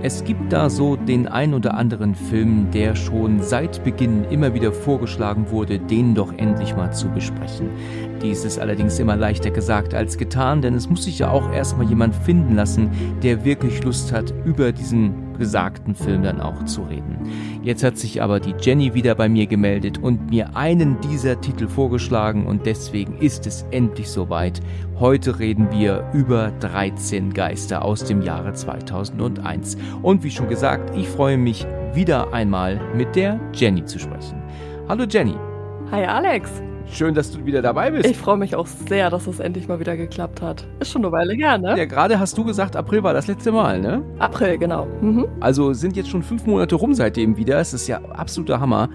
Es gibt da so den ein oder anderen Film, der schon seit Beginn immer wieder vorgeschlagen wurde, den doch endlich mal zu besprechen. Dies ist allerdings immer leichter gesagt als getan, denn es muss sich ja auch erstmal jemand finden lassen, der wirklich Lust hat, über diesen besagten Film dann auch zu reden. Jetzt hat sich aber die Jenny wieder bei mir gemeldet und mir einen dieser Titel vorgeschlagen und deswegen ist es endlich soweit. Heute reden wir über 13 Geister aus dem Jahre 2001. Und wie schon gesagt, ich freue mich wieder einmal mit der Jenny zu sprechen. Hallo Jenny. Hi Alex. Schön, dass du wieder dabei bist. Ich freue mich auch sehr, dass es endlich mal wieder geklappt hat. Ist schon eine Weile her, ne? Ja, gerade hast du gesagt, April war das letzte Mal, ne? April, genau. Mhm. Also sind jetzt schon fünf Monate rum seitdem wieder. Es ist ja absoluter Hammer.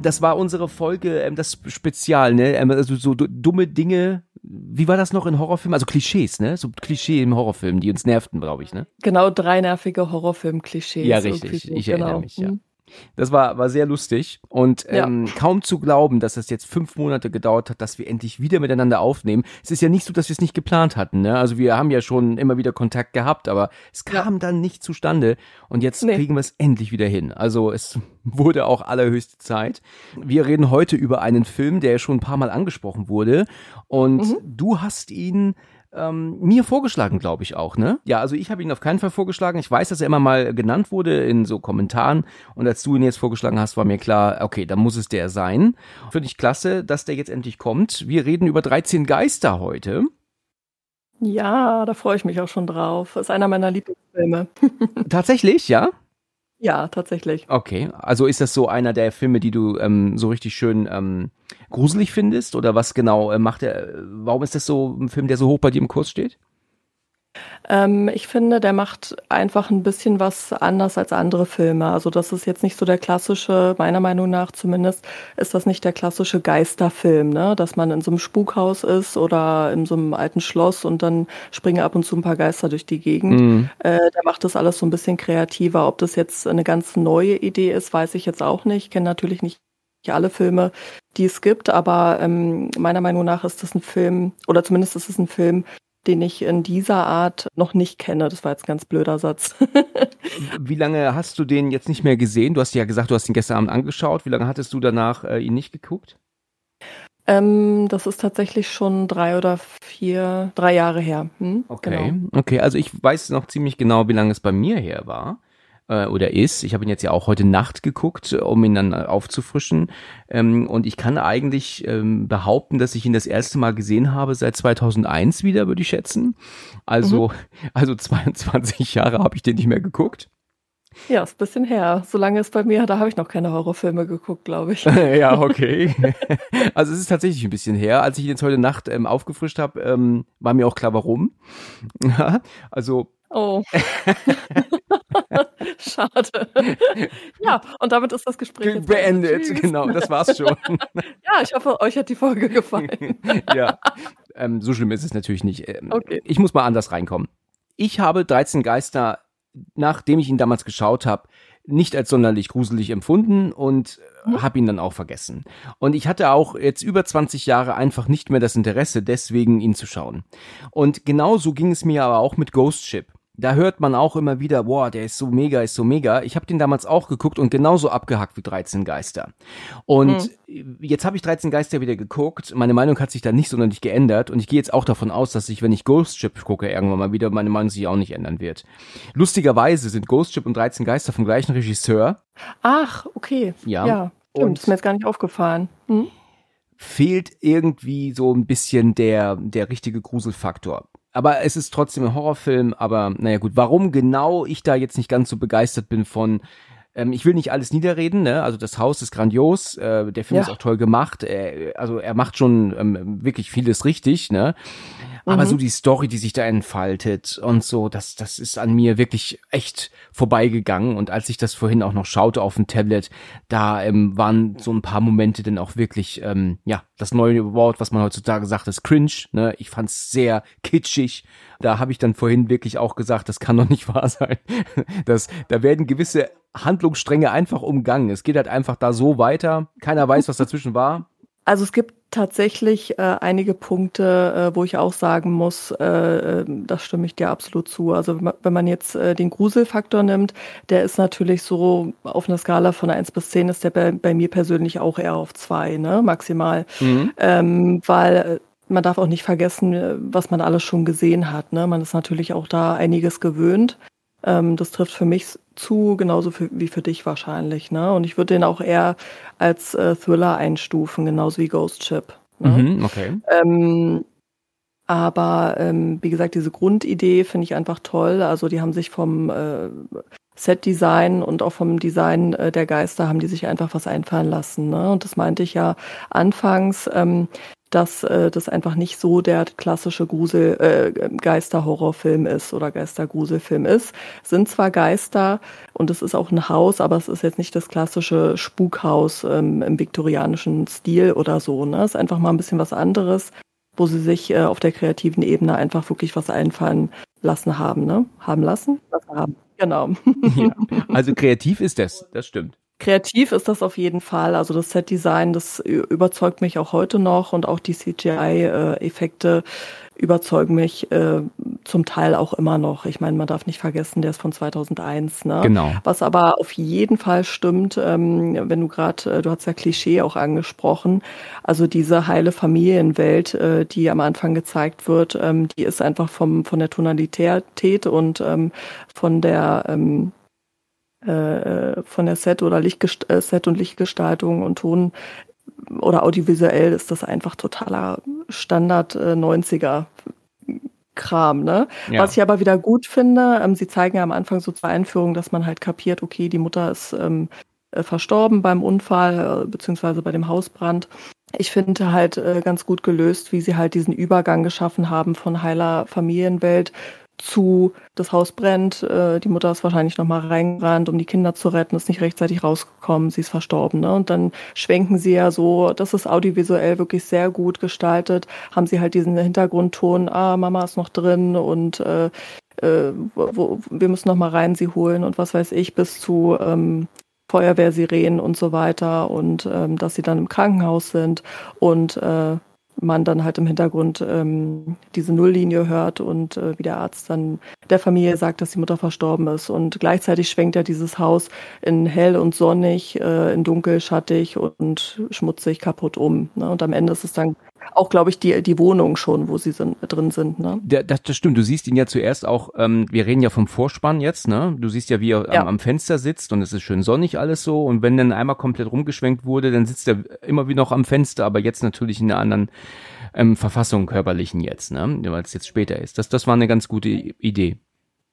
Das war unsere Folge, ähm, das Spezial, ne? Ähm, also so dumme Dinge. Wie war das noch in Horrorfilmen? Also Klischees, ne? So Klischee im Horrorfilm, die uns nervten, glaube ich, ne? Genau, drei nervige Horrorfilm-Klischees. Ja, richtig. So ich genau. erinnere mich, ja. Mhm. Das war, war sehr lustig und ähm, ja. kaum zu glauben, dass es jetzt fünf Monate gedauert hat, dass wir endlich wieder miteinander aufnehmen. Es ist ja nicht so, dass wir es nicht geplant hatten. Ne? Also wir haben ja schon immer wieder Kontakt gehabt, aber es kam ja. dann nicht zustande und jetzt nee. kriegen wir es endlich wieder hin. Also es wurde auch allerhöchste Zeit. Wir reden heute über einen Film, der schon ein paar Mal angesprochen wurde und mhm. du hast ihn ähm, mir vorgeschlagen, glaube ich auch, ne? Ja, also ich habe ihn auf keinen Fall vorgeschlagen. Ich weiß, dass er immer mal genannt wurde in so Kommentaren und als du ihn jetzt vorgeschlagen hast, war mir klar, okay, dann muss es der sein. Finde ich klasse, dass der jetzt endlich kommt. Wir reden über 13 Geister heute. Ja, da freue ich mich auch schon drauf. Das ist einer meiner Lieblingsfilme. Tatsächlich, ja? Ja, tatsächlich. Okay, also ist das so einer der Filme, die du ähm, so richtig schön ähm, gruselig findest? Oder was genau äh, macht er? Warum ist das so ein Film, der so hoch bei dir im Kurs steht? Ähm, ich finde, der macht einfach ein bisschen was anders als andere Filme. Also das ist jetzt nicht so der klassische, meiner Meinung nach zumindest, ist das nicht der klassische Geisterfilm, ne? Dass man in so einem Spukhaus ist oder in so einem alten Schloss und dann springen ab und zu ein paar Geister durch die Gegend. Mhm. Äh, der macht das alles so ein bisschen kreativer. Ob das jetzt eine ganz neue Idee ist, weiß ich jetzt auch nicht. Ich kenne natürlich nicht alle Filme, die es gibt, aber ähm, meiner Meinung nach ist das ein Film, oder zumindest ist es ein Film, den ich in dieser Art noch nicht kenne. Das war jetzt ein ganz blöder Satz. Wie lange hast du den jetzt nicht mehr gesehen? Du hast ja gesagt, du hast ihn gestern Abend angeschaut. Wie lange hattest du danach äh, ihn nicht geguckt? Ähm, das ist tatsächlich schon drei oder vier, drei Jahre her. Hm? Okay, genau. okay. Also ich weiß noch ziemlich genau, wie lange es bei mir her war äh, oder ist. Ich habe ihn jetzt ja auch heute Nacht geguckt, um ihn dann aufzufrischen. Ähm, und ich kann eigentlich ähm, behaupten, dass ich ihn das erste Mal gesehen habe seit 2001 wieder, würde ich schätzen. Also, mhm. also 22 Jahre habe ich den nicht mehr geguckt. Ja, ist ein bisschen her. Solange es bei mir, da habe ich noch keine Horrorfilme geguckt, glaube ich. ja, okay. also es ist tatsächlich ein bisschen her. Als ich ihn jetzt heute Nacht ähm, aufgefrischt habe, ähm, war mir auch klar, warum. also Oh. Schade. Ja, und damit ist das Gespräch beendet. Genau, das war's schon. ja, ich hoffe, euch hat die Folge gefallen. ja, ähm, so schlimm ist es natürlich nicht. Ähm, okay. Ich muss mal anders reinkommen. Ich habe 13 Geister, nachdem ich ihn damals geschaut habe, nicht als sonderlich gruselig empfunden und mhm. habe ihn dann auch vergessen. Und ich hatte auch jetzt über 20 Jahre einfach nicht mehr das Interesse, deswegen ihn zu schauen. Und genauso ging es mir aber auch mit Ghost Ship da hört man auch immer wieder, boah, der ist so mega, ist so mega. Ich habe den damals auch geguckt und genauso abgehackt wie 13 Geister. Und mhm. jetzt habe ich 13 Geister wieder geguckt. Meine Meinung hat sich da nicht sonderlich geändert und ich gehe jetzt auch davon aus, dass ich, wenn ich Ghost Ship gucke, irgendwann mal wieder meine Meinung sich auch nicht ändern wird. Lustigerweise sind Ghost Ship und 13 Geister vom gleichen Regisseur. Ach, okay. Ja. ja stimmt, und ist mir jetzt gar nicht aufgefallen. Hm? Fehlt irgendwie so ein bisschen der, der richtige Gruselfaktor aber es ist trotzdem ein Horrorfilm, aber naja gut, warum genau ich da jetzt nicht ganz so begeistert bin von, ähm, ich will nicht alles niederreden, ne? Also das Haus ist grandios, äh, der Film Ja. ist auch toll gemacht, äh, also er macht schon ähm, wirklich vieles richtig, ne? Aber so die Story, die sich da entfaltet und so, das, das ist an mir wirklich echt vorbeigegangen. Und als ich das vorhin auch noch schaute auf dem Tablet, da ähm, waren so ein paar Momente dann auch wirklich, ähm, ja, das neue Wort, was man heutzutage sagt, ist cringe. Ne? Ich fand's sehr kitschig. Da habe ich dann vorhin wirklich auch gesagt, das kann doch nicht wahr sein. Das, da werden gewisse Handlungsstränge einfach umgangen. Es geht halt einfach da so weiter. Keiner weiß, was dazwischen war. Also es gibt tatsächlich äh, einige Punkte, äh, wo ich auch sagen muss, äh, äh, das stimme ich dir absolut zu. Also wenn man- wenn man jetzt äh, den Gruselfaktor nimmt, der ist natürlich so auf einer Skala von 1 bis 10 ist der bei, bei mir persönlich auch eher auf 2, ne, maximal. Ähm, weil äh, man darf auch nicht vergessen, was man alles schon gesehen hat. Ne? Man ist natürlich auch da einiges gewöhnt. Ähm, das trifft für mich zu, genauso für, wie für dich wahrscheinlich. Ne? Und ich würde den auch eher als äh, Thriller einstufen, genauso wie Ghost Ship. Ne? Mhm, okay. Ähm, aber ähm, wie gesagt, diese Grundidee finde ich einfach toll. Also die haben sich vom äh, Set-Design und auch vom Design äh, der Geister haben die sich einfach was einfallen lassen. Ne? Und das meinte ich ja anfangs, ähm, dass äh, das einfach nicht so der klassische Grusel äh, Geister-Horrorfilm ist oder Geister-Gruselfilm ist. Es sind zwar Geister und es ist auch ein Haus, aber es ist jetzt nicht das klassische Spukhaus ähm, im viktorianischen Stil oder so. Ne? Es ist einfach mal ein bisschen was anderes, wo sie sich äh, auf der kreativen Ebene einfach wirklich was einfallen lassen haben. Ne? Haben lassen? Lassen haben. Genau. Ja. Also kreativ ist das, das stimmt. Kreativ ist das auf jeden Fall. Also das Set-Design, das überzeugt mich auch heute noch und auch die CGI-Effekte überzeugen mich äh, zum Teil auch immer noch. Ich meine, man darf nicht vergessen, der ist von 2001. Ne? Genau. Was aber auf jeden Fall stimmt, ähm, wenn du gerade, äh, du hast ja Klischee auch angesprochen, also diese heile Familienwelt, äh, die am Anfang gezeigt wird, ähm, die ist einfach vom, von der Tonalität und ähm, von der ähm, äh, von der Set oder Lichtgest äh, Set und Lichtgestaltung und Ton oder audiovisuell ist das einfach totaler Standard äh, 90er Kram, ne? Ja. Was ich aber wieder gut finde, ähm, sie zeigen ja am Anfang so zur Einführung, dass man halt kapiert, okay, die Mutter ist ähm, äh, verstorben beim Unfall, äh, beziehungsweise bei dem Hausbrand. Ich finde halt äh, ganz gut gelöst, wie sie halt diesen Übergang geschaffen haben von heiler Familienwelt zu das Haus brennt, äh, die Mutter ist wahrscheinlich nochmal reingerannt, um die Kinder zu retten, ist nicht rechtzeitig rausgekommen, sie ist verstorben. Ne? Und dann schwenken sie ja so, das ist audiovisuell wirklich sehr gut gestaltet, haben sie halt diesen Hintergrundton, ah, Mama ist noch drin und äh, äh, wo, wir müssen noch mal rein sie holen und was weiß ich, bis zu ähm, Feuerwehrsirenen und so weiter und ähm, dass sie dann im Krankenhaus sind und äh, man dann halt im Hintergrund ähm, diese Nulllinie hört und äh, wie der Arzt dann der Familie sagt, dass die Mutter verstorben ist. Und gleichzeitig schwenkt er dieses Haus in hell und sonnig, äh, in dunkel, schattig und schmutzig kaputt um. Ne? Und am Ende ist es dann auch, glaube ich, die, die Wohnung schon, wo sie sind, drin sind. Ne? Der, das, das stimmt, du siehst ihn ja zuerst auch, ähm, wir reden ja vom Vorspann jetzt, ne? Du siehst ja, wie er Ja. am, am Fenster sitzt und es ist schön sonnig alles so. Und wenn dann einmal komplett rumgeschwenkt wurde, dann sitzt er immer wie noch am Fenster, aber jetzt natürlich in einer anderen ähm, Verfassung körperlichen jetzt, ne? Weil es jetzt später ist. Das, das war eine ganz gute Idee.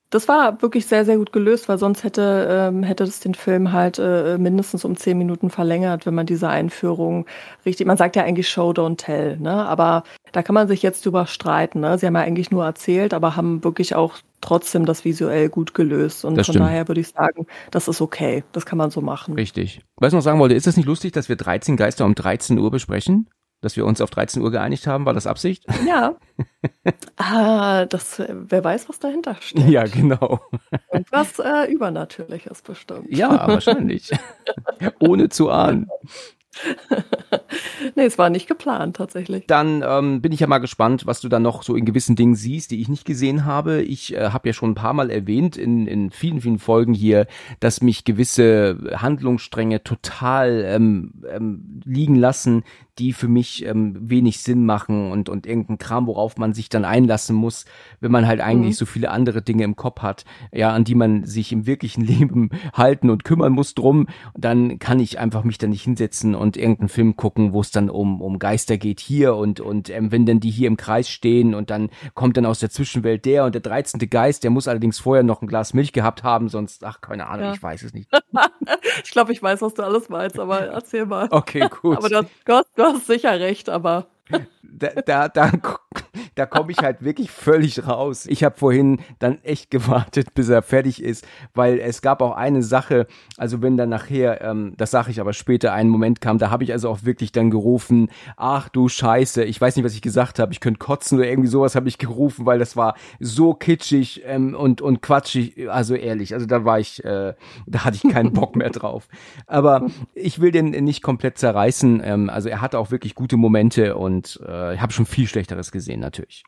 Das war wirklich sehr, sehr gut gelöst, weil sonst hätte, ähm, hätte das den Film halt äh, mindestens um zehn Minuten verlängert, wenn man diese Einführung richtig, man sagt ja eigentlich Show, don't tell, ne? Aber da kann man sich jetzt drüber streiten, ne? Sie haben ja eigentlich nur erzählt, aber haben wirklich auch trotzdem das visuell gut gelöst. Und Das von stimmt. daher würde ich sagen, das ist okay. Das kann man so machen. Richtig. Was ich noch sagen wollte, ist es nicht lustig, dass wir 13 Geister um 13 Uhr besprechen? Dass wir uns auf 13 Uhr geeinigt haben? War das Absicht? Ja. ah, das, wer weiß, was dahinter steht. ja, genau. Irgendwas äh, Übernatürliches bestimmt. Ja, wahrscheinlich. Ohne zu ahnen. nee, es war nicht geplant tatsächlich. Dann ähm, bin ich ja mal gespannt, was du dann noch so in gewissen Dingen siehst, die ich nicht gesehen habe. Ich äh, habe ja schon ein paar Mal erwähnt in, in vielen, vielen Folgen hier, dass mich gewisse Handlungsstränge total ähm, ähm, liegen lassen, die für mich ähm, wenig Sinn machen und, und irgendein Kram, worauf man sich dann einlassen muss, wenn man halt eigentlich Mhm. so viele andere Dinge im Kopf hat, ja, an die man sich im wirklichen Leben halten und kümmern muss drum, dann kann ich einfach mich da nicht hinsetzen und irgendeinen Film gucken wo es dann um, um Geister geht hier und, und ähm, wenn dann die hier im Kreis stehen und dann kommt dann aus der Zwischenwelt der und der 13. Geist, der muss allerdings vorher noch ein Glas Milch gehabt haben, sonst, ach, keine Ahnung, Ja. ich weiß es nicht. ich glaube, ich weiß, was du alles meinst, aber erzähl mal. Okay, gut. Aber du hast, du, hast, du hast sicher recht, aber da, da, da, da komme ich halt wirklich völlig raus. Ich habe vorhin dann echt gewartet, bis er fertig ist, weil es gab auch eine Sache, also wenn dann nachher, ähm, das sage ich aber später, ein Moment kam, da habe ich also auch wirklich dann gerufen, ach du Scheiße, ich weiß nicht, was ich gesagt habe, ich könnte kotzen oder irgendwie sowas habe ich gerufen, weil das war so kitschig ähm, und, und quatschig, also ehrlich, also da war ich, äh, da hatte ich keinen Bock mehr drauf. Aber ich will den nicht komplett zerreißen, ähm, also er hatte auch wirklich gute Momente und äh, ich habe schon viel Schlechteres gesehen, natürlich.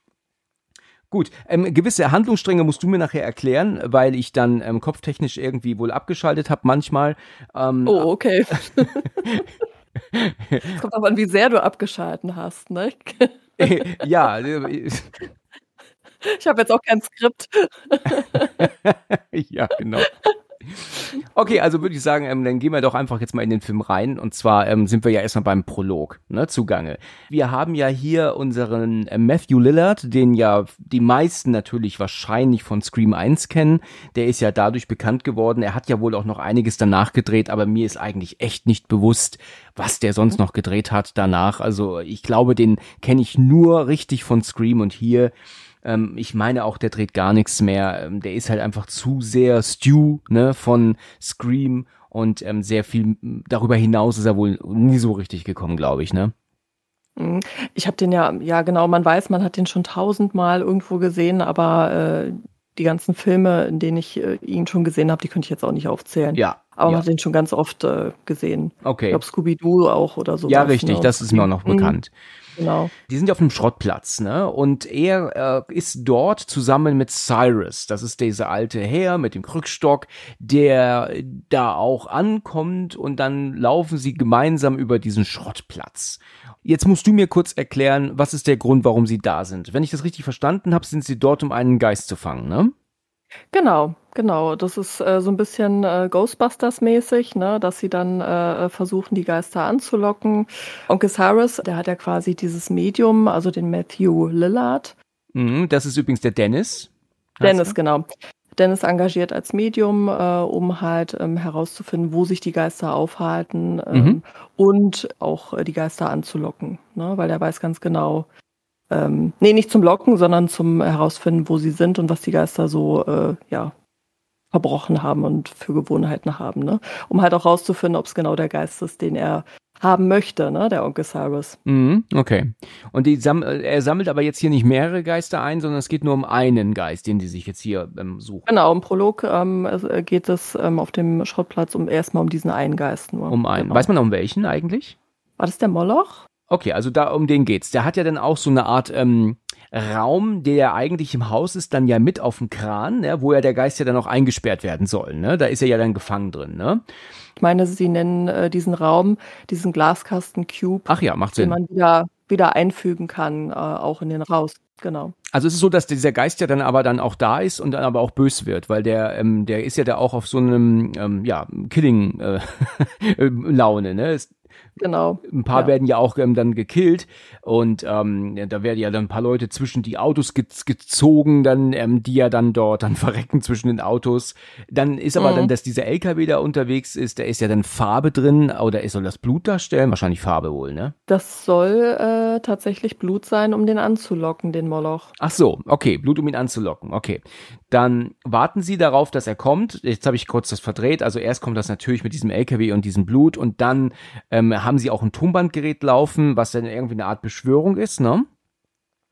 Gut, ähm, gewisse Handlungsstränge musst du mir nachher erklären, weil ich dann ähm, kopftechnisch irgendwie wohl abgeschaltet habe manchmal. Ähm, oh, okay. Es kommt aber an, wie sehr du abgeschalten hast, ne? ja, äh, Ich habe jetzt auch kein Skript. ja, genau. Okay, also würde ich sagen, ähm, dann gehen wir doch einfach jetzt mal in den Film rein. Und zwar ähm, sind wir ja erstmal beim Prolog ne, zugange. Wir haben ja hier unseren äh, Matthew Lillard, den ja die meisten natürlich wahrscheinlich von Scream 1 kennen. Der ist ja dadurch bekannt geworden. Er hat ja wohl auch noch einiges danach gedreht, aber mir ist eigentlich echt nicht bewusst, was der sonst noch gedreht hat danach. Also ich glaube, den kenne ich nur richtig von Scream und hier ähm, ich meine auch, der dreht gar nichts mehr. Ähm, der ist halt einfach zu sehr Stew, ne, von Scream und ähm, sehr viel darüber hinaus ist er wohl nie so richtig gekommen, glaube ich, ne? Mhm. Ich habe den ja, ja genau, man weiß, man hat den schon tausendmal irgendwo gesehen, aber äh, die ganzen Filme, in denen ich äh, ihn schon gesehen habe, die könnte ich jetzt auch nicht aufzählen. Ja. Aber ja. man hat den schon ganz oft äh, gesehen. Okay. Ich glaube, Scooby-Doo auch oder so. Ja, richtig, ne? das ist mir auch noch bekannt. Genau. Die sind ja auf einem Schrottplatz, ne? Und er äh, ist dort zusammen mit Cyrus. Das ist dieser alte Herr mit dem Krückstock, der da auch ankommt und dann laufen sie gemeinsam über diesen Schrottplatz. Jetzt musst du mir kurz erklären, was ist der Grund, warum sie da sind. Wenn ich das richtig verstanden habe, sind sie dort, um einen Geist zu fangen, ne? Genau, genau. Das ist äh, so ein bisschen äh, Ghostbusters-mäßig, ne? dass sie dann äh, versuchen, die Geister anzulocken. Onkel Cyrus, der hat ja quasi dieses Medium, also den Matthew Lillard. Mhm, das ist übrigens der Dennis. Dennis, genau. Dennis engagiert als Medium, äh, um halt ähm, herauszufinden, wo sich die Geister aufhalten ähm, Mhm. und auch äh, die Geister anzulocken, ne? weil er weiß ganz genau, ähm, nee, nicht zum Locken, sondern zum Herausfinden, wo sie sind und was die Geister so, äh, ja, verbrochen haben und für Gewohnheiten haben, ne? Um halt auch rauszufinden, ob es genau der Geist ist, den er haben möchte, ne? Der Onkel Cyrus. Mhm, okay. Und die sam er sammelt aber jetzt hier nicht mehrere Geister ein, sondern es geht nur um einen Geist, den die sich jetzt hier ähm, suchen. Genau, im Prolog ähm, äh, geht es ähm, auf dem Schrottplatz um erstmal um diesen einen Geist nur. Um einen. Genau. Weiß man um welchen eigentlich? War das der Moloch? Okay, also da um den geht's. Der hat ja dann auch so eine Art ähm, Raum, der ja eigentlich im Haus ist, dann ja mit auf dem Kran, ne, wo ja der Geist ja dann auch eingesperrt werden soll. Ne? Da ist er ja dann gefangen drin. Ne? Ich meine, sie nennen äh, diesen Raum, diesen Glaskasten Cube, Ach ja, macht den Sinn. man wieder, wieder einfügen kann, äh, auch in den Raus. Genau. Also es ist so, dass dieser Geist ja dann aber dann auch da ist und dann aber auch bös wird, weil der ähm, der ist ja da auch auf so einem ähm, ja Killing äh, Laune. Ne? Es, Genau. Ein paar Ja. werden ja auch ähm, dann gekillt und ähm, da werden ja dann ein paar Leute zwischen die Autos ge gezogen, dann ähm, die ja dann dort dann verrecken zwischen den Autos. Dann ist aber Mhm. dann, dass dieser LKW da unterwegs ist, da ist ja dann Farbe drin oder soll das Blut darstellen? Wahrscheinlich Farbe wohl, ne? Das soll äh, tatsächlich Blut sein, um den anzulocken, den Moloch. Ach so, okay, Blut, um ihn anzulocken. Okay, dann warten Sie darauf, dass er kommt. Jetzt habe ich kurz das verdreht. Also erst kommt das natürlich mit diesem LKW und diesem Blut und dann ähm, haben Sie auch ein Tonbandgerät laufen, was dann irgendwie eine Art Beschwörung ist, ne?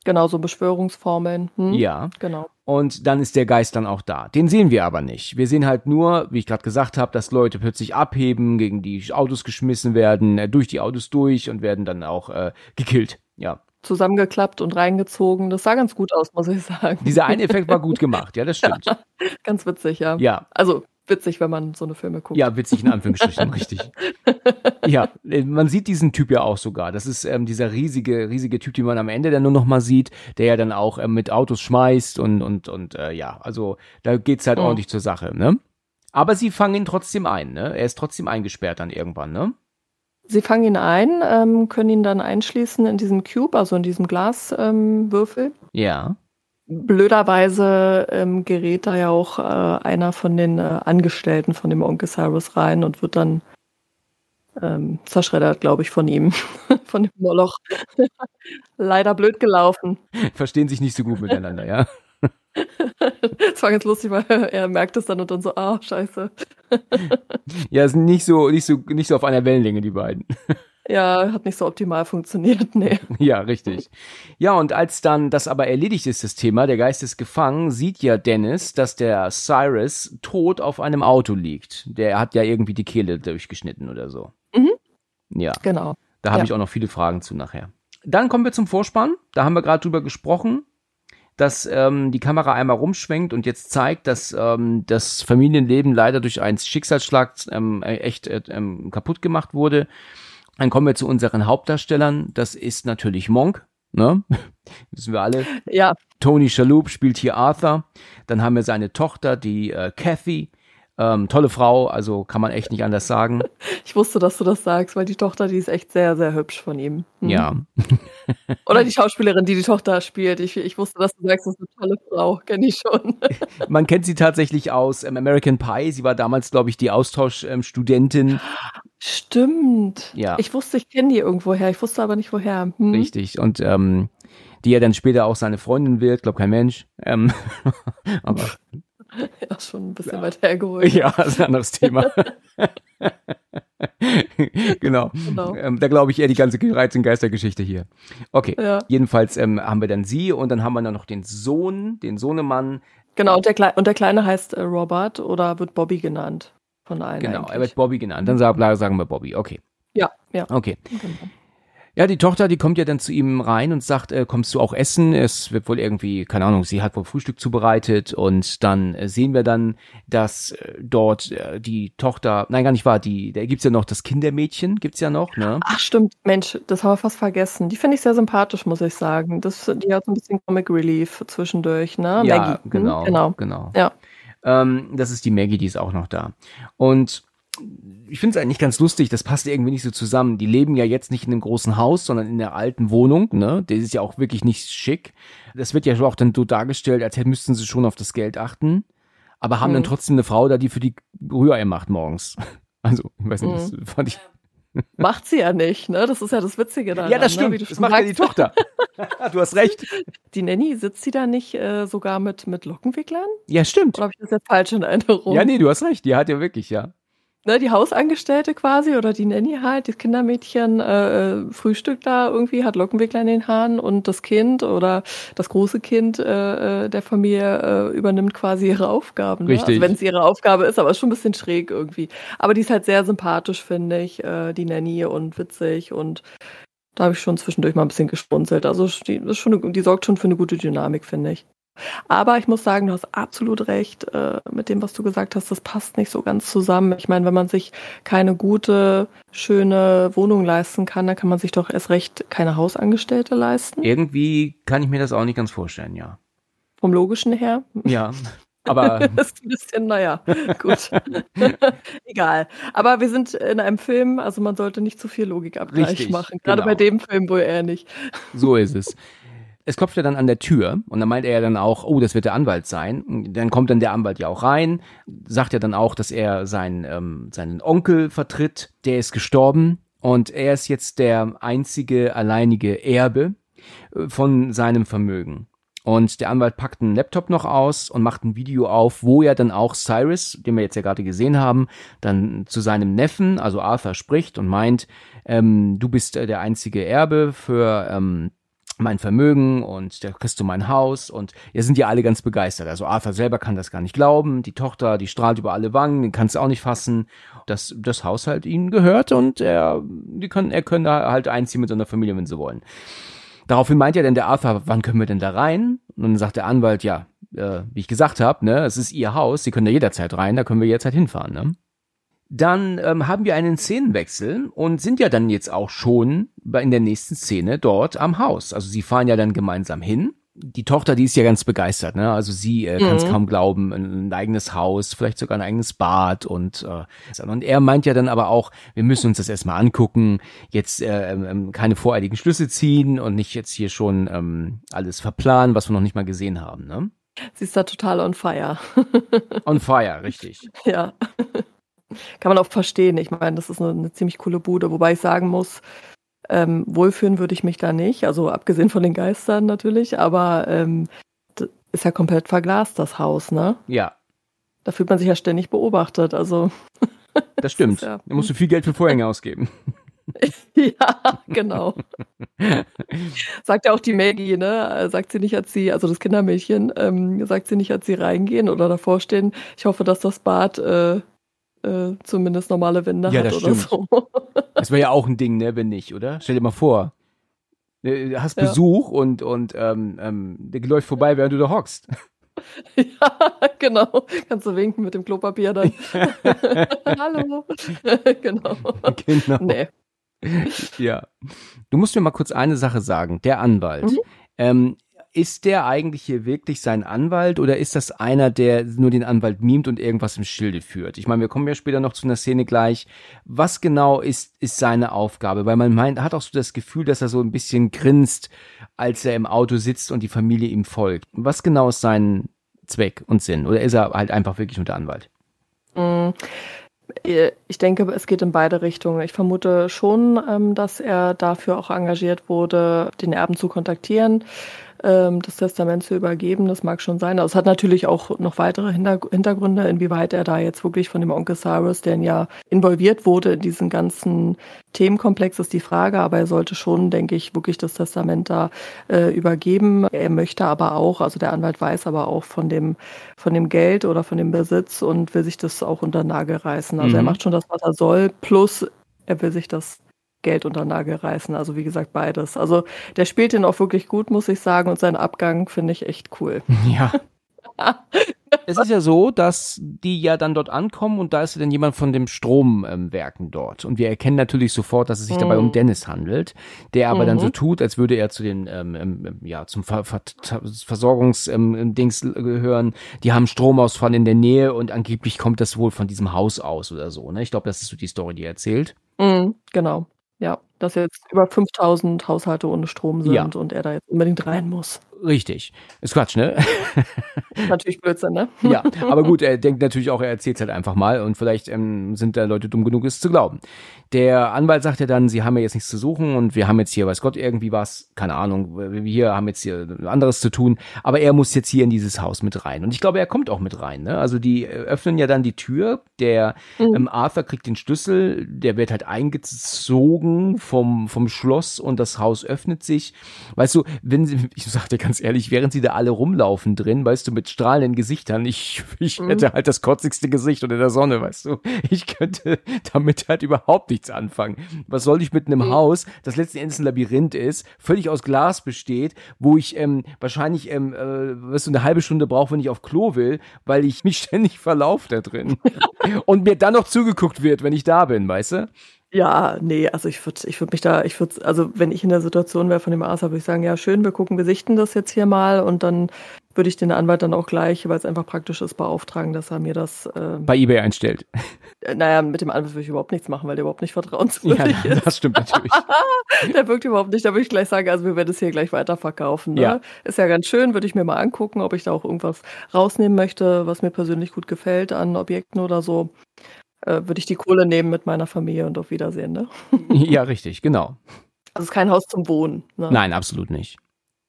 Genau, so Beschwörungsformeln. Hm? Ja. Genau. Und dann ist der Geist dann auch da. Den sehen wir aber nicht. Wir sehen halt nur, wie ich gerade gesagt habe, dass Leute plötzlich abheben, gegen die Autos geschmissen werden, äh, durch die Autos durch und werden dann auch äh, gekillt. Ja. Zusammengeklappt und reingezogen. Das sah ganz gut aus, muss ich sagen. Dieser eine Effekt war gut gemacht, ja, das stimmt. ganz witzig, ja. Ja, Also witzig, wenn man so eine Filme guckt. ja, witzig in Anführungsstrichen, richtig. Ja, äh, man sieht diesen Typ ja auch sogar. Das ist ähm, dieser riesige, riesige Typ, den man am Ende dann nur noch mal sieht, der ja dann auch ähm, mit Autos schmeißt und und und äh, ja, also da geht's halt Mhm. ordentlich zur Sache, ne? Aber sie fangen ihn trotzdem ein, ne? Er ist trotzdem eingesperrt dann irgendwann, ne? Sie fangen ihn ein, ähm, können ihn dann einschließen in diesem Cube, also in diesem Glaswürfel. Ja. Blöderweise ähm, gerät da ja auch äh, einer von den äh, Angestellten von dem Onkel Cyrus rein und wird dann ähm, zerschreddert, glaube ich, von ihm, von dem Moloch. Leider blöd gelaufen. Verstehen sich nicht so gut miteinander, ja. Das war ganz lustig, weil er merkt es dann und dann so, ah, scheiße. Ja, sind nicht so, nicht so, nicht so auf einer Wellenlänge, die beiden. Ja, hat nicht so optimal funktioniert, nee. Ja, richtig. Ja, und als dann das aber erledigt ist, das Thema, der Geist ist gefangen, sieht ja Dennis, dass der Cyrus tot auf einem Auto liegt. Der hat ja irgendwie die Kehle durchgeschnitten oder so. Mhm. Ja. Genau. Da habe Ja. ich auch noch viele Fragen zu nachher. Dann kommen wir zum Vorspann. Da haben wir gerade drüber gesprochen, dass ähm, die Kamera einmal rumschwenkt und jetzt zeigt, dass ähm, das Familienleben leider durch einen Schicksalsschlag ähm, äh, echt äh, ähm, kaputt gemacht wurde. Dann kommen wir zu unseren Hauptdarstellern. Das ist natürlich Monk. Ne? Wissen wir alle. Ja, Tony Shalhoub spielt hier Arthur. Dann haben wir seine Tochter, die äh, Kathy. Ähm, tolle Frau, also kann man echt nicht anders sagen. ich wusste, dass du das sagst, weil die Tochter, die ist echt sehr, sehr hübsch von ihm. Mhm. Ja, Oder die Schauspielerin, die die Tochter spielt. Ich, ich wusste, dass du sagst, das ist eine tolle Frau. Kenne ich schon. Man kennt sie tatsächlich aus ähm, American Pie. Sie war damals, glaube ich, die Austauschstudentin. Stimmt. Ja. Ich wusste, ich kenne die irgendwoher. Ich wusste aber nicht woher. Hm. Richtig. Und ähm, die ja dann später auch seine Freundin wird, glaub kein Mensch. Ähm, aber Ja, schon ein bisschen weit hergeholt. ja, das ist ein anderes Thema. genau. Genau. Ähm, da glaube ich eher die ganze Reiz- und Geistergeschichte hier. Okay. Ja. Jedenfalls ähm, haben wir dann sie und dann haben wir dann noch den Sohn, den Sohnemann. Genau, und der, Klei und der Kleine heißt äh, Robert oder wird Bobby genannt. Von allen. Genau, eigentlich. er wird Bobby genannt. Dann sagen, wir Bobby. Okay. Ja, ja. Okay. Genau. Ja, die Tochter, die kommt ja dann zu ihm rein und sagt, äh, kommst du auch essen? Es wird wohl irgendwie, keine Ahnung, sie hat wohl Frühstück zubereitet und dann äh, sehen wir dann, dass äh, dort äh, die Tochter, nein, gar nicht wahr, die, da gibt's ja noch das Kindermädchen, gibt's ja noch, ne? Ach stimmt, Mensch, das haben wir fast vergessen. Die finde ich sehr sympathisch, muss ich sagen. Das, die hat so ein bisschen Comic Relief zwischendurch, ne? ja, Maggie. Hm? genau, genau. genau. Ja. Ähm, das ist die Maggie, die ist auch noch da. Und ich finde es eigentlich ganz lustig, das passt irgendwie nicht so zusammen. Die leben ja jetzt nicht in einem großen Haus, sondern in der alten Wohnung, ne? Das ist ja auch wirklich nicht schick. Das wird ja auch dann so dargestellt, als hätten müssten sie schon auf das Geld achten. Aber haben Mhm. dann trotzdem eine Frau da, die für die Rührei macht morgens. Also, ich weiß nicht, das fand ich. Macht sie ja nicht, ne? Das ist ja das Witzige daran. Ja, das Ne? stimmt. Wie du das macht ja die. Tochter. du hast recht. Die Nanny, sitzt sie da nicht äh, sogar mit, mit Lockenwicklern? Ja, stimmt. Oder habe ich das jetzt falsch in Erinnerung? Ja, nee, du hast recht. Die hat ja wirklich, ja. Ne, die Hausangestellte quasi oder die Nanny halt, das Kindermädchen äh, äh, frühstückt da irgendwie, hat Lockenwickler in den Haaren und das Kind oder das große Kind äh, äh, der Familie äh, übernimmt quasi ihre Aufgaben. Ne? Richtig. Also wenn es ihre Aufgabe ist, aber ist schon ein bisschen schräg irgendwie. Aber die ist halt sehr sympathisch, finde ich, äh, die Nanny und witzig und da habe ich schon zwischendurch mal ein bisschen gespunzelt. Also die, ist schon eine, die sorgt schon für eine gute Dynamik, finde ich. Aber ich muss sagen, du hast absolut recht äh, mit dem, was du gesagt hast. Das passt nicht so ganz zusammen. Ich meine, wenn man sich keine gute, schöne Wohnung leisten kann, dann kann man sich doch erst recht keine Hausangestellte leisten. Irgendwie kann ich mir das auch nicht ganz vorstellen, ja. Vom Logischen her. Ja. Aber Das ist ein bisschen, naja, gut. Egal. Aber wir sind in einem Film, also man sollte nicht zu viel Logikabgleich Richtig, machen. Gerade genau. bei dem Film wohl eher nicht. So ist es. Es klopft ja dann an der Tür und dann meint er ja dann auch, oh, das wird der Anwalt sein. Und Dann kommt dann der Anwalt ja auch rein, sagt ja dann auch, dass er seinen, ähm, seinen Onkel vertritt, der ist gestorben und er ist jetzt der einzige alleinige Erbe äh, von seinem Vermögen. Und der Anwalt packt einen Laptop noch aus und macht ein Video auf, wo er dann auch Cyrus, den wir jetzt ja gerade gesehen haben, dann zu seinem Neffen, also Arthur, spricht und meint, ähm, du bist äh, der einzige Erbe für ähm, mein Vermögen und da kriegst du mein Haus und ja sind ja alle ganz begeistert. Also Arthur selber kann das gar nicht glauben, die Tochter, die strahlt über alle Wangen, den kannst du auch nicht fassen, dass das Haus halt ihnen gehört und er, die können, er können da halt einziehen mit seiner Familie, wenn sie wollen. Daraufhin meint ja dann der Arthur, wann können wir denn da rein? Und dann sagt der Anwalt, ja, äh, wie ich gesagt habe, ne, es ist ihr Haus, sie können da jederzeit rein, da können wir jederzeit hinfahren, ne? Dann ähm, haben wir einen Szenenwechsel und sind ja dann jetzt auch schon in der nächsten Szene dort am Haus. Also sie fahren ja dann gemeinsam hin die Tochter, die ist ja ganz begeistert, ne? Also sie äh, kann es Mhm. kaum glauben, ein, ein eigenes Haus, vielleicht sogar ein eigenes Bad und äh, und er meint ja dann aber auch, wir müssen uns das erstmal angucken, jetzt äh, ähm, keine voreiligen Schlüsse ziehen und nicht jetzt hier schon ähm, alles verplanen, was wir noch nicht mal gesehen haben, ne? Sie ist da total on fire. On fire, richtig. Ja. Kann man auch verstehen. Ich meine, das ist eine, eine ziemlich coole Bude, wobei ich sagen muss, ähm, wohlfühlen würde ich mich da nicht. Also abgesehen von den Geistern natürlich, aber ähm, ist ja komplett verglast, das Haus, ne? Ja, Da fühlt man sich ja ständig beobachtet. Also das stimmt. ja- Da musst du viel Geld für Vorhänge ausgeben. ja, genau. sagt ja auch die Maggie, ne? Sagt sie nicht, als sie, also das Kindermädchen, ähm, sagt sie nicht, als sie reingehen oder davor stehen. Ich hoffe, dass das Bad äh, äh, zumindest normale Wände Ja, hat das oder stimmt. so. Das wäre ja auch ein Ding, ne, wenn nicht, oder? Stell dir mal vor. äh, Du hast Ja. Besuch und, und ähm, ähm, der läuft vorbei, während du da hockst. Ja, genau. Kannst du winken mit dem Klopapier dann. Hallo. genau. genau. Nee. Ja. Du musst mir mal kurz eine Sache sagen. Der Anwalt. Mhm. Ähm, ist der eigentlich hier wirklich sein Anwalt oder ist das einer, der nur den Anwalt mimt und irgendwas im Schilde führt? Ich meine, wir kommen ja später noch zu einer Szene gleich. Was genau ist, ist seine Aufgabe? Weil man meint, hat auch so das Gefühl, dass er so ein bisschen grinst, als er im Auto sitzt und die Familie ihm folgt. Was genau ist sein Zweck und Sinn? Oder ist er halt einfach wirklich nur der Anwalt? Mm, äh, Ich denke, es geht in beide Richtungen. Ich vermute schon, ähm, dass er dafür auch engagiert wurde, den Erben zu kontaktieren, ähm, das Testament zu übergeben. Das mag schon sein. Also es hat natürlich auch noch weitere Hinter- Hintergründe, inwieweit er da jetzt wirklich von dem Onkel Cyrus, der ja involviert wurde in diesen ganzen Themenkomplex, ist die Frage. Aber er sollte schon, denke ich, wirklich das Testament da äh, übergeben. Er möchte aber auch, also der Anwalt weiß aber auch von dem von dem Geld oder von dem Besitz und will sich das auch unter den Nagel reißen. Also er Mhm. macht schon das, was er soll, plus er will sich das Geld unter Nagel reißen. Also wie gesagt, beides. Also der spielt den auch wirklich gut, muss ich sagen, und seinen Abgang finde ich echt cool. Ja. Es ist ja so, dass die ja dann dort ankommen und da ist ja dann jemand von dem Stromwerken dort. Und wir erkennen natürlich sofort, dass es sich dabei Mhm. um Dennis handelt, der aber dann Mhm. so tut, als würde er zu den, ähm, ähm, ja, zum Ver Ver Versorgungsdings ähm, Dings gehören. Die haben Stromausfall in der Nähe und angeblich kommt das wohl von diesem Haus aus oder so. Ne? Ich glaube, das ist so die Story, die er erzählt. Mhm, genau. Ja, dass jetzt über 5000 Haushalte ohne Strom sind Ja. und er da jetzt unbedingt rein muss. Richtig. Ist Quatsch, ne? Natürlich Blödsinn, ne? Ja, aber gut, er denkt natürlich auch, er erzählt halt einfach mal und vielleicht ähm, sind da Leute dumm genug, es zu glauben. Der Anwalt sagt ja dann, sie haben ja jetzt nichts zu suchen und wir haben jetzt hier, weiß Gott, irgendwie was, keine Ahnung, wir haben jetzt hier anderes zu tun, aber er muss jetzt hier in dieses Haus mit rein. Und ich glaube, er kommt auch mit rein. Ne? Also die äh, öffnen ja dann die Tür, der Mhm. ähm, Arthur kriegt den Schlüssel, der wird halt eingezogen vom, vom Schloss und das Haus öffnet sich. Weißt du, wenn sie, ich sag dir ganz ehrlich, während sie da alle rumlaufen drin, weißt du, mit strahlenden Gesichtern, ich, ich Mhm. hätte halt das kotzigste Gesicht unter der Sonne, weißt du. Ich könnte damit halt überhaupt nichts anfangen. Was soll ich mit einem Mhm. Haus, das letzten Endes ein Labyrinth ist, völlig aus Glas besteht, wo ich ähm, wahrscheinlich ähm, äh, weißt du, eine halbe Stunde brauche, wenn ich auf Klo will, weil ich mich ständig verlaufe da drin. Und mir dann noch zugeguckt wird, wenn ich da bin, weißt du? Ja, nee, also ich würde ich würd mich da, ich würde, also wenn ich in der Situation wäre von dem Arthur, würde ich sagen, ja schön, wir gucken, wir sichten das jetzt hier mal und dann würde ich den Anwalt dann auch gleich, weil es einfach praktisch ist, beauftragen, dass er mir das, äh, Bei eBay einstellt. äh, naja, mit dem Anwalt würde ich überhaupt nichts machen, weil der überhaupt nicht Ja, vertrauenswürdig ist. das stimmt natürlich. Der wirkt überhaupt nicht, da würde ich gleich sagen, also wir werden es hier gleich weiterverkaufen. Ne? Ja. Ist ja ganz schön, würde ich mir mal angucken, ob ich da auch irgendwas rausnehmen möchte, was mir persönlich gut gefällt an Objekten oder so. Äh, würde ich die Kohle nehmen mit meiner Familie und auf Wiedersehen, ne? Ja, richtig, genau. Also es ist kein Haus zum Wohnen. Ne? Nein, absolut nicht.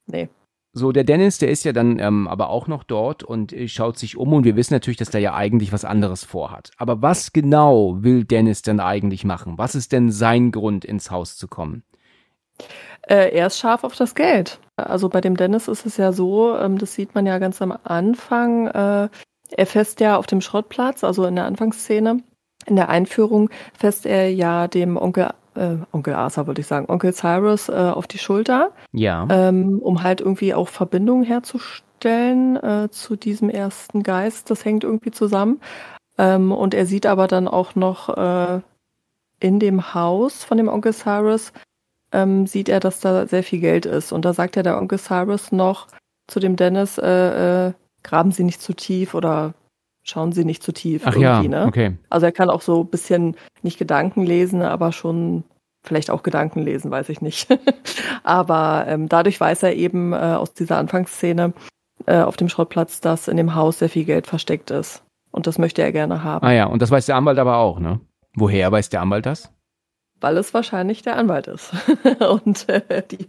Nee. So, der Dennis, der ist ja dann ähm, aber auch noch dort und äh, schaut sich um und wir wissen natürlich, dass der ja eigentlich was anderes vorhat. Aber was genau will Dennis denn eigentlich machen? Was ist denn sein Grund, ins Haus zu kommen? Äh, er ist scharf auf das Geld. Also bei dem Dennis ist es ja so, ähm, das sieht man ja ganz am Anfang. Äh, er fässt ja auf dem Schrottplatz, also in der Anfangsszene, in der Einführung, fässt er ja dem Onkel, äh, Onkel Arthur würde ich sagen, Onkel Cyrus äh, auf die Schulter, Ja. ähm, um halt irgendwie auch Verbindungen herzustellen äh, zu diesem ersten Geist. Das hängt irgendwie zusammen. Ähm, und er sieht aber dann auch noch äh, in dem Haus von dem Onkel Cyrus, ähm, sieht er, dass da sehr viel Geld ist. Und da sagt ja der Onkel Cyrus noch, zu dem Dennis, äh, äh, graben Sie nicht zu tief oder schauen Sie nicht zu tief. Ach ja, ne? okay. Also er kann auch so ein bisschen nicht Gedanken lesen, aber schon vielleicht auch Gedanken lesen, weiß ich nicht. aber ähm, dadurch weiß er eben äh, aus dieser Anfangsszene äh, auf dem Schrottplatz, dass in dem Haus sehr viel Geld versteckt ist. Und das möchte er gerne haben. Ah ja, und das weiß der Anwalt aber auch, ne? Woher weiß der Anwalt das? Weil es wahrscheinlich der Anwalt ist. und äh, die,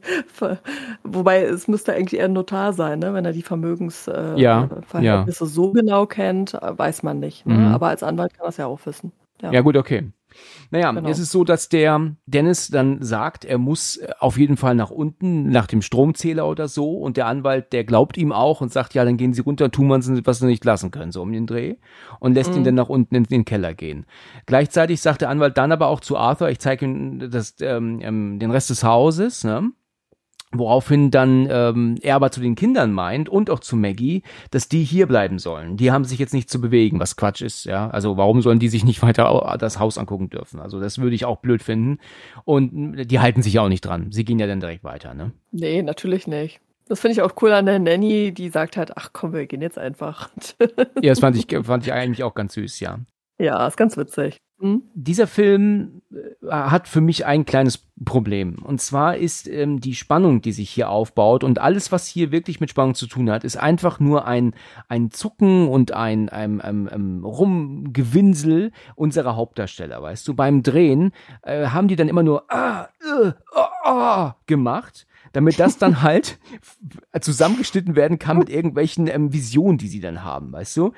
wobei es müsste eigentlich eher ein Notar sein, ne? wenn er die Vermögensverhältnisse äh, ja, ja. so genau kennt, weiß man nicht. Ne? Mhm. Aber als Anwalt kann er es ja auch wissen. Ja, ja gut, okay. Naja, genau. es ist so, dass der Dennis dann sagt, er muss äh, auf jeden Fall nach unten, nach dem Stromzähler oder so. Und der Anwalt, der glaubt ihm auch und sagt, ja, dann gehen Sie runter, tun wir was Sie nicht lassen können, so um den Dreh. Und lässt mhm. ihn dann nach unten in den Keller gehen. Gleichzeitig sagt der Anwalt dann aber auch zu Arthur, ich zeige ihm das, ähm, ähm den Rest des Hauses, ne? Woraufhin dann ähm, er aber zu den Kindern meint und auch zu Maggie, dass die hier bleiben sollen. Die haben sich jetzt nicht zu bewegen, was Quatsch ist, ja. Also warum sollen die sich nicht weiter das Haus angucken dürfen? Also das würde ich auch blöd finden. Und die halten sich ja auch nicht dran. Sie gehen ja dann direkt weiter, ne? Nee, natürlich nicht. Das finde ich auch cool an der Nanny, die sagt halt, ach komm, wir gehen jetzt einfach. ja, das fand ich, fand ich eigentlich auch ganz süß, ja. Ja, ist ganz witzig. Hm? Dieser Film äh, hat für mich ein kleines Problem. Und zwar ist ähm, die Spannung, die sich hier aufbaut und alles, was hier wirklich mit Spannung zu tun hat, ist einfach nur ein, ein Zucken und ein, ein, ein, ein Rumgewinsel unserer Hauptdarsteller. Weißt du, beim Drehen äh, haben die dann immer nur ah, äh, oh, oh, gemacht damit das dann halt zusammengeschnitten werden kann mit irgendwelchen ähm, Visionen, die sie dann haben, weißt du?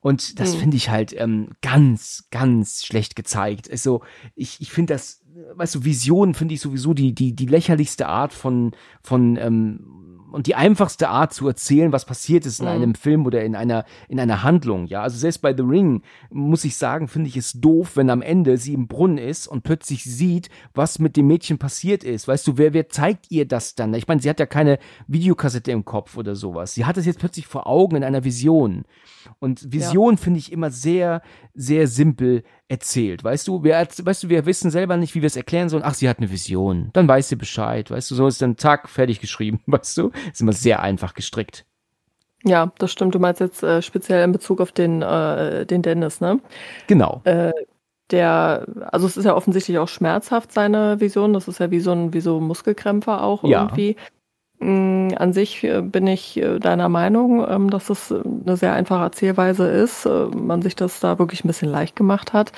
Und das mhm. finde ich halt ähm, ganz, ganz schlecht gezeigt. Also ich, ich finde das, weißt du, Visionen finde ich sowieso die, die, die lächerlichste Art von, von ähm, und die einfachste Art zu erzählen, was passiert ist in mhm. einem Film oder in einer, in einer Handlung. Ja, also selbst bei The Ring muss ich sagen, finde ich es doof, wenn am Ende sie im Brunnen ist und plötzlich sieht, was mit dem Mädchen passiert ist. Weißt du, wer, wer zeigt ihr das dann? Ich meine, sie hat ja keine Videokassette im Kopf oder sowas. Sie hat es jetzt plötzlich vor Augen in einer Vision. Und Vision ja. finde ich immer sehr, sehr simpel erzählt. Weißt du, wir, weißt du, wir wissen selber nicht, wie wir es erklären sollen. Ach, sie hat eine Vision. Dann weiß sie Bescheid. Weißt du, so ist dann Tag fertig geschrieben. Weißt du, ist immer sehr einfach gestrickt. Ja, das stimmt. Du meinst jetzt äh, speziell in Bezug auf den, äh, den Dennis, ne? Genau. Äh, der, also es ist ja offensichtlich auch schmerzhaft, seine Vision. Das ist ja wie so ein, wie so Muskelkrämpfer auch ja. irgendwie. Mm, an sich äh, bin ich äh, deiner Meinung, ähm, dass es eine sehr einfache Erzählweise ist, äh, man sich das da wirklich ein bisschen leicht gemacht hat.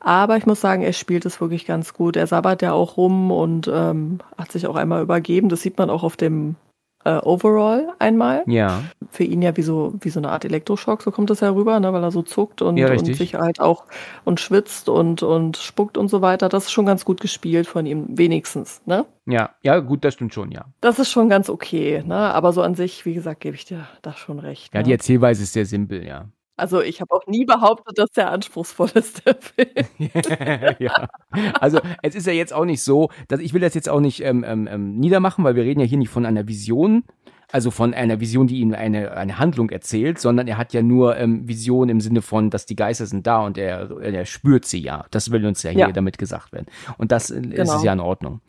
Aber ich muss sagen, er spielt es wirklich ganz gut. Er sabbert ja auch rum und ähm, hat sich auch einmal übergeben. Das sieht man auch auf dem äh, Overall einmal. Ja. Für ihn ja wie so, wie so eine Art Elektroschock, so kommt es ja rüber, ne, weil er so zuckt und, ja, und sich halt auch und schwitzt und, und spuckt und so weiter. Das ist schon ganz gut gespielt von ihm, wenigstens, ne? Ja, ja, gut, das stimmt schon, ja. Das ist schon ganz okay, ne? Aber so an sich, wie gesagt, gebe ich dir da schon recht. Ja, ne? die Erzählweise ist sehr simpel, ja. Also ich habe auch nie behauptet, dass der anspruchsvoll ist, Film. ja. Also es ist ja jetzt auch nicht so, dass ich will das jetzt auch nicht ähm, ähm, ähm niedermachen, weil wir reden ja hier nicht von einer Vision, also von einer Vision, die ihm eine, eine Handlung erzählt, sondern er hat ja nur ähm, Vision im Sinne von, dass die Geister sind da und er, er spürt sie ja. Das will uns ja hier ja. damit gesagt werden. Und das äh, genau. ist ja in Ordnung.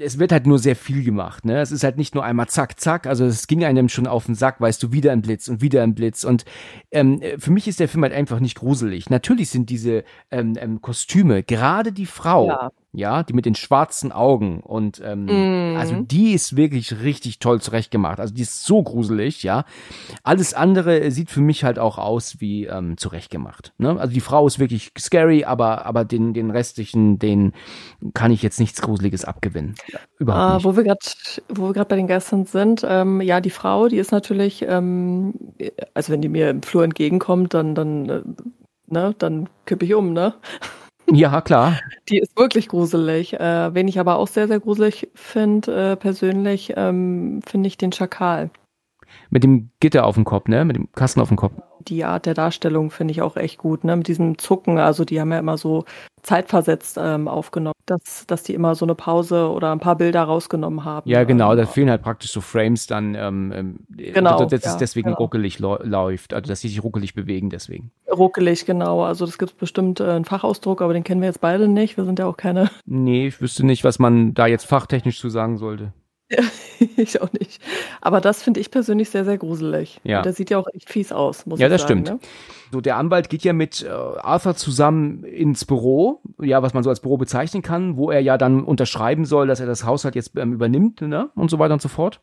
Es wird halt nur sehr viel gemacht. Ne? Es ist halt nicht nur einmal zack, zack. Also es ging einem schon auf den Sack, weißt du, wieder ein Blitz und wieder ein Blitz. Und ähm, für mich ist der Film halt einfach nicht gruselig. Natürlich sind diese ähm, ähm, Kostüme, gerade die Frau, ja ja, die mit den schwarzen Augen und ähm, mm. also die ist wirklich richtig toll zurechtgemacht. Also die ist so gruselig, ja. Alles andere sieht für mich halt auch aus wie ähm, zurechtgemacht. Ne? Also die Frau ist wirklich scary, aber aber den den restlichen, den kann ich jetzt nichts Gruseliges abgewinnen. Überhaupt ah, nicht. Wo wir gerade wo wir gerade bei den Gästen sind, ähm, ja, die Frau, die ist natürlich, ähm, also wenn die mir im Flur entgegenkommt, dann dann äh, ne, dann kippe ich um, ne? Ja, klar. Die ist wirklich gruselig. Äh, wen ich aber auch sehr, sehr gruselig finde, äh, persönlich, ähm, finde ich den Schakal. Mit dem Gitter auf dem Kopf, ne? Mit dem Kasten auf dem Kopf. Die Art der Darstellung finde ich auch echt gut, ne? Mit diesem Zucken, also die haben ja immer so zeitversetzt ähm, aufgenommen, dass, dass die immer so eine Pause oder ein paar Bilder rausgenommen haben. Ja, genau, da fehlen halt praktisch so Frames dann, ähm, ähm genau, dass ja, es deswegen genau. ruckelig läuft, also dass sie sich ruckelig bewegen deswegen. Ruckelig, genau, also das gibt bestimmt äh, einen Fachausdruck, aber den kennen wir jetzt beide nicht, wir sind ja auch keine. Nee, ich wüsste nicht, was man da jetzt fachtechnisch zu sagen sollte. ich auch nicht. Aber das finde ich persönlich sehr, sehr gruselig. Ja. Und der sieht ja auch echt fies aus, muss Ja, ich das sagen. stimmt. Ne? So, der Anwalt geht ja mit äh, Arthur zusammen ins Büro, ja, was man so als Büro bezeichnen kann, wo er ja dann unterschreiben soll, dass er das Haushalt jetzt ähm, übernimmt, ne? Und so weiter und so fort.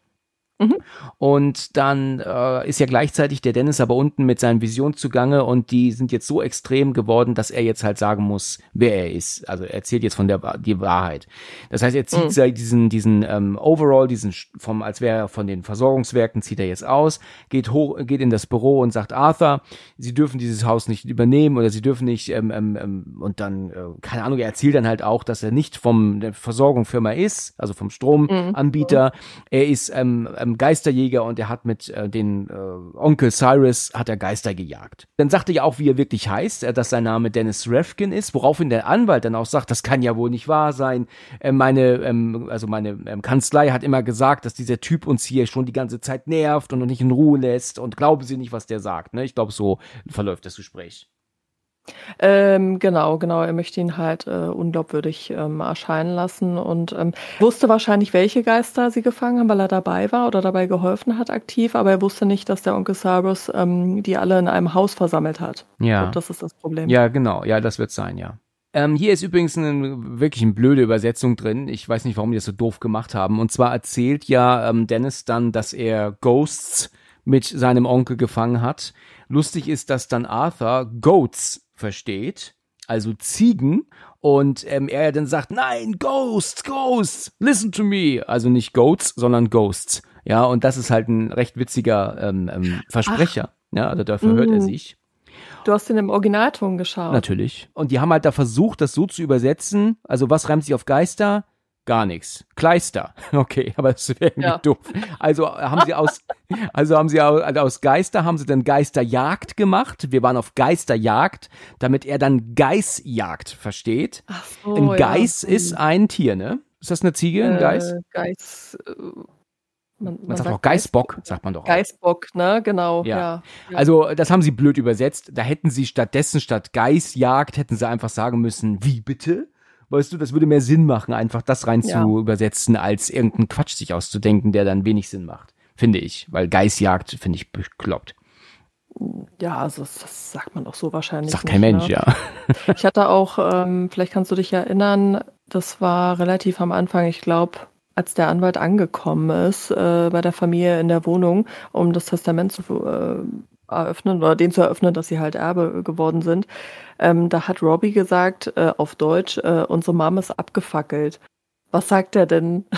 Mhm. Und dann äh, ist ja gleichzeitig der Dennis aber unten mit seinen Visionen zugange und die sind jetzt so extrem geworden, dass er jetzt halt sagen muss, wer er ist. Also er erzählt jetzt von der die Wahrheit. Das heißt, er zieht Mhm. diesen diesen ähm, Overall, diesen vom als wäre er von den Versorgungswerken zieht er jetzt aus, geht hoch, geht in das Büro und sagt Arthur, sie dürfen dieses Haus nicht übernehmen oder sie dürfen nicht ähm, ähm, ähm, und dann äh, keine Ahnung, er erzählt dann halt auch, dass er nicht vom der Versorgungsfirma ist, also vom Stromanbieter. Er ist ähm, ähm, Geisterjäger und er hat mit äh, den äh, Onkel Cyrus hat er Geister gejagt. Dann sagt er ja auch, wie er wirklich heißt, äh, dass sein Name Dennis Refkin ist, woraufhin der Anwalt dann auch sagt, das kann ja wohl nicht wahr sein. Äh, meine, ähm, also meine ähm, Kanzlei hat immer gesagt, dass dieser Typ uns hier schon die ganze Zeit nervt und uns nicht in Ruhe lässt und glauben Sie nicht, was der sagt. Ne? Ich glaube, so verläuft das Gespräch. Ähm, genau, genau. Er möchte ihn halt äh, unglaubwürdig ähm, erscheinen lassen und ähm, wusste wahrscheinlich, welche Geister sie gefangen haben, weil er dabei war oder dabei geholfen hat aktiv, aber er wusste nicht, dass der Onkel Cyrus ähm, die alle in einem Haus versammelt hat. Ja. glaub, das ist das Problem. Ja, genau. Ja, das wird sein, ja. Ähm, hier ist übrigens eine wirklich eine blöde Übersetzung drin. Ich weiß nicht, warum die das so doof gemacht haben. Und zwar erzählt ja ähm, Dennis dann, dass er Ghosts mit seinem Onkel gefangen hat. Lustig ist, dass dann Arthur Goats versteht, also Ziegen. Und ähm, er dann sagt, nein, Ghosts, Ghosts, listen to me. Also nicht Goats, sondern Ghosts. Ja, und das ist halt ein recht witziger ähm, ähm, Versprecher. Ja, also dafür hört er Mm. sich. Du hast ihn im Originalton geschaut. Natürlich. Und die haben halt da versucht, das so zu übersetzen. Also was reimt sich auf Geister? Gar nichts. Kleister. Okay, aber das wäre irgendwie Ja. doof. Also haben sie aus, also haben sie au- also aus Geister haben sie dann Geisterjagd gemacht. Wir waren auf Geisterjagd, damit er dann Geißjagd versteht. Ach so, ein ja. Geiß ist ein Tier, ne? Ist das eine Ziege, ein Geiß? Äh, Geiß. Äh, man, Man sagt auch Geißbock, sagt man doch. auch. Geißbock, ne? Genau. Ja. Ja. ja. Also, das haben sie blöd übersetzt. Da hätten sie stattdessen statt Geißjagd hätten sie einfach sagen müssen, wie bitte? Weißt du, das würde mehr Sinn machen, einfach das rein Ja. zu übersetzen, als irgendeinen Quatsch sich auszudenken, der dann wenig Sinn macht. Finde ich. Weil Geißjagd finde ich bekloppt. ja, also das, sagt man doch so wahrscheinlich. Sagt kein Mensch, ne? ja. Ich hatte auch, ähm, vielleicht kannst du dich erinnern, das war relativ am Anfang, ich glaube, als der Anwalt angekommen ist äh, bei der Familie in der Wohnung, um das Testament zu äh, eröffnen oder den zu eröffnen, dass sie halt Erbe geworden sind. Ähm, da hat Robbie gesagt, äh, auf Deutsch, äh, unsere Mom ist abgefackelt. Was sagt er denn?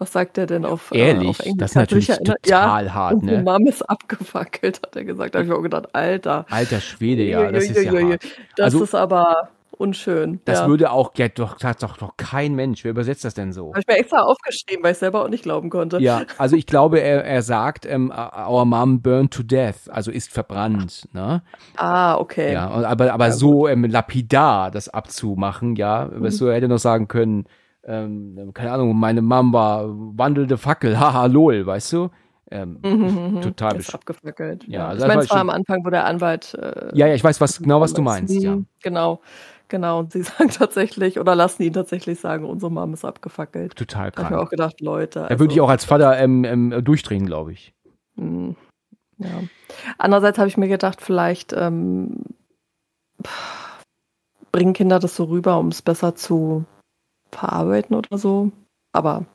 Was sagt er denn auf, äh, Ehrlich, auf Englisch? das ist natürlich total hart, unsere ne? Mom ist abgefackelt, hat er gesagt. Da habe ich auch gedacht, Alter. Alter Schwede, ja, das ist ja hart. Das Also- ist aber unschön. Das ja. würde auch, ja, doch, sagt doch, doch kein Mensch. Wer übersetzt das denn so? Habe ich mir extra aufgeschrieben, weil ich selber auch nicht glauben konnte. Ja, also ich glaube, er, er sagt, ähm, our mom burned to death, also ist verbrannt, ne? Ah, okay. Ja, aber, aber so ähm, lapidar das abzumachen, ja, weißt du, er hätte noch sagen können, ähm, keine Ahnung, meine Mom war wandelnde Fackel, haha, lol, weißt du? Ähm, Mhm, total ist abgefackelt. Ja, Ja, also ich das meine, es war am Anfang, wo der Anwalt. Äh, ja, ja, ich weiß was, genau, was du meinst, ja. Mhm, Genau, genau. Und sie sagen tatsächlich oder lassen ihn tatsächlich sagen, unsere Mom ist abgefackelt. Total Da habe ich mir auch gedacht, Leute. Da würde ich auch als Vater ähm, ähm, durchdrehen, glaube ich. Hm, Ja. Andererseits habe ich mir gedacht, vielleicht ähm, pff, bringen Kinder das so rüber, um es besser zu verarbeiten oder so. Aber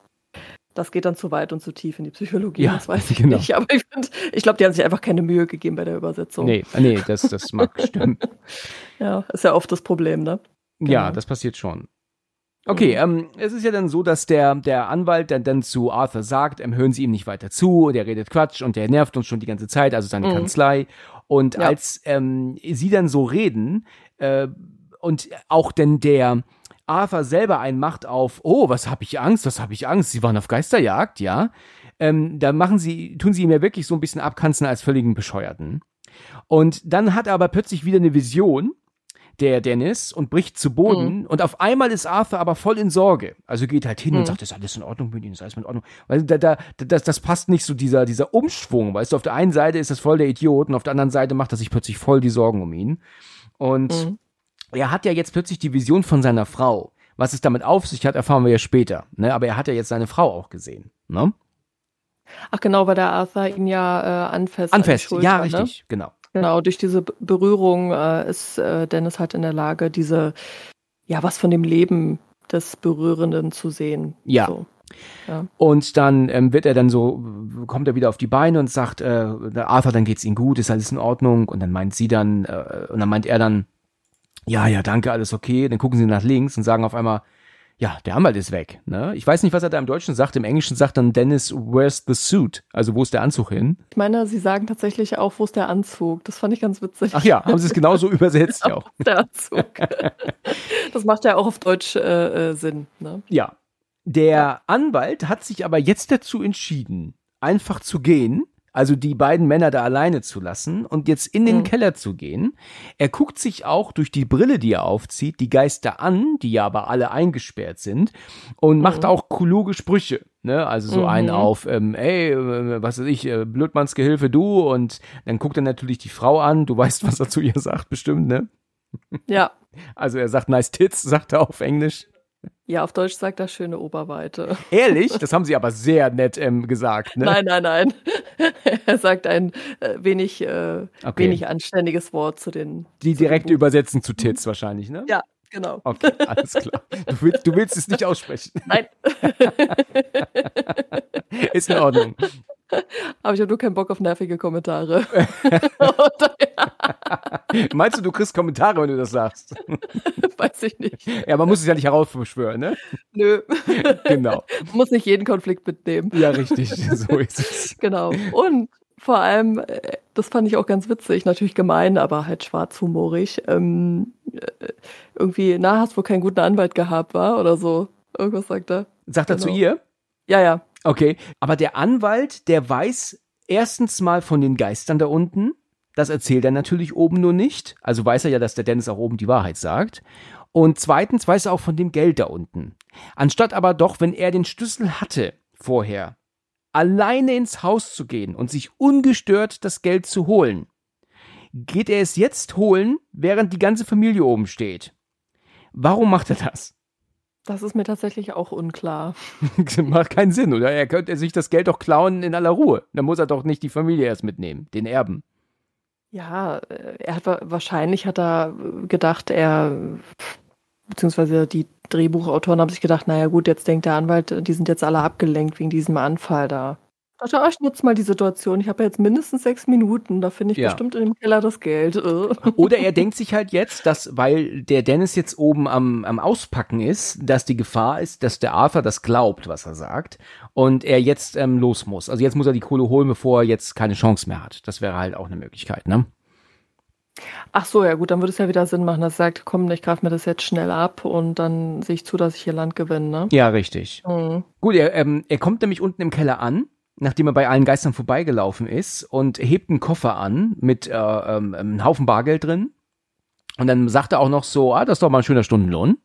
das geht dann zu weit und zu tief in die Psychologie, Ja, das weiß ich genau. nicht. Aber ich, find- ich glaube, die haben sich einfach keine Mühe gegeben bei der Übersetzung. Nee, nee, das, das mag stimmen. Ja, ist ja oft das Problem, ne? Ja, Genau. das passiert schon. Okay, ähm, es ist ja dann so, dass der, der Anwalt dann, dann zu Arthur sagt, ähm, hören Sie ihm nicht weiter zu, der redet Quatsch und der nervt uns schon die ganze Zeit, also seine Mhm. Kanzlei. Und Ja. als ähm, sie dann so reden äh, und auch denn der Arthur selber einen macht auf, oh, was habe ich Angst, was habe ich Angst, sie waren auf Geisterjagd, ja, ähm, da machen sie, tun sie ihm ja wirklich so ein bisschen abkanzen als völligen Bescheuerten. Und dann hat er aber plötzlich wieder eine Vision, der Dennis, und bricht zu Boden. Und auf einmal ist Arthur aber voll in Sorge. Also geht halt hin und Mhm. sagt, ist alles in Ordnung mit Ihnen, ist alles in Ordnung. Weil da, da, das, das passt nicht so dieser, dieser Umschwung. Weißt du, auf der einen Seite ist das voll der Idiot und auf der anderen Seite macht er sich plötzlich voll die Sorgen um ihn. Und Mhm. Er hat ja jetzt plötzlich die Vision von seiner Frau. Was es damit auf sich hat, erfahren wir ja später. Ne? Aber er hat ja jetzt seine Frau auch gesehen. Ne? Ach genau, weil der Arthur ihn ja äh, anfasst. Anfasst, Schulter, ja, ne? richtig, genau. Genau, durch diese Berührung äh, ist äh, Dennis halt in der Lage, diese, ja, was von dem Leben des Berührenden zu sehen. Ja. So. Ja. Und dann ähm, wird er dann so, kommt er wieder auf die Beine und sagt, äh, Arthur, dann geht's ihm gut, ist alles in Ordnung. Und dann meint sie dann, äh, und dann meint er dann, ja, ja, danke, alles okay. Dann gucken sie nach links und sagen auf einmal, ja, der Anwalt ist weg. Ne? Ich weiß nicht, was er da im Deutschen sagt. Im Englischen sagt dann Dennis, where's the suit? Also wo ist der Anzug hin? Ich meine, sie sagen tatsächlich auch, wo ist der Anzug? Das fand ich ganz witzig. Ach ja, haben sie es genauso übersetzt ja auch. Der Anzug. das macht ja auch auf Deutsch äh, äh, Sinn. Ne? Ja. Der Anwalt hat sich aber jetzt dazu entschieden, einfach zu gehen, also die beiden Männer da alleine zu lassen und jetzt in den Mhm. Keller zu gehen. Er guckt sich auch durch die Brille, die er aufzieht, die Geister an, die ja aber alle eingesperrt sind und macht auch kluge Sprüche. Ne? Also so Mhm. einen auf, ähm, ey, äh, was weiß ich, äh, Blödmanns Gehilfe, du. Und dann guckt er natürlich die Frau an. Du weißt, was er zu ihr sagt, bestimmt, ne? Ja. Also er sagt nice tits, sagt er auf Englisch. Ja, auf Deutsch sagt er schöne Oberweite. Ehrlich, das haben sie aber sehr nett ähm, gesagt. Ne? Nein, nein, nein. er sagt ein äh, wenig, äh, Okay. wenig anständiges Wort zu den. Die direkt übersetzen zu Tits wahrscheinlich, ne? Ja, genau. Okay, alles klar. Du willst, du willst es nicht aussprechen. Nein, Ist in Ordnung. aber ich habe nur keinen Bock auf nervige Kommentare. Meinst du, du kriegst Kommentare, wenn du das sagst? weiß ich nicht. Ja, man muss es ja nicht heraufbeschwören, ne? Nö. Genau. Muss nicht jeden Konflikt mitnehmen. Ja, richtig. So ist es. Genau. Und vor allem, äh, das fand ich auch ganz witzig, natürlich gemein, aber halt schwarzhumorig. Ähm, äh, irgendwie, na, hast wohl keinen guten Anwalt gehabt, war? Oder so. Irgendwas sagt er. Sagt er zu Genau. ihr? Ja, ja. Okay. Aber der Anwalt, der weiß erstens mal von den Geistern da unten. Das erzählt er natürlich oben nur nicht. Also weiß er ja, dass der Dennis auch oben die Wahrheit sagt. Und zweitens weiß er auch von dem Geld da unten. Anstatt aber doch, wenn er den Schlüssel hatte vorher, alleine ins Haus zu gehen und sich ungestört das Geld zu holen, geht er es jetzt holen, während die ganze Familie oben steht. Warum macht er das? Das ist mir tatsächlich auch unklar. Macht keinen Sinn, oder? Er könnte sich das Geld doch klauen in aller Ruhe. Dann muss er doch nicht die Familie erst mitnehmen, den Erben. Ja, äh, er hat wa- wahrscheinlich hat er äh, gedacht, er beziehungsweise die Drehbuchautoren haben sich gedacht, naja gut, jetzt denkt der Anwalt, die sind jetzt alle abgelenkt wegen diesem Anfall da. Dachte, ich nutze mal die Situation. Ich habe ja jetzt mindestens sechs Minuten. Da finde ich Ja. bestimmt in dem Keller das Geld. Äh. Oder er denkt sich halt jetzt, dass, weil der Dennis jetzt oben am, am Auspacken ist, dass die Gefahr ist, dass der Arthur das glaubt, was er sagt, und er jetzt ähm, los muss. Also jetzt muss er die Kohle holen, bevor er jetzt keine Chance mehr hat. Das wäre halt auch eine Möglichkeit, ne? Ach so, ja gut, dann würde es ja wieder Sinn machen, dass er sagt, komm, ich greife mir das jetzt schnell ab und dann sehe ich zu, dass ich hier Land gewinne. Ne? Ja, richtig. Mhm. Gut, er, ähm, er kommt nämlich unten im Keller an, nachdem er bei allen Geistern vorbeigelaufen ist und hebt einen Koffer an mit äh, ähm, einem Haufen Bargeld drin. Und dann sagt er auch noch so, ah, das ist doch mal ein schöner Stundenlohn.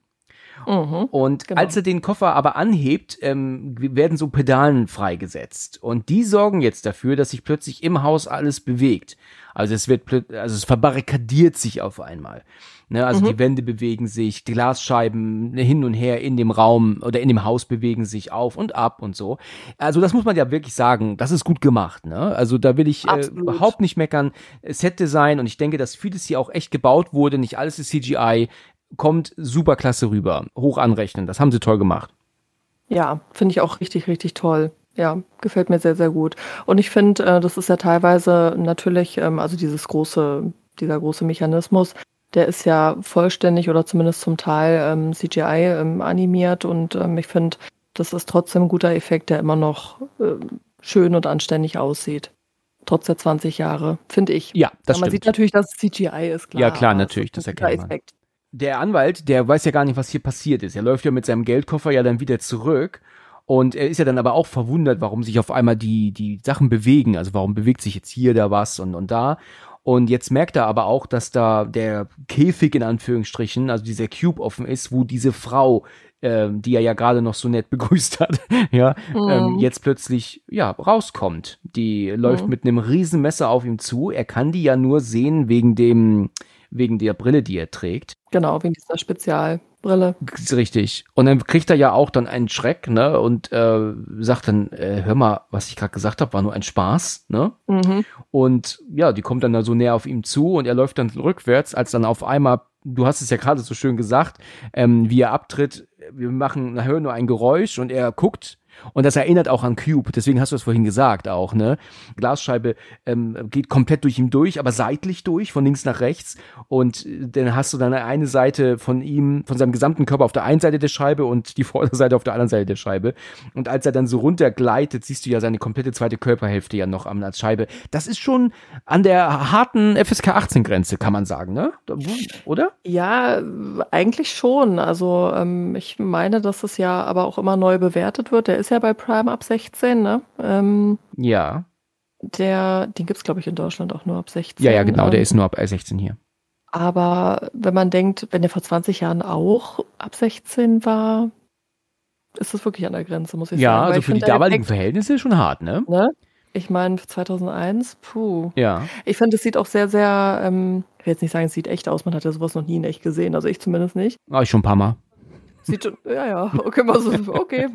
Mhm. Und Genau. als er den Koffer aber anhebt, ähm, werden so Pedalen freigesetzt. Und die sorgen jetzt dafür, dass sich plötzlich im Haus alles bewegt. Also es wird, also es verbarrikadiert sich auf einmal. Ne, also die Wände bewegen sich, die Glasscheiben hin und her in dem Raum oder in dem Haus bewegen sich auf und ab und so. Also das muss man ja wirklich sagen, das ist gut gemacht. Ne? Also da will ich äh, überhaupt nicht meckern. Set-Design und ich denke, dass vieles hier auch echt gebaut wurde, nicht alles ist CGI, kommt super klasse rüber. Hoch anrechnen, das haben sie toll gemacht. Ja, finde ich auch richtig, richtig toll. Ja, gefällt mir sehr, sehr gut. Und ich finde, äh, das ist ja teilweise natürlich, ähm, also dieses große, dieser große Mechanismus, der ist ja vollständig oder zumindest zum Teil ähm, CGI ähm, animiert und ähm, ich finde, das ist trotzdem ein guter Effekt, der immer noch ähm, schön und anständig aussieht. Trotz der 20 Jahre, finde ich. Ja, das ja, man stimmt. sieht natürlich, dass es CGI ist, klar. Ja, klar, es natürlich, das guter erkennt man. Effekt. Der Anwalt, der weiß ja gar nicht, was hier passiert ist. Er läuft ja mit seinem Geldkoffer ja dann wieder zurück. Und er ist ja dann aber auch verwundert, warum sich auf einmal die, die Sachen bewegen. Also warum bewegt sich jetzt hier da was und, und da. Und jetzt merkt er aber auch, dass da der Käfig in Anführungsstrichen, also dieser Cube offen ist, wo diese Frau, ähm, die er ja gerade noch so nett begrüßt hat, ja, ähm, Mhm. jetzt plötzlich, ja, rauskommt. Die läuft Mhm. mit einem riesen Messer auf ihm zu. Er kann die ja nur sehen wegen dem, wegen der Brille, die er trägt. Genau, wegen dieser Spezialbrille. Richtig. Und dann kriegt er ja auch dann einen Schreck, ne? Und äh, sagt dann, äh, hör mal, was ich gerade gesagt habe, war nur ein Spaß, ne? Mhm. Und ja, die kommt dann da so näher auf ihm zu und er läuft dann rückwärts, als dann auf einmal, du hast es ja gerade so schön gesagt, ähm, wie er abtritt, wir machen, hören nur ein Geräusch und er guckt und das erinnert auch an Cube, deswegen hast du es vorhin gesagt auch, ne? Glasscheibe ähm, geht komplett durch ihn durch, aber seitlich durch, von links nach rechts. Und äh, dann hast du dann eine Seite von ihm, von seinem gesamten Körper auf der einen Seite der Scheibe und die Vorderseite auf der anderen Seite der Scheibe. Und als er dann so runtergleitet, siehst du ja seine komplette zweite Körperhälfte ja noch am als Scheibe. Das ist schon an der harten FSK 18 Grenze, kann man sagen, ne? Oder? Ja, eigentlich schon. Also ähm, ich meine, dass es ja aber auch immer neu bewertet wird. Der ist ja bei Prime ab 16, ne? Ähm, Ja. der, den gibt's glaube ich, in Deutschland auch nur ab 16. Ja, ja, genau, der Ähm, ist nur ab 16 hier. Aber wenn man denkt, wenn der vor 20 Jahren auch ab 16 war, ist das wirklich an der Grenze, muss ich Ja, sagen. Weil also ich für die der damaligen Verhältnisse schon hart, ne? ne? Ich meine, 2001, puh. Ja. Ich finde, es sieht auch sehr, sehr, ähm, ich will jetzt nicht sagen, es sieht echt aus, man hat ja sowas noch nie in echt gesehen, also ich zumindest nicht. War ich schon ein paar Mal. Sieht schon, ja, ja, okay, mal so, okay.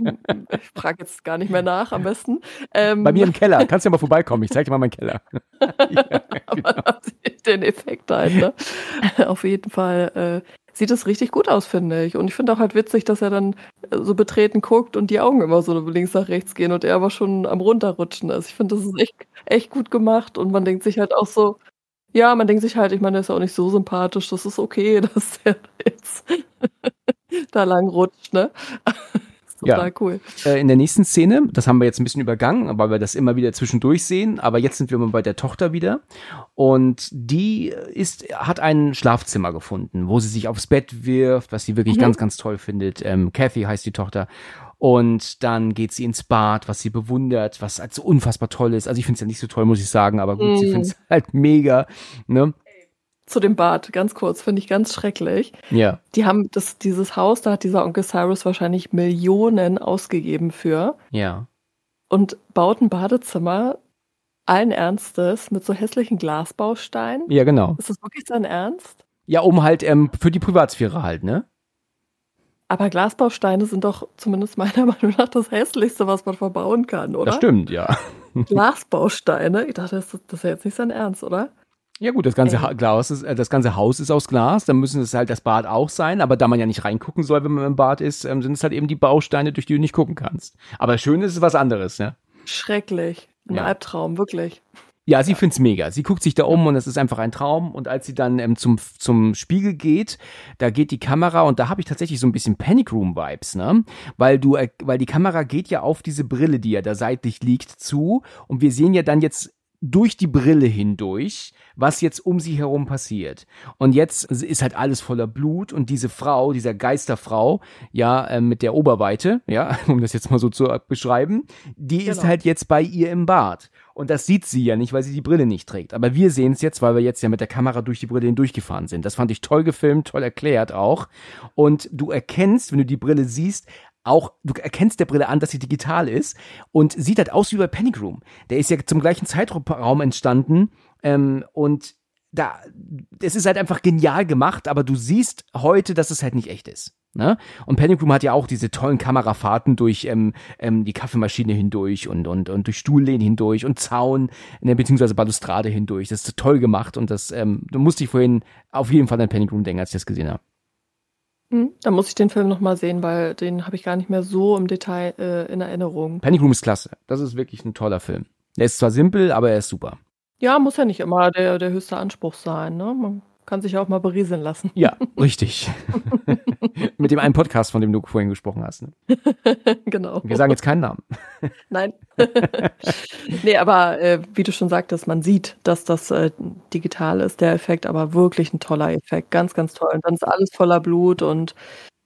Ich frage jetzt gar nicht mehr nach, am besten. Ähm, Bei mir im Keller. Kannst ja mal vorbeikommen. Ich zeig dir mal meinen Keller. ja, genau. den Effekt halt, ne? Auf jeden Fall äh, sieht es richtig gut aus, finde ich. Und ich finde auch halt witzig, dass er dann äh, so betreten guckt und die Augen immer so links nach rechts gehen und er aber schon am runterrutschen ist. Ich finde, das ist echt, echt gut gemacht und man denkt sich halt auch so, ja, man denkt sich halt, ich meine, der ist ja auch nicht so sympathisch, das ist okay, dass der jetzt da lang rutscht, ne? ist Ja. total cool. Äh, in der nächsten Szene, das haben wir jetzt ein bisschen übergangen, weil wir das immer wieder zwischendurch sehen, aber jetzt sind wir mal bei der Tochter wieder und die ist, hat ein Schlafzimmer gefunden, wo sie sich aufs Bett wirft, was sie wirklich Mhm. ganz, ganz toll findet. Ähm, Kathy heißt die Tochter. Und dann geht sie ins Bad, was sie bewundert, was halt so unfassbar toll ist. Also ich finde es ja nicht so toll, muss ich sagen, aber gut, sie Mhm. findet es halt mega. Ne? Zu dem Bad, ganz kurz, finde ich ganz schrecklich. Ja. Die haben das, dieses Haus, da hat dieser Onkel Cyrus wahrscheinlich Millionen ausgegeben für Ja. und baut ein Badezimmer allen Ernstes mit so hässlichen Glasbausteinen. Ja, genau. Ist das wirklich sein Ernst? Ja, um halt ähm, für die Privatsphäre halt, ne? Aber Glasbausteine sind doch zumindest meiner Meinung nach das hässlichste, was man verbauen kann, oder? Das stimmt, ja. Glasbausteine? Ich dachte, das, das ist ja jetzt nicht sein Ernst, oder? Ja gut, das ganze, ha Glas ist, äh, das ganze Haus ist aus Glas, dann müssen es halt das Bad auch sein, aber da man ja nicht reingucken soll, wenn man im Bad ist, ähm, sind es halt eben die Bausteine, durch die du nicht gucken kannst. Aber schön ist es was anderes, ne? Schrecklich. Ein Ja. Albtraum, wirklich. Ja, sie find's mega. Sie guckt sich da um und es ist einfach ein Traum. Und als sie dann ähm, zum, zum Spiegel geht, da geht die Kamera und da habe ich tatsächlich so ein bisschen Panic Room Vibes, ne? Weil du, äh, weil die Kamera geht ja auf diese Brille, die ja da seitlich liegt, zu und wir sehen ja dann jetzt durch die Brille hindurch, was jetzt um sie herum passiert. Und jetzt ist halt alles voller Blut und diese Frau, dieser Geisterfrau, ja, äh, mit der Oberweite, ja, um das jetzt mal so zu beschreiben, die ist Genau. halt jetzt bei ihr im Bad. Und das sieht sie ja nicht, weil sie die Brille nicht trägt. Aber wir sehen es jetzt, weil wir jetzt ja mit der Kamera durch die Brille hindurchgefahren sind. Das fand ich toll gefilmt, toll erklärt auch. Und du erkennst, wenn du die Brille siehst, auch, du erkennst der Brille an, dass sie digital ist und sieht halt aus wie bei Panic Room. Der ist ja zum gleichen Zeitraum entstanden ähm, und da, es ist halt einfach genial gemacht, aber du siehst heute, dass es halt nicht echt ist. Ne? Und Panic Room hat ja auch diese tollen Kamerafahrten durch ähm, ähm, die Kaffeemaschine hindurch und, und, und durch Stuhllehnen hindurch und Zaun, ne, beziehungsweise Balustrade hindurch. Das ist toll gemacht und das, ähm, du musst dich vorhin auf jeden Fall an Panic Room denken, als ich das gesehen habe. Hm, Da muss ich den Film nochmal sehen, weil den habe ich gar nicht mehr so im Detail äh, in Erinnerung. Panic Room ist klasse. Das ist wirklich ein toller Film. Der ist zwar simpel, aber er ist super. Ja, muss ja nicht immer der, der höchste Anspruch sein. Ne? Man kann sich ja auch mal berieseln lassen. Ja, richtig. Mit dem einen Podcast, von dem du vorhin gesprochen hast. Ne? genau. Wir sagen jetzt keinen Namen. Nein. nee, aber äh, wie du schon sagtest, man sieht, dass das äh, digital ist, der Effekt, aber wirklich ein toller Effekt. Ganz, ganz toll. Und dann ist alles voller Blut und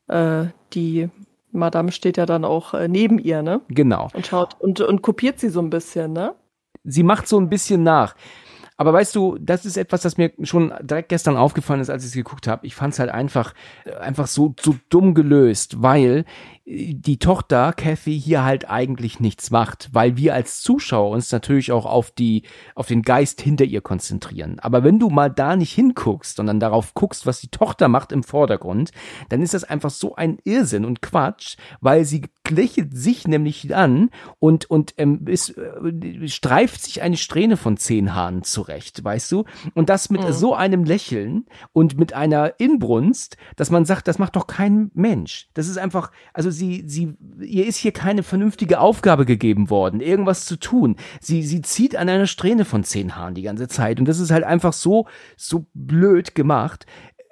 äh, die Madame steht ja dann auch äh, neben ihr, ne? Genau. Und schaut und, und kopiert sie so ein bisschen, ne? Sie macht so ein bisschen nach. Aber weißt du, das ist etwas, das mir schon direkt gestern aufgefallen ist, als ich es geguckt habe. Ich fand es halt einfach, äh, einfach so, so dumm gelöst, weil die Tochter Kathy hier halt eigentlich nichts macht, weil wir als Zuschauer uns natürlich auch auf die auf den Geist hinter ihr konzentrieren. Aber wenn du mal da nicht hinguckst, sondern darauf guckst, was die Tochter macht im Vordergrund, dann ist das einfach so ein Irrsinn und Quatsch, weil sie lächelt sich nämlich an und und ähm, ist, äh, streift sich eine Strähne von zehn Haaren zurecht, weißt du? Und das mit mhm. so einem Lächeln und mit einer Inbrunst, dass man sagt, das macht doch kein Mensch. Das ist einfach, also sie, sie, ihr ist hier keine vernünftige Aufgabe gegeben worden, irgendwas zu tun. Sie, sie zieht an einer Strähne von zehn Haaren die ganze Zeit. Und das ist halt einfach so, so blöd gemacht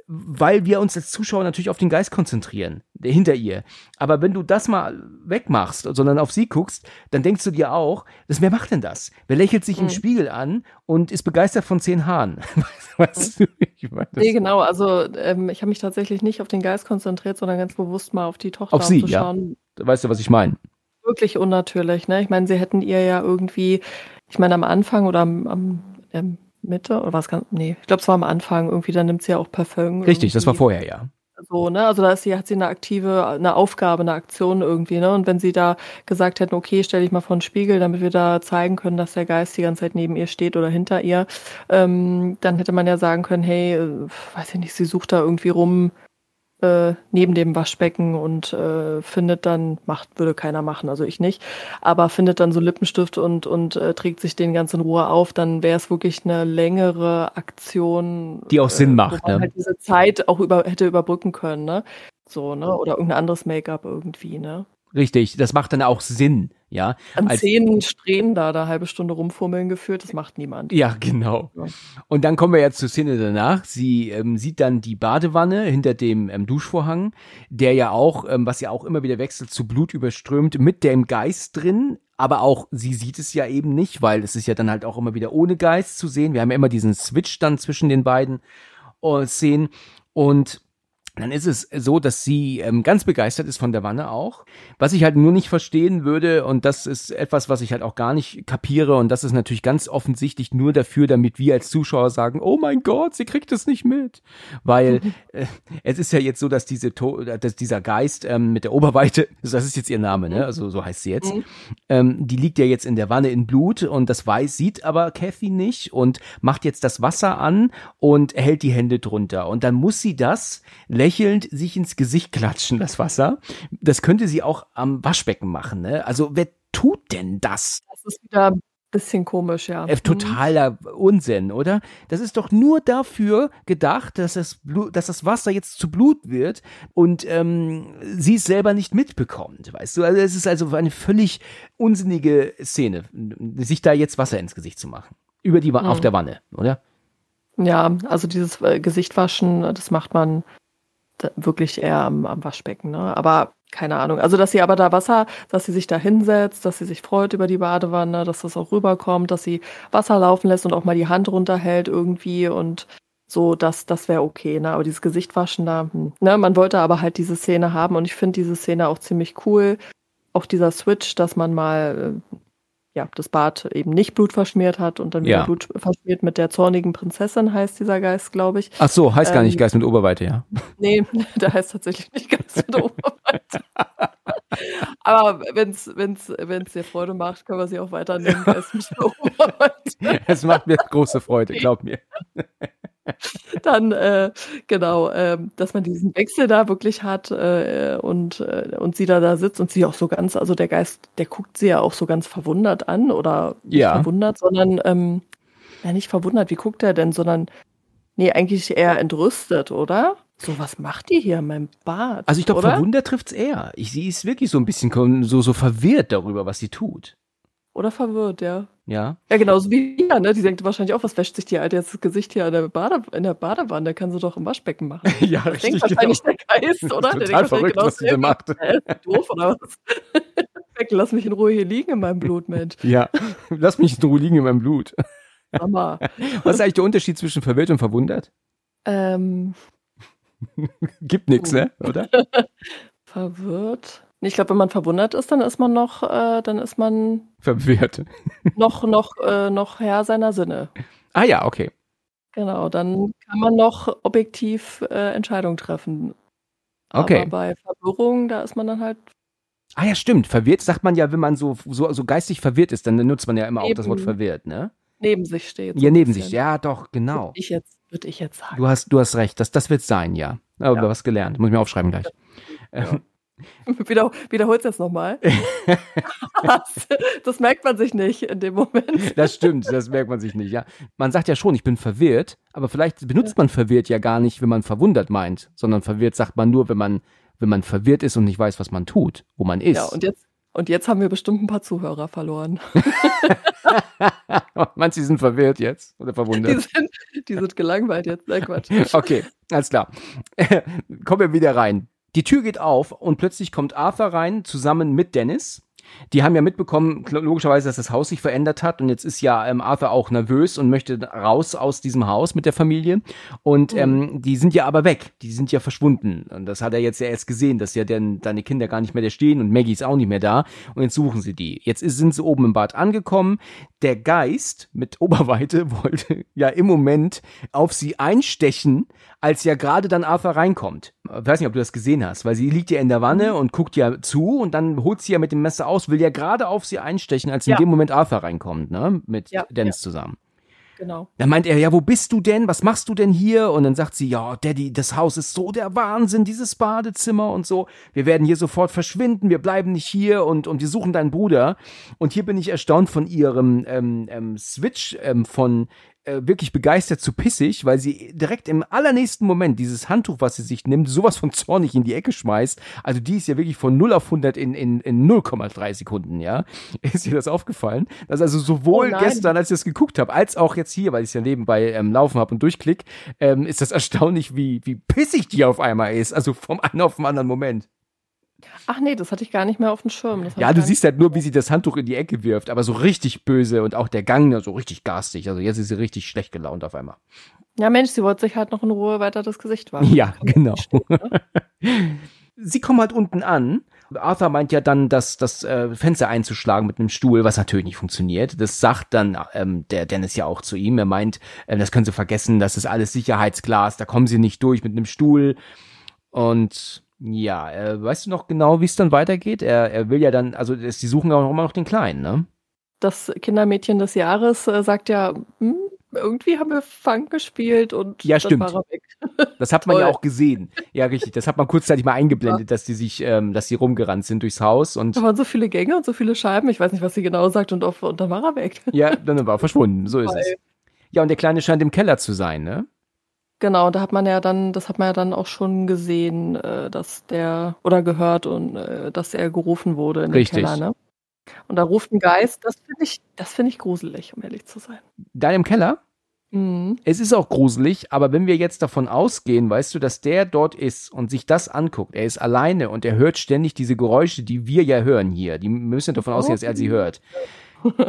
weil wir uns als Zuschauer natürlich auf den Geist konzentrieren, der hinter ihr. Aber wenn du das mal wegmachst, sondern auf sie guckst, dann denkst du dir auch, das, wer macht denn das? Wer lächelt sich mhm. im Spiegel an und ist begeistert von zehn Haaren? weißt du, ich meine, nee, genau. Also ähm, ich habe mich tatsächlich nicht auf den Geist konzentriert, sondern ganz bewusst mal auf die Tochter auf sie, ja. Weißt du, was ich meine? Wirklich unnatürlich, ne? Ich meine, sie hätten ihr ja irgendwie, ich meine, am Anfang oder am, am ähm, Mitte oder was ganz, nee, ich glaube, es war am Anfang irgendwie, dann nimmt sie ja auch Parfüm. Richtig, irgendwie. das war vorher, ja. So, ne, also da ist sie, hat sie eine aktive, eine Aufgabe, eine Aktion irgendwie, ne, und wenn sie da gesagt hätten, okay, stell dich mal vor den Spiegel, damit wir da zeigen können, dass der Geist die ganze Zeit neben ihr steht oder hinter ihr, ähm, dann hätte man ja sagen können, hey, äh, weiß ich nicht, sie sucht da irgendwie rum, äh, neben dem Waschbecken und äh, findet dann, macht, würde keiner machen, also ich nicht, aber findet dann so Lippenstift und, und äh, trägt sich den ganz in Ruhe auf, dann wäre es wirklich eine längere Aktion. Die auch Sinn äh, macht, ne? Halt diese Zeit auch über, hätte überbrücken können, ne? So, ne? Oder irgendein anderes Make-up irgendwie, ne? Richtig, das macht dann auch Sinn, ja. An Als, zehn Strähnen da, da halbe Stunde rumfummeln geführt, das macht niemand. Ja, genau. Ja. Und dann kommen wir jetzt zur Szene danach. Sie ähm, sieht dann die Badewanne hinter dem ähm, Duschvorhang, der ja auch, ähm, was ja auch immer wieder wechselt, zu Blut überströmt, mit dem Geist drin. Aber auch sie sieht es ja eben nicht, weil es ist ja dann halt auch immer wieder ohne Geist zu sehen. Wir haben ja immer diesen Switch dann zwischen den beiden äh, Szenen. Und dann ist es so, dass sie ähm, ganz begeistert ist von der Wanne auch. Was ich halt nur nicht verstehen würde, und das ist etwas, was ich halt auch gar nicht kapiere, und das ist natürlich ganz offensichtlich nur dafür, damit wir als Zuschauer sagen, oh mein Gott, sie kriegt es nicht mit. Weil äh, es ist ja jetzt so, dass diese to dass dieser Geist ähm, mit der Oberweite, das ist jetzt ihr Name, ne? Also so heißt sie jetzt, mhm. ähm, die liegt ja jetzt in der Wanne in Blut und das weiß, sieht aber Kathy nicht und macht jetzt das Wasser an und hält die Hände drunter. Und dann muss sie das lächelnd sich ins Gesicht klatschen, das Wasser. Das könnte sie auch am Waschbecken machen. Ne? Also wer tut denn das? Das ist wieder ein bisschen komisch, ja. Äh, totaler Unsinn, oder? Das ist doch nur dafür gedacht, dass das, Blut, dass das Wasser jetzt zu Blut wird und ähm, sie es selber nicht mitbekommt, weißt du? Also es ist also eine völlig unsinnige Szene, sich da jetzt Wasser ins Gesicht zu machen. Über die, mhm. auf der Wanne, oder? Ja, also dieses äh, Gesicht waschen, das macht man wirklich eher am, am Waschbecken, ne? Aber keine Ahnung. Also, dass sie aber da Wasser, dass sie sich da hinsetzt, dass sie sich freut über die Badewanne, dass das auch rüberkommt, dass sie Wasser laufen lässt und auch mal die Hand runterhält irgendwie und so, das, das wäre okay, ne? Aber dieses Gesicht waschen da, hm. ne? Man wollte aber halt diese Szene haben und ich finde diese Szene auch ziemlich cool. Auch dieser Switch, dass man mal äh, ja, das Bad eben nicht Blut verschmiert hat und dann wieder ja. Blut verschmiert mit der zornigen Prinzessin, heißt dieser Geist, glaube ich. Ach so, heißt ähm, gar nicht ähm, Geist mit Oberweite, ja. Nee, der heißt tatsächlich nicht Geist mit Oberweite. Aber wenn es wenn's, wenn's dir Freude macht, können wir sie auch weiter nehmen, Geist mit Oberweite. es macht mir große Freude, glaub mir. dann äh, genau, äh, dass man diesen Wechsel da wirklich hat äh, und, äh, und sie da da sitzt und sie auch so ganz, also der Geist, der guckt sie ja auch so ganz verwundert an oder nicht ja. verwundert, sondern ähm, ja nicht verwundert, wie guckt er denn, sondern nee, eigentlich eher entrüstet, oder? So, was macht die hier in meinem Bad? Also ich glaube, verwundert trifft's eher. Ich, sie ist wirklich so ein bisschen so, so verwirrt darüber, was sie tut. Oder verwirrt, ja. Ja. Ja, genauso wie wir, ne? Die denkt wahrscheinlich auch, was wäscht sich die Alte jetzt das Gesicht hier in der, Bade, in der Badewanne? Kann sie doch im Waschbecken machen. ja, das richtig. denkt wahrscheinlich genau. der Geist, oder? Total der denkt verrückt, genau, was sie da macht. Äh, doof, oder was? Lass mich in Ruhe hier liegen in meinem Blut, Mensch. Ja, lass mich in Ruhe liegen in meinem Blut. Mama. Was ist eigentlich der Unterschied zwischen verwirrt und verwundert? Ähm. Gibt nichts, ne? Oder? verwirrt. Ich glaube, wenn man verwundert ist, dann ist man noch, äh, dann ist man verwirrt. noch, noch, äh, noch Herr seiner Sinne. Ah ja, okay. Genau, dann kann man noch objektiv äh, Entscheidungen treffen. Okay. Aber bei Verwirrung, da ist man dann halt Ah ja, stimmt. Verwirrt sagt man ja, wenn man so, so, so geistig verwirrt ist, dann nutzt man ja immer auch das Wort Eben. verwirrt, ne? neben sich steht. so Ja, neben sich. Ja, doch, genau. Würde ich jetzt, würde ich jetzt sagen. Du hast, du hast recht. Das, das wird sein, ja. Aber Ja. was gelernt. Muss ich mir aufschreiben gleich. Ja. Wieder, wiederholst jetzt nochmal. das, das merkt man sich nicht in dem Moment. Das stimmt, das merkt man sich nicht, ja. Man sagt ja schon, ich bin verwirrt, aber vielleicht benutzt man verwirrt ja gar nicht, wenn man verwundert meint, sondern verwirrt sagt man nur, wenn man, wenn man verwirrt ist und nicht weiß, was man tut, wo man ist. Ja, und jetzt, und jetzt haben wir bestimmt ein paar Zuhörer verloren. Meinst du, die sind verwirrt jetzt oder Die verwundert? sind, die sind gelangweilt jetzt. Nein, Quatsch. Okay, alles klar. Kommen wir wieder rein. Die Tür geht auf und plötzlich kommt Arthur rein, zusammen mit Dennis. Die haben ja mitbekommen, logischerweise, dass das Haus sich verändert hat und jetzt ist ja ähm, Arthur auch nervös und möchte raus aus diesem Haus mit der Familie. Und ähm, die sind ja aber weg, die sind ja verschwunden. Und das hat er jetzt ja erst gesehen, dass ja denn deine Kinder gar nicht mehr da stehen und Maggie ist auch nicht mehr da. Und jetzt suchen sie die. Jetzt ist, sind sie oben im Bad angekommen. Der Geist mit Oberweite wollte ja im Moment auf sie einstechen, als ja gerade dann Arthur reinkommt. Ich weiß nicht, ob du das gesehen hast, weil sie liegt ja in der Wanne und guckt ja zu und dann holt sie ja mit dem Messer aus, will ja gerade auf sie einstechen, als in Ja. dem Moment Arthur reinkommt, ne? Mit Ja, Dennis zusammen. Genau. Dann meint er, ja, wo bist du denn? Was machst du denn hier? Und dann sagt sie, ja, Daddy, das Haus ist so der Wahnsinn, dieses Badezimmer und so. Wir werden hier sofort verschwinden, wir bleiben nicht hier und, und wir suchen deinen Bruder. Und hier bin ich erstaunt von ihrem ähm, ähm, Switch ähm, von äh, wirklich begeistert zu pissig, weil sie direkt im allernächsten Moment dieses Handtuch, was sie sich nimmt, sowas von zornig in die Ecke schmeißt. Also die ist ja wirklich von 0 auf 100 in, in, in 0,3 Sekunden, ja. Ist dir das aufgefallen? Dass also sowohl Oh gestern, als ich das geguckt habe, als auch jetzt hier, weil ich es ja nebenbei ähm, laufen habe und durchklick, ähm, ist das erstaunlich, wie, wie pissig die auf einmal ist. Also vom einen auf den anderen Moment. Ach nee, das hatte ich gar nicht mehr auf dem Schirm. Ja, du siehst halt nur, wie sie das Handtuch in die Ecke wirft, aber so richtig böse und auch der Gang so richtig garstig. Also jetzt ist sie richtig schlecht gelaunt auf einmal. Ja, Mensch, sie wollte sich halt noch in Ruhe weiter das Gesicht waschen. Ja, genau. ne? Sie kommen halt unten an. Arthur meint ja dann, das, das äh, Fenster einzuschlagen mit einem Stuhl, was natürlich nicht funktioniert. Das sagt dann ähm, der Dennis ja auch zu ihm. Er meint, äh, das können Sie vergessen, das ist alles Sicherheitsglas, da kommen Sie nicht durch mit einem Stuhl. Und ja, äh, weißt du noch genau, wie es dann weitergeht? Er, er will ja dann, also das, die suchen auch immer noch den Kleinen, ne? Das Kindermädchen des Jahres äh, sagt ja, hm, irgendwie haben wir Funk gespielt und Ja, stimmt. war er weg. Das hat man ja auch gesehen. Ja, richtig. Das hat man kurzzeitig mal eingeblendet, dass die sich, ähm, dass sie rumgerannt sind durchs Haus und Da waren so viele Gänge und so viele Scheiben. Ich weiß nicht, was sie genau sagt und, auf, und dann war er weg. ja, dann war er verschwunden. So ist es. Toll. Ja, und der Kleine scheint im Keller zu sein, ne? Genau, da hat man ja dann, das hat man ja dann auch schon gesehen, äh, dass der oder gehört und äh, dass er gerufen wurde in Richtig. den Keller, ne? Und da ruft ein Geist, das finde ich, das finde ich gruselig, um ehrlich zu sein. Da im Keller? Mhm. Es ist auch gruselig, aber wenn wir jetzt davon ausgehen, weißt du, dass der dort ist und sich das anguckt, er ist alleine und er hört ständig diese Geräusche, die wir ja hören hier, die müssen davon ausgehen, dass er sie hört,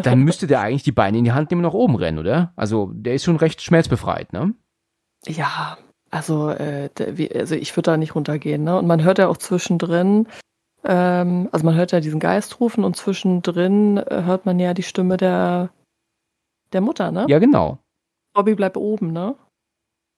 dann müsste der eigentlich die Beine in die Hand nehmen und nach oben rennen, oder? Also, der ist schon recht schmerzbefreit, ne? Ja, also, äh, also ich würde da nicht runtergehen, ne? Und man hört ja auch zwischendrin, ähm, also man hört ja diesen Geist rufen und zwischendrin äh, hört man ja die Stimme der, der Mutter, ne? Ja, genau. Bobby bleibt oben, ne?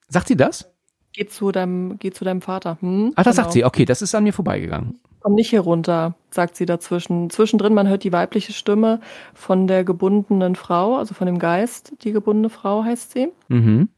Sagt sie das? Geh zu deinem, geh zu deinem Vater. Hm? Ach, das Genau. sagt sie. Okay, das ist an mir vorbeigegangen. Komm nicht hier runter, sagt sie dazwischen. Zwischendrin, man hört die weibliche Stimme von der gebundenen Frau, also von dem Geist. Die gebundene Frau heißt sie. Mhm.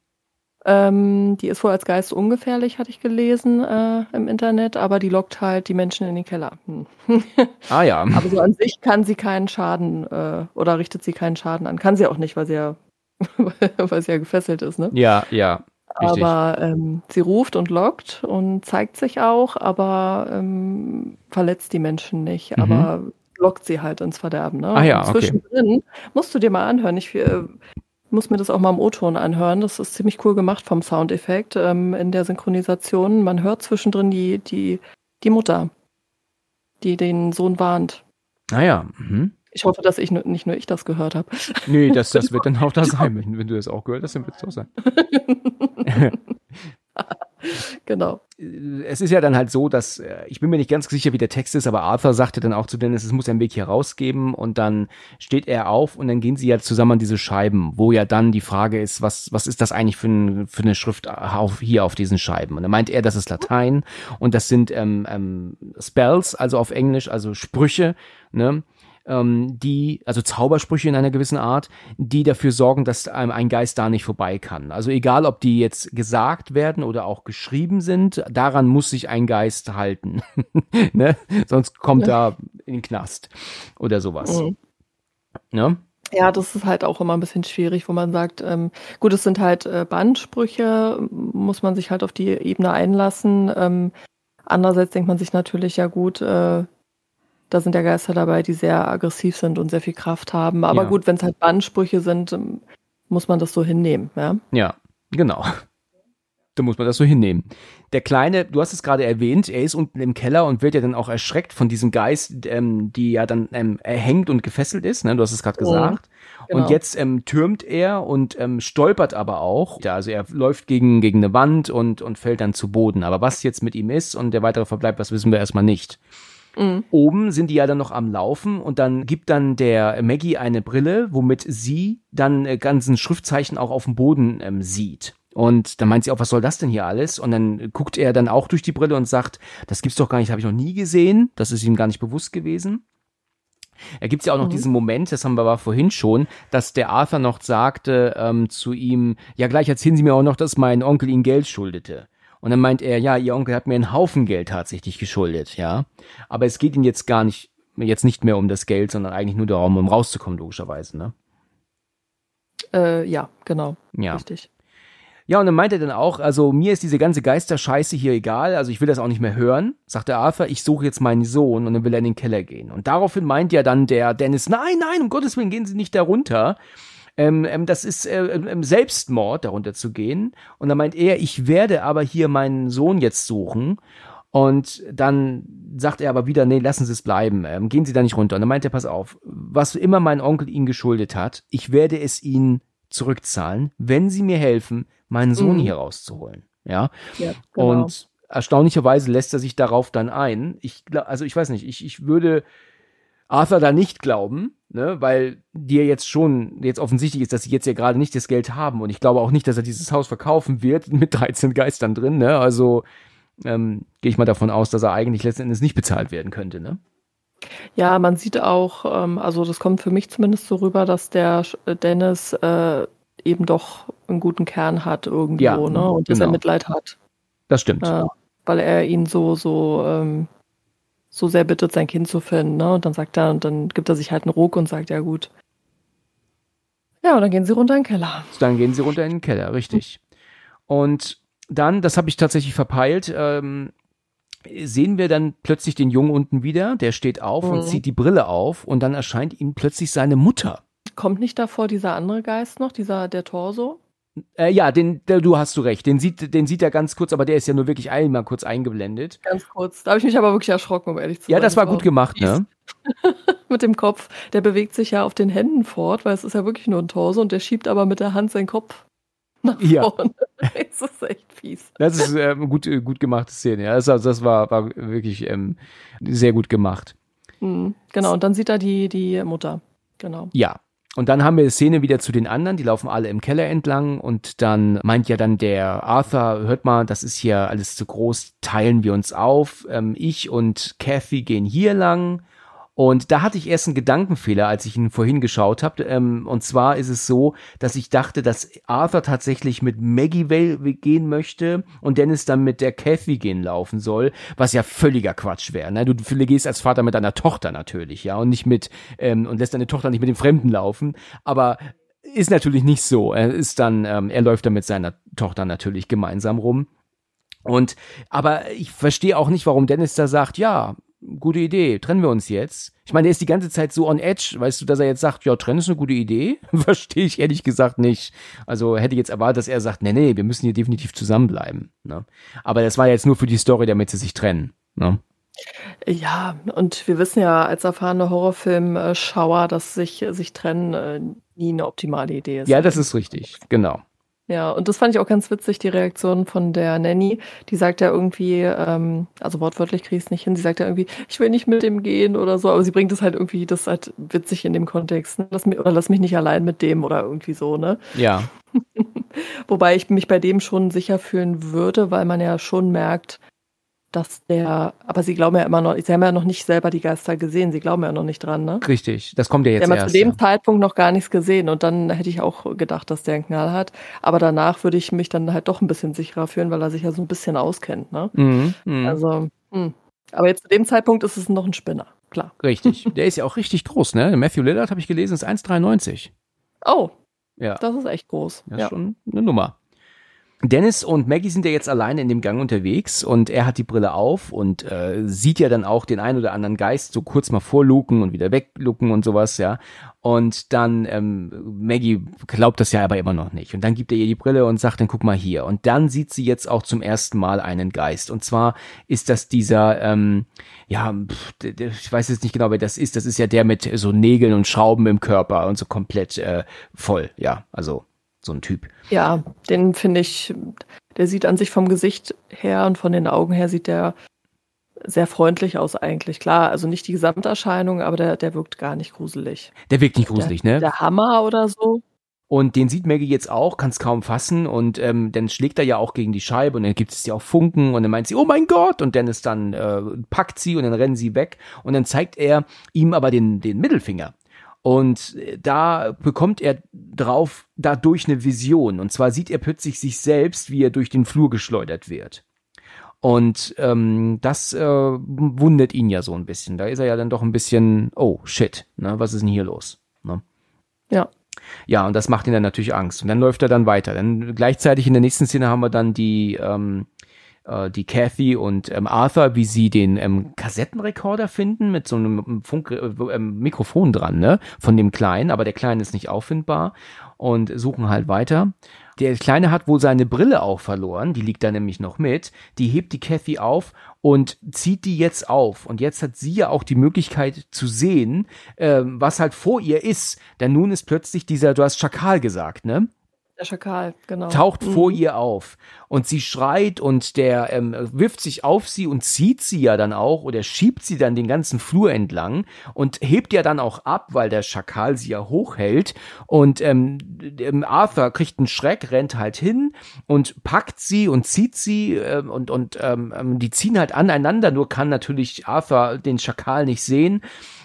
Ähm, die ist wohl als Geist ungefährlich, hatte ich gelesen äh, im Internet, aber die lockt halt die Menschen in den Keller. Hm. Ah ja. aber so an sich kann sie keinen Schaden äh, oder richtet sie keinen Schaden an. Kann sie auch nicht, weil sie ja, weil sie ja gefesselt ist, ne? Ja, ja. Richtig. Aber ähm, sie ruft und lockt und zeigt sich auch, aber ähm, verletzt die Menschen nicht, Mhm. aber lockt sie halt ins Verderben. Ne? Ah ja, okay. Zwischendrin musst du dir mal anhören. Ich äh, muss mir das auch mal im O-Ton anhören. Das ist ziemlich cool gemacht vom Soundeffekt ähm, in der Synchronisation. Man hört zwischendrin die, die, die Mutter, die den Sohn warnt. Ah ja. Mhm. Ich hoffe, dass ich nicht nur ich das gehört habe. Nee, das, das wird dann auch da sein. Wenn, wenn du das auch gehört hast, dann wird es auch sein. genau. Es ist ja dann halt so, dass äh, ich bin mir nicht ganz sicher, wie der Text ist, aber Arthur sagte dann auch zu Dennis, es muss einen Weg hier rausgeben und dann steht er auf und dann gehen sie ja zusammen an diese Scheiben, wo ja dann die Frage ist, was was ist das eigentlich für, ein, für eine Schrift auf, hier auf diesen Scheiben? Und dann meint er, das ist Latein und das sind ähm, ähm, Spells, also auf Englisch, also Sprüche, ne? Ähm, die, also Zaubersprüche in einer gewissen Art, die dafür sorgen, dass ähm, ein Geist da nicht vorbei kann. Also egal, ob die jetzt gesagt werden oder auch geschrieben sind, daran muss sich ein Geist halten. ne? Sonst kommt ja. er in den Knast oder sowas. Mhm. Ne? Ja, das ist halt auch immer ein bisschen schwierig, wo man sagt, ähm, gut, es sind halt äh, Bandsprüche, muss man sich halt auf die Ebene einlassen. Ähm, andererseits denkt man sich natürlich, ja gut, äh, da sind ja Geister dabei, die sehr aggressiv sind und sehr viel Kraft haben. Aber ja. gut, wenn es halt Bannsprüche sind, ähm, muss man das so hinnehmen. Ja, ja genau. Da muss man das so hinnehmen. Der Kleine, du hast es gerade erwähnt, er ist unten im Keller und wird ja dann auch erschreckt von diesem Geist, ähm, die ja dann ähm, erhängt und gefesselt ist. Ne? Du hast es gerade gesagt. Oh, genau. Und jetzt ähm, türmt er und ähm, stolpert aber auch. Ja, also er läuft gegen, gegen eine Wand und, und fällt dann zu Boden. Aber was jetzt mit ihm ist und der weitere Verbleib, das wissen wir erstmal nicht. Mhm. Oben sind die ja dann noch am Laufen und dann gibt dann der Maggie eine Brille, womit sie dann äh, ganzen Schriftzeichen auch auf dem Boden ähm, sieht. Und dann meint sie auch, was soll das denn hier alles? Und dann guckt er dann auch durch die Brille und sagt, das gibt's doch gar nicht, habe ich noch nie gesehen. Das ist ihm gar nicht bewusst gewesen. Er gibt ja auch noch mhm. diesen Moment, das haben wir aber vorhin schon, dass der Arthur noch sagte ähm, zu ihm, ja gleich erzählen Sie mir auch noch, dass mein Onkel Ihnen Geld schuldete. Und dann meint er, ja, ihr Onkel hat mir einen Haufen Geld tatsächlich geschuldet, ja. Aber es geht ihm jetzt gar nicht, jetzt nicht mehr um das Geld, sondern eigentlich nur darum, um rauszukommen, logischerweise, ne? Äh, ja, genau. Ja. Richtig. Ja, und dann meint er dann auch, also mir ist diese ganze Geisterscheiße hier egal, also ich will das auch nicht mehr hören, sagt der Arthur, ich suche jetzt meinen Sohn und dann will er in den Keller gehen. Und daraufhin meint ja dann der Dennis, nein, nein, um Gottes Willen gehen Sie nicht da runter ähm, ähm, das ist äh, ähm, Selbstmord, darunter zu gehen. Und dann meint er, ich werde aber hier meinen Sohn jetzt suchen. Und dann sagt er aber wieder, nee, lassen Sie es bleiben, ähm, gehen Sie da nicht runter. Und dann meint er, pass auf, was immer mein Onkel Ihnen geschuldet hat, ich werde es Ihnen zurückzahlen, wenn Sie mir helfen, meinen Sohn mhm. hier rauszuholen. Ja. ja genau. Und erstaunlicherweise lässt er sich darauf dann ein. Ich, also ich weiß nicht, ich, ich würde Arthur da nicht glauben, ne, weil dir jetzt schon jetzt offensichtlich ist, dass sie jetzt ja gerade nicht das Geld haben und ich glaube auch nicht, dass er dieses Haus verkaufen wird mit 13 Geistern drin, ne? Also ähm, gehe ich mal davon aus, dass er eigentlich letztendlich nicht bezahlt werden könnte, ne? Ja, man sieht auch, ähm, also das kommt für mich zumindest so rüber, dass der Dennis äh, eben doch einen guten Kern hat irgendwo, ja, ne? Und dass er genau. Mitleid hat. Das stimmt. Äh, weil er ihn so, so ähm, so sehr bittet, sein Kind zu finden. Ne? Und dann sagt er, und dann gibt er sich halt einen Ruck und sagt, ja gut. Ja, und dann gehen sie runter in den Keller. Dann gehen sie runter in den Keller, richtig. Und dann, das habe ich tatsächlich verpeilt, ähm, sehen wir dann plötzlich den Jungen unten wieder, der steht auf mhm. und zieht die Brille auf und dann erscheint ihm plötzlich seine Mutter. Kommt nicht davor dieser andere Geist noch, dieser der Torso? Äh, ja, den, der, du hast du recht. Den sieht, den sieht er ganz kurz, aber der ist ja nur wirklich einmal kurz eingeblendet. Ganz kurz. Da habe ich mich aber wirklich erschrocken, um ehrlich zu sein. Ja, das war gut gemacht, ne? mit dem Kopf. Der bewegt sich ja auf den Händen fort, weil es ist ja wirklich nur ein Torso und der schiebt aber mit der Hand seinen Kopf nach vorne. Ja. das ist echt fies. Das ist äh, gut, äh, gut gemachte Szene. Ja, das, das war, war wirklich ähm, sehr gut gemacht. Mhm, genau, und dann sieht er die, die Mutter. Genau. Ja, und dann haben wir Szene wieder zu den anderen, die laufen alle im Keller entlang und dann meint ja dann der Arthur, hört mal, das ist hier alles zu groß, teilen wir uns auf. Ähm, ich und Kathy gehen hier lang und da hatte ich erst einen Gedankenfehler, als ich ihn vorhin geschaut habe. Ähm, und zwar ist es so, dass ich dachte, dass Arthur tatsächlich mit Maggie gehen möchte und Dennis dann mit der Kathy gehen laufen soll, was ja völliger Quatsch wäre. Ne? Du, gehst als Vater mit deiner Tochter natürlich, ja, und nicht mit ähm, und lässt deine Tochter nicht mit dem Fremden laufen. Aber ist natürlich nicht so. Er ist dann, ähm, er läuft dann mit seiner Tochter natürlich gemeinsam rum. Und aber ich verstehe auch nicht, warum Dennis da sagt, ja, gute Idee, trennen wir uns jetzt. Ich meine, er ist die ganze Zeit so on edge, weißt du, dass er jetzt sagt, ja, trennen ist eine gute Idee? Verstehe ich ehrlich gesagt nicht. Also hätte ich jetzt erwartet, dass er sagt, nee, nee, wir müssen hier definitiv zusammenbleiben. Ne? Aber das war jetzt nur für die Story, damit sie sich trennen. Ne? Ja, und wir wissen ja als erfahrene Horrorfilm-Schauer, dass sich, sich trennen äh, nie eine optimale Idee ist. Ja, das ist richtig, genau. Ja, und das fand ich auch ganz witzig, die Reaktion von der Nanny. Die sagt ja irgendwie, ähm, also wortwörtlich kriege ich es nicht hin, sie sagt ja irgendwie, ich will nicht mit dem gehen oder so, aber sie bringt es halt irgendwie, das ist halt witzig in dem Kontext, ne? lass mich, oder lass mich nicht allein mit dem oder irgendwie so, ne? Ja. Wobei ich mich bei dem schon sicher fühlen würde, weil man ja schon merkt, dass der, aber sie glauben ja immer noch, sie haben ja noch nicht selber die Geister gesehen, sie glauben ja noch nicht dran, ne? Richtig, das kommt ja jetzt sie haben erst. zu dem ja. Zeitpunkt noch gar nichts gesehen und dann hätte ich auch gedacht, dass der einen Knall hat. Aber danach würde ich mich dann halt doch ein bisschen sicherer fühlen, weil er sich ja so ein bisschen auskennt, ne? Mhm, mhm. Also, hm. aber jetzt zu dem Zeitpunkt ist es noch ein Spinner, klar. Richtig. Der ist ja auch richtig groß, ne? Matthew Lillard, habe ich gelesen, ist 1,93. Oh, Ja. das ist echt groß. Das ist Ja. schon eine Nummer. Dennis und Maggie sind ja jetzt alleine in dem Gang unterwegs und er hat die Brille auf und äh, sieht ja dann auch den ein oder anderen Geist so kurz mal vorluken und wieder weglucken und sowas, ja. Und dann ähm, Maggie glaubt das ja aber immer noch nicht. Und dann gibt er ihr die Brille und sagt dann guck mal hier. Und dann sieht sie jetzt auch zum ersten Mal einen Geist. Und zwar ist das dieser, ähm, ja, ich weiß jetzt nicht genau, wer das ist. Das ist ja der mit so Nägeln und Schrauben im Körper und so komplett äh, voll, ja. Also so ein Typ. Ja, den finde ich, der sieht an sich vom Gesicht her und von den Augen her sieht der sehr freundlich aus eigentlich. Klar, also nicht die Gesamterscheinung, aber der, der wirkt gar nicht gruselig. Der wirkt nicht gruselig, der, ne? Der Hammer oder so. Und den sieht Maggie jetzt auch, kann es kaum fassen und ähm, dann schlägt er ja auch gegen die Scheibe und dann gibt es ja auch Funken und dann meint sie, oh mein Gott und Dennis dann äh, packt sie und dann rennen sie weg und dann zeigt er ihm aber den, den Mittelfinger. Und äh, da bekommt er drauf dadurch eine Vision. Und zwar sieht er plötzlich sich selbst, wie er durch den Flur geschleudert wird. Und ähm, das äh, wundert ihn ja so ein bisschen. Da ist er ja dann doch ein bisschen, oh shit, ne, was ist denn hier los? Ne? Ja. Ja, und das macht ihn dann natürlich Angst. Und dann läuft er dann weiter. Dann gleichzeitig in der nächsten Szene haben wir dann die, ähm, äh, die Kathy und ähm, Arthur, wie sie den ähm, Kassettenrekorder finden mit so einem Funk äh, ähm, Mikrofon dran, ne? Von dem Kleinen, aber der Kleine ist nicht auffindbar und suchen halt weiter. Der Kleine hat wohl seine Brille auch verloren, die liegt da nämlich noch mit. Die hebt die Kathy auf und zieht die jetzt auf. Und jetzt hat sie ja auch die Möglichkeit zu sehen, ähm, was halt vor ihr ist. Denn nun ist plötzlich dieser, du hast Schakal gesagt, ne? Der Schakal, genau. taucht Mhm. vor ihr auf und sie schreit und der ähm, wirft sich auf sie und zieht sie ja dann auch oder schiebt sie dann den ganzen Flur entlang und hebt ja dann auch ab, weil der Schakal sie ja hochhält und ähm, ähm, Arthur kriegt einen Schreck, rennt halt hin und packt sie und zieht sie ähm, und und ähm, ähm, die ziehen halt aneinander, nur kann natürlich Arthur den Schakal nicht sehen.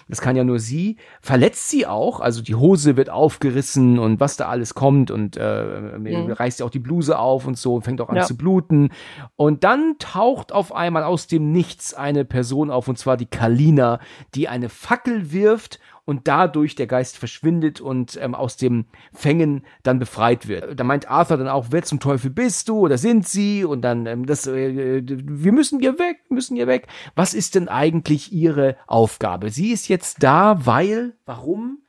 Das kann ja nur sie. Verletzt sie auch, also die Hose wird aufgerissen und was da alles kommt und äh, Mhm. reißt ja auch die Bluse auf und so und fängt auch an Ja. zu bluten. Und dann taucht auf einmal aus dem Nichts eine Person auf und zwar die Kalina, die eine Fackel wirft und dadurch der Geist verschwindet und ähm, aus dem Fängen dann befreit wird. Da meint Arthur dann auch, wer zum Teufel bist du oder sind sie? Und dann, ähm, das, äh, wir müssen hier weg, müssen hier weg. Was ist denn eigentlich ihre Aufgabe? Sie ist jetzt da, weil, warum?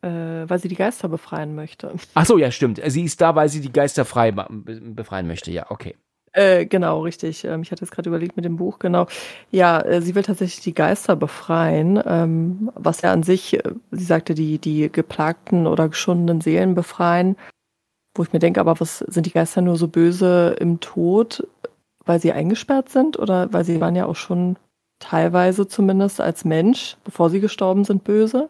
Äh, weil sie die Geister befreien möchte. Ach so, ja, stimmt. Sie ist da, weil sie die Geister frei be- befreien möchte. Ja, okay. Äh, genau, richtig. Ähm, ich hatte jetzt gerade überlegt mit dem Buch, genau. Ja, äh, sie will tatsächlich die Geister befreien, ähm, was ja an sich, äh, sie sagte, die, die geplagten oder geschundenen Seelen befreien. Wo ich mir denke, aber was sind die Geister nur so böse im Tod, weil sie eingesperrt sind? Oder weil sie waren ja auch schon teilweise zumindest als Mensch, bevor sie gestorben sind, böse?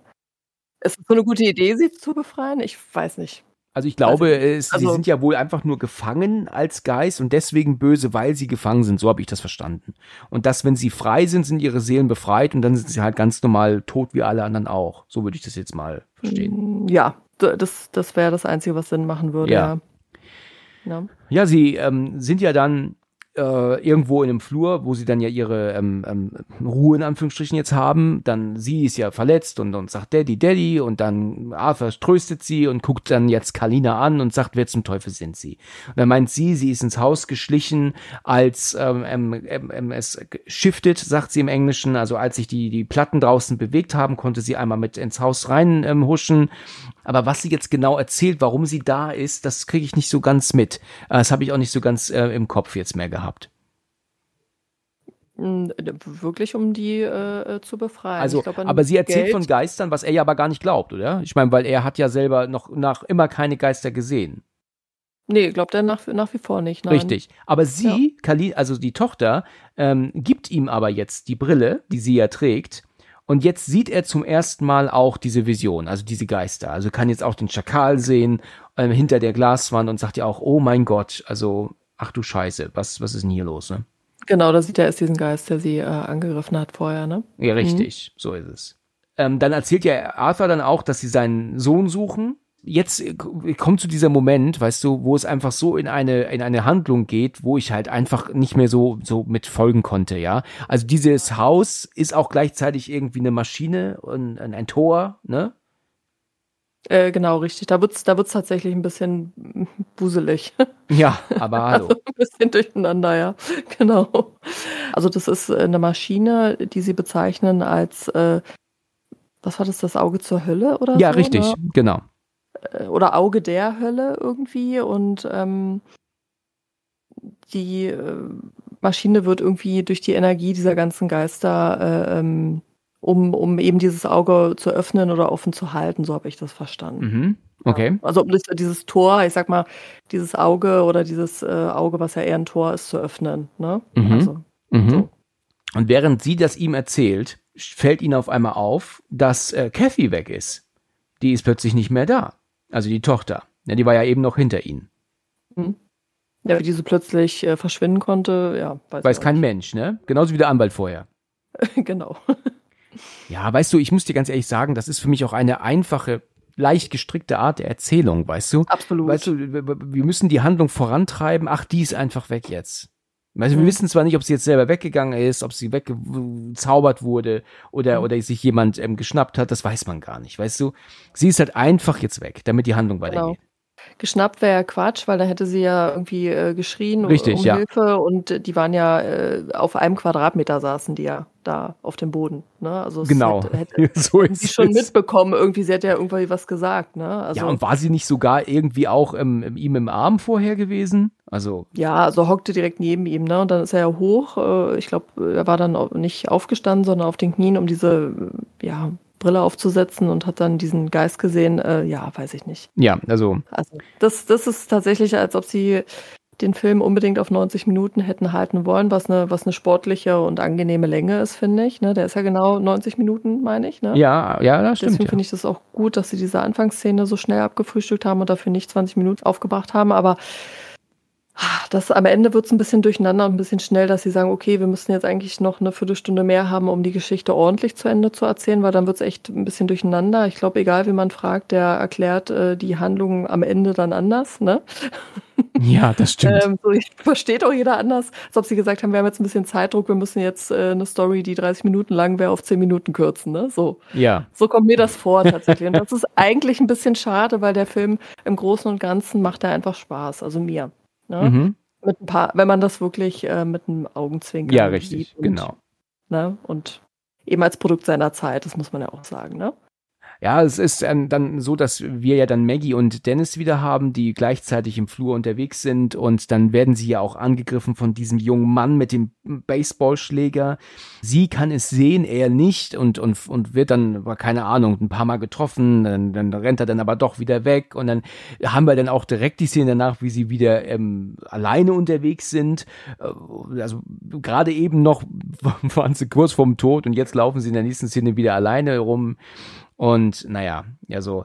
Ist es so eine gute Idee, sie zu befreien? Ich weiß nicht. Also ich glaube, Also, es, sie also- sind ja wohl einfach nur gefangen als Geist und deswegen böse, weil sie gefangen sind. So habe ich das verstanden. Und dass, wenn sie frei sind, sind ihre Seelen befreit und dann sind sie halt ganz normal tot wie alle anderen auch. So würde ich das jetzt mal verstehen. Mm, Ja, das, das wäre das Einzige, was Sinn machen würde, Ja. ja. Ja. Ja, sie ähm, sind ja dann äh, irgendwo in einem Flur, wo sie dann ja ihre ähm, ähm, Ruhe in Anführungsstrichen jetzt haben. Dann sie ist ja verletzt und, und sagt Daddy, Daddy und dann Arthur tröstet sie und guckt dann jetzt Kalina an und sagt, wer zum Teufel sind sie? Und dann meint sie, sie ist ins Haus geschlichen, als ähm, ähm, ähm, es shifted, sagt sie im Englischen, also als sich die, die Platten draußen bewegt haben, konnte sie einmal mit ins Haus rein ähm, huschen. Aber was sie jetzt genau erzählt, warum sie da ist, das kriege ich nicht so ganz mit. Äh, Das habe ich auch nicht so ganz äh, im Kopf jetzt mehr gehabt. D- Wirklich, um die äh, äh, zu befreien. Also, glaub, aber sie erzählt Geld- von Geistern, was er ja aber gar nicht glaubt, oder? Ich meine, weil er hat ja selber noch nach immer keine Geister gesehen. Nee, glaubt er nach, nach wie vor nicht. Nein. Richtig. Aber sie, Kali, also die Tochter, ähm, gibt ihm aber jetzt die Brille, die sie ja trägt. Und jetzt sieht er zum ersten Mal auch diese Vision, also diese Geister. Also kann jetzt auch den Schakal sehen ähm, hinter der Glaswand und sagt ja auch, oh mein Gott, also ach du Scheiße, was, was ist denn hier los, ne? Genau, da sieht er erst diesen Geist, der sie äh, angegriffen hat vorher, ne? Ja, richtig, mhm. so ist es. Ähm, dann erzählt ja Arthur dann auch, dass sie seinen Sohn suchen. Jetzt äh, kommt zu dieser Moment, weißt du, wo es einfach so in eine in eine Handlung geht, wo ich halt einfach nicht mehr so so mit folgen konnte, ja. Also dieses Haus ist auch gleichzeitig irgendwie eine Maschine und ein Tor, ne? Äh, genau, richtig. Da wird's, da wird's tatsächlich ein bisschen buselig. Ja, aber hallo. Also ein bisschen durcheinander, ja. Genau. Also das ist äh, eine Maschine, die sie bezeichnen als, äh, was war das, das Auge zur Hölle oder ja, so? Ja, richtig, ne? genau. Äh, oder Auge der Hölle irgendwie und ähm, die äh, Maschine wird irgendwie durch die Energie dieser ganzen Geister äh, ähm, um, um eben dieses Auge zu öffnen oder offen zu halten, so habe ich das verstanden. Mhm. Okay. Also um dieses Tor, ich sag mal, dieses Auge oder dieses äh, Auge, was ja eher ein Tor ist, zu öffnen. Ne? Mhm. Also, mhm. So. Und während sie das ihm erzählt, fällt ihnen auf einmal auf, dass äh, Kathy weg ist. Die ist plötzlich nicht mehr da. Also die Tochter. Ja, die war ja eben noch hinter ihnen. Mhm. Ja, wie diese plötzlich äh, verschwinden konnte, ja. Weiß, weiß kein nicht. Mensch, ne? Genauso wie der Anwalt vorher. genau. Ja, weißt du, ich muss dir ganz ehrlich sagen, das ist für mich auch eine einfache, leicht gestrickte Art der Erzählung, weißt du? Absolut. Weißt du, wir müssen die Handlung vorantreiben. Ach, die ist einfach weg jetzt. Also wir mhm. wissen zwar nicht, ob sie jetzt selber weggegangen ist, ob sie weggezaubert wurde oder, mhm. oder sich jemand ähm, geschnappt hat, das weiß man gar nicht, weißt du? Sie ist halt einfach jetzt weg, damit die Handlung genau. weitergeht. Genau. Geschnappt wäre ja Quatsch, weil da hätte sie ja irgendwie äh, geschrien Richtig, um ja. Hilfe und die waren ja äh, auf einem Quadratmeter saßen die ja da auf dem Boden. Ne? Also genau, hätte, hätte so ist sie schon mitbekommen, irgendwie, sie hat ja irgendwie was gesagt. Ne? Also, ja, und war sie nicht sogar irgendwie auch ähm, ihm im Arm vorher gewesen? Also ja, also hockte direkt neben ihm, ne? Und dann ist er ja hoch. Äh, ich glaube, er war dann nicht aufgestanden, sondern auf den Knien, um diese ja Brille aufzusetzen und hat dann diesen Geist gesehen. Äh, ja, weiß ich nicht. Ja, also. Also das, das ist tatsächlich, als ob sie den Film unbedingt auf 90 Minuten hätten halten wollen, was eine, was eine sportliche und angenehme Länge ist, finde ich. Ne? Der ist ja genau 90 Minuten, meine ich. Ne? Ja, ja, das stimmt. Deswegen ja. finde ich das auch gut, dass sie diese Anfangsszene so schnell abgefrühstückt haben und dafür nicht 20 Minuten aufgebracht haben. Aber das am Ende wird es ein bisschen durcheinander und ein bisschen schnell, dass sie sagen, okay, wir müssen jetzt eigentlich noch eine Viertelstunde mehr haben, um die Geschichte ordentlich zu Ende zu erzählen, weil dann wird es echt ein bisschen durcheinander. Ich glaube, egal wie man fragt, der erklärt äh, die Handlung am Ende dann anders, ne? Ja, das stimmt. ähm, so, versteht auch jeder anders, als ob sie gesagt haben, wir haben jetzt ein bisschen Zeitdruck, wir müssen jetzt äh, eine Story, die 30 Minuten lang wäre, auf 10 Minuten kürzen, ne? So. Ja. So kommt mir das vor tatsächlich. Und das ist eigentlich ein bisschen schade, weil der Film im Großen und Ganzen macht er einfach Spaß, also mir. Ne? Mhm. Mit ein paar, wenn man das wirklich äh, mit einem Augenzwinkern Ja, richtig, und, genau. Ne? Und eben als Produkt seiner Zeit, das muss man ja auch sagen, ne? Ja, es ist ähm, dann so, dass wir ja dann Maggie und Dennis wieder haben, die gleichzeitig im Flur unterwegs sind und dann werden sie ja auch angegriffen von diesem jungen Mann mit dem Baseballschläger. Sie kann es sehen, er nicht und, und, und wird dann, keine Ahnung, ein paar Mal getroffen, dann, dann rennt er dann aber doch wieder weg und dann haben wir dann auch direkt die Szene danach, wie sie wieder ähm, alleine unterwegs sind. Äh, also gerade eben noch waren sie kurz vorm Tod und jetzt laufen sie in der nächsten Szene wieder alleine rum. Und naja, also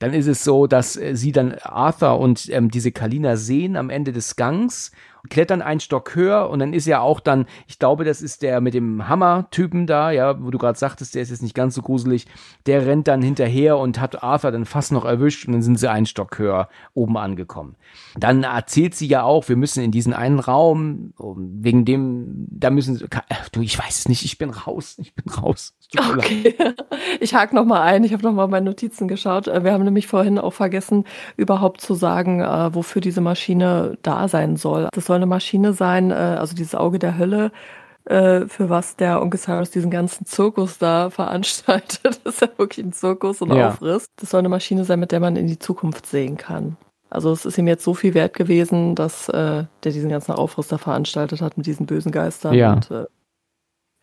dann ist es so, dass äh, sie dann Arthur und ähm, diese Kalina sehen am Ende des Gangs klettern einen Stock höher und dann ist ja auch dann, ich glaube, das ist der mit dem Hammer-Typen da, ja, wo du gerade sagtest, der ist jetzt nicht ganz so gruselig, der rennt dann hinterher und hat Arthur dann fast noch erwischt und dann sind sie einen Stock höher oben angekommen. Dann erzählt sie ja auch, wir müssen in diesen einen Raum, wegen dem, da müssen sie, du, ich weiß es nicht, ich bin raus, ich bin raus. Okay, ich hake nochmal ein, ich habe nochmal meine Notizen geschaut. Äh, wir haben nämlich vorhin auch vergessen, überhaupt zu sagen, äh, wofür diese Maschine da sein soll. Das soll eine Maschine sein, äh, also dieses Auge der Hölle, äh, für was der Onkel Cyrus diesen ganzen Zirkus da veranstaltet. Das ist ja wirklich ein Zirkus und ja. Aufriss. Das soll eine Maschine sein, mit der man in die Zukunft sehen kann. Also es ist ihm jetzt so viel wert gewesen, dass äh, der diesen ganzen Aufriss da veranstaltet hat mit diesen bösen Geistern. Ja. Und äh,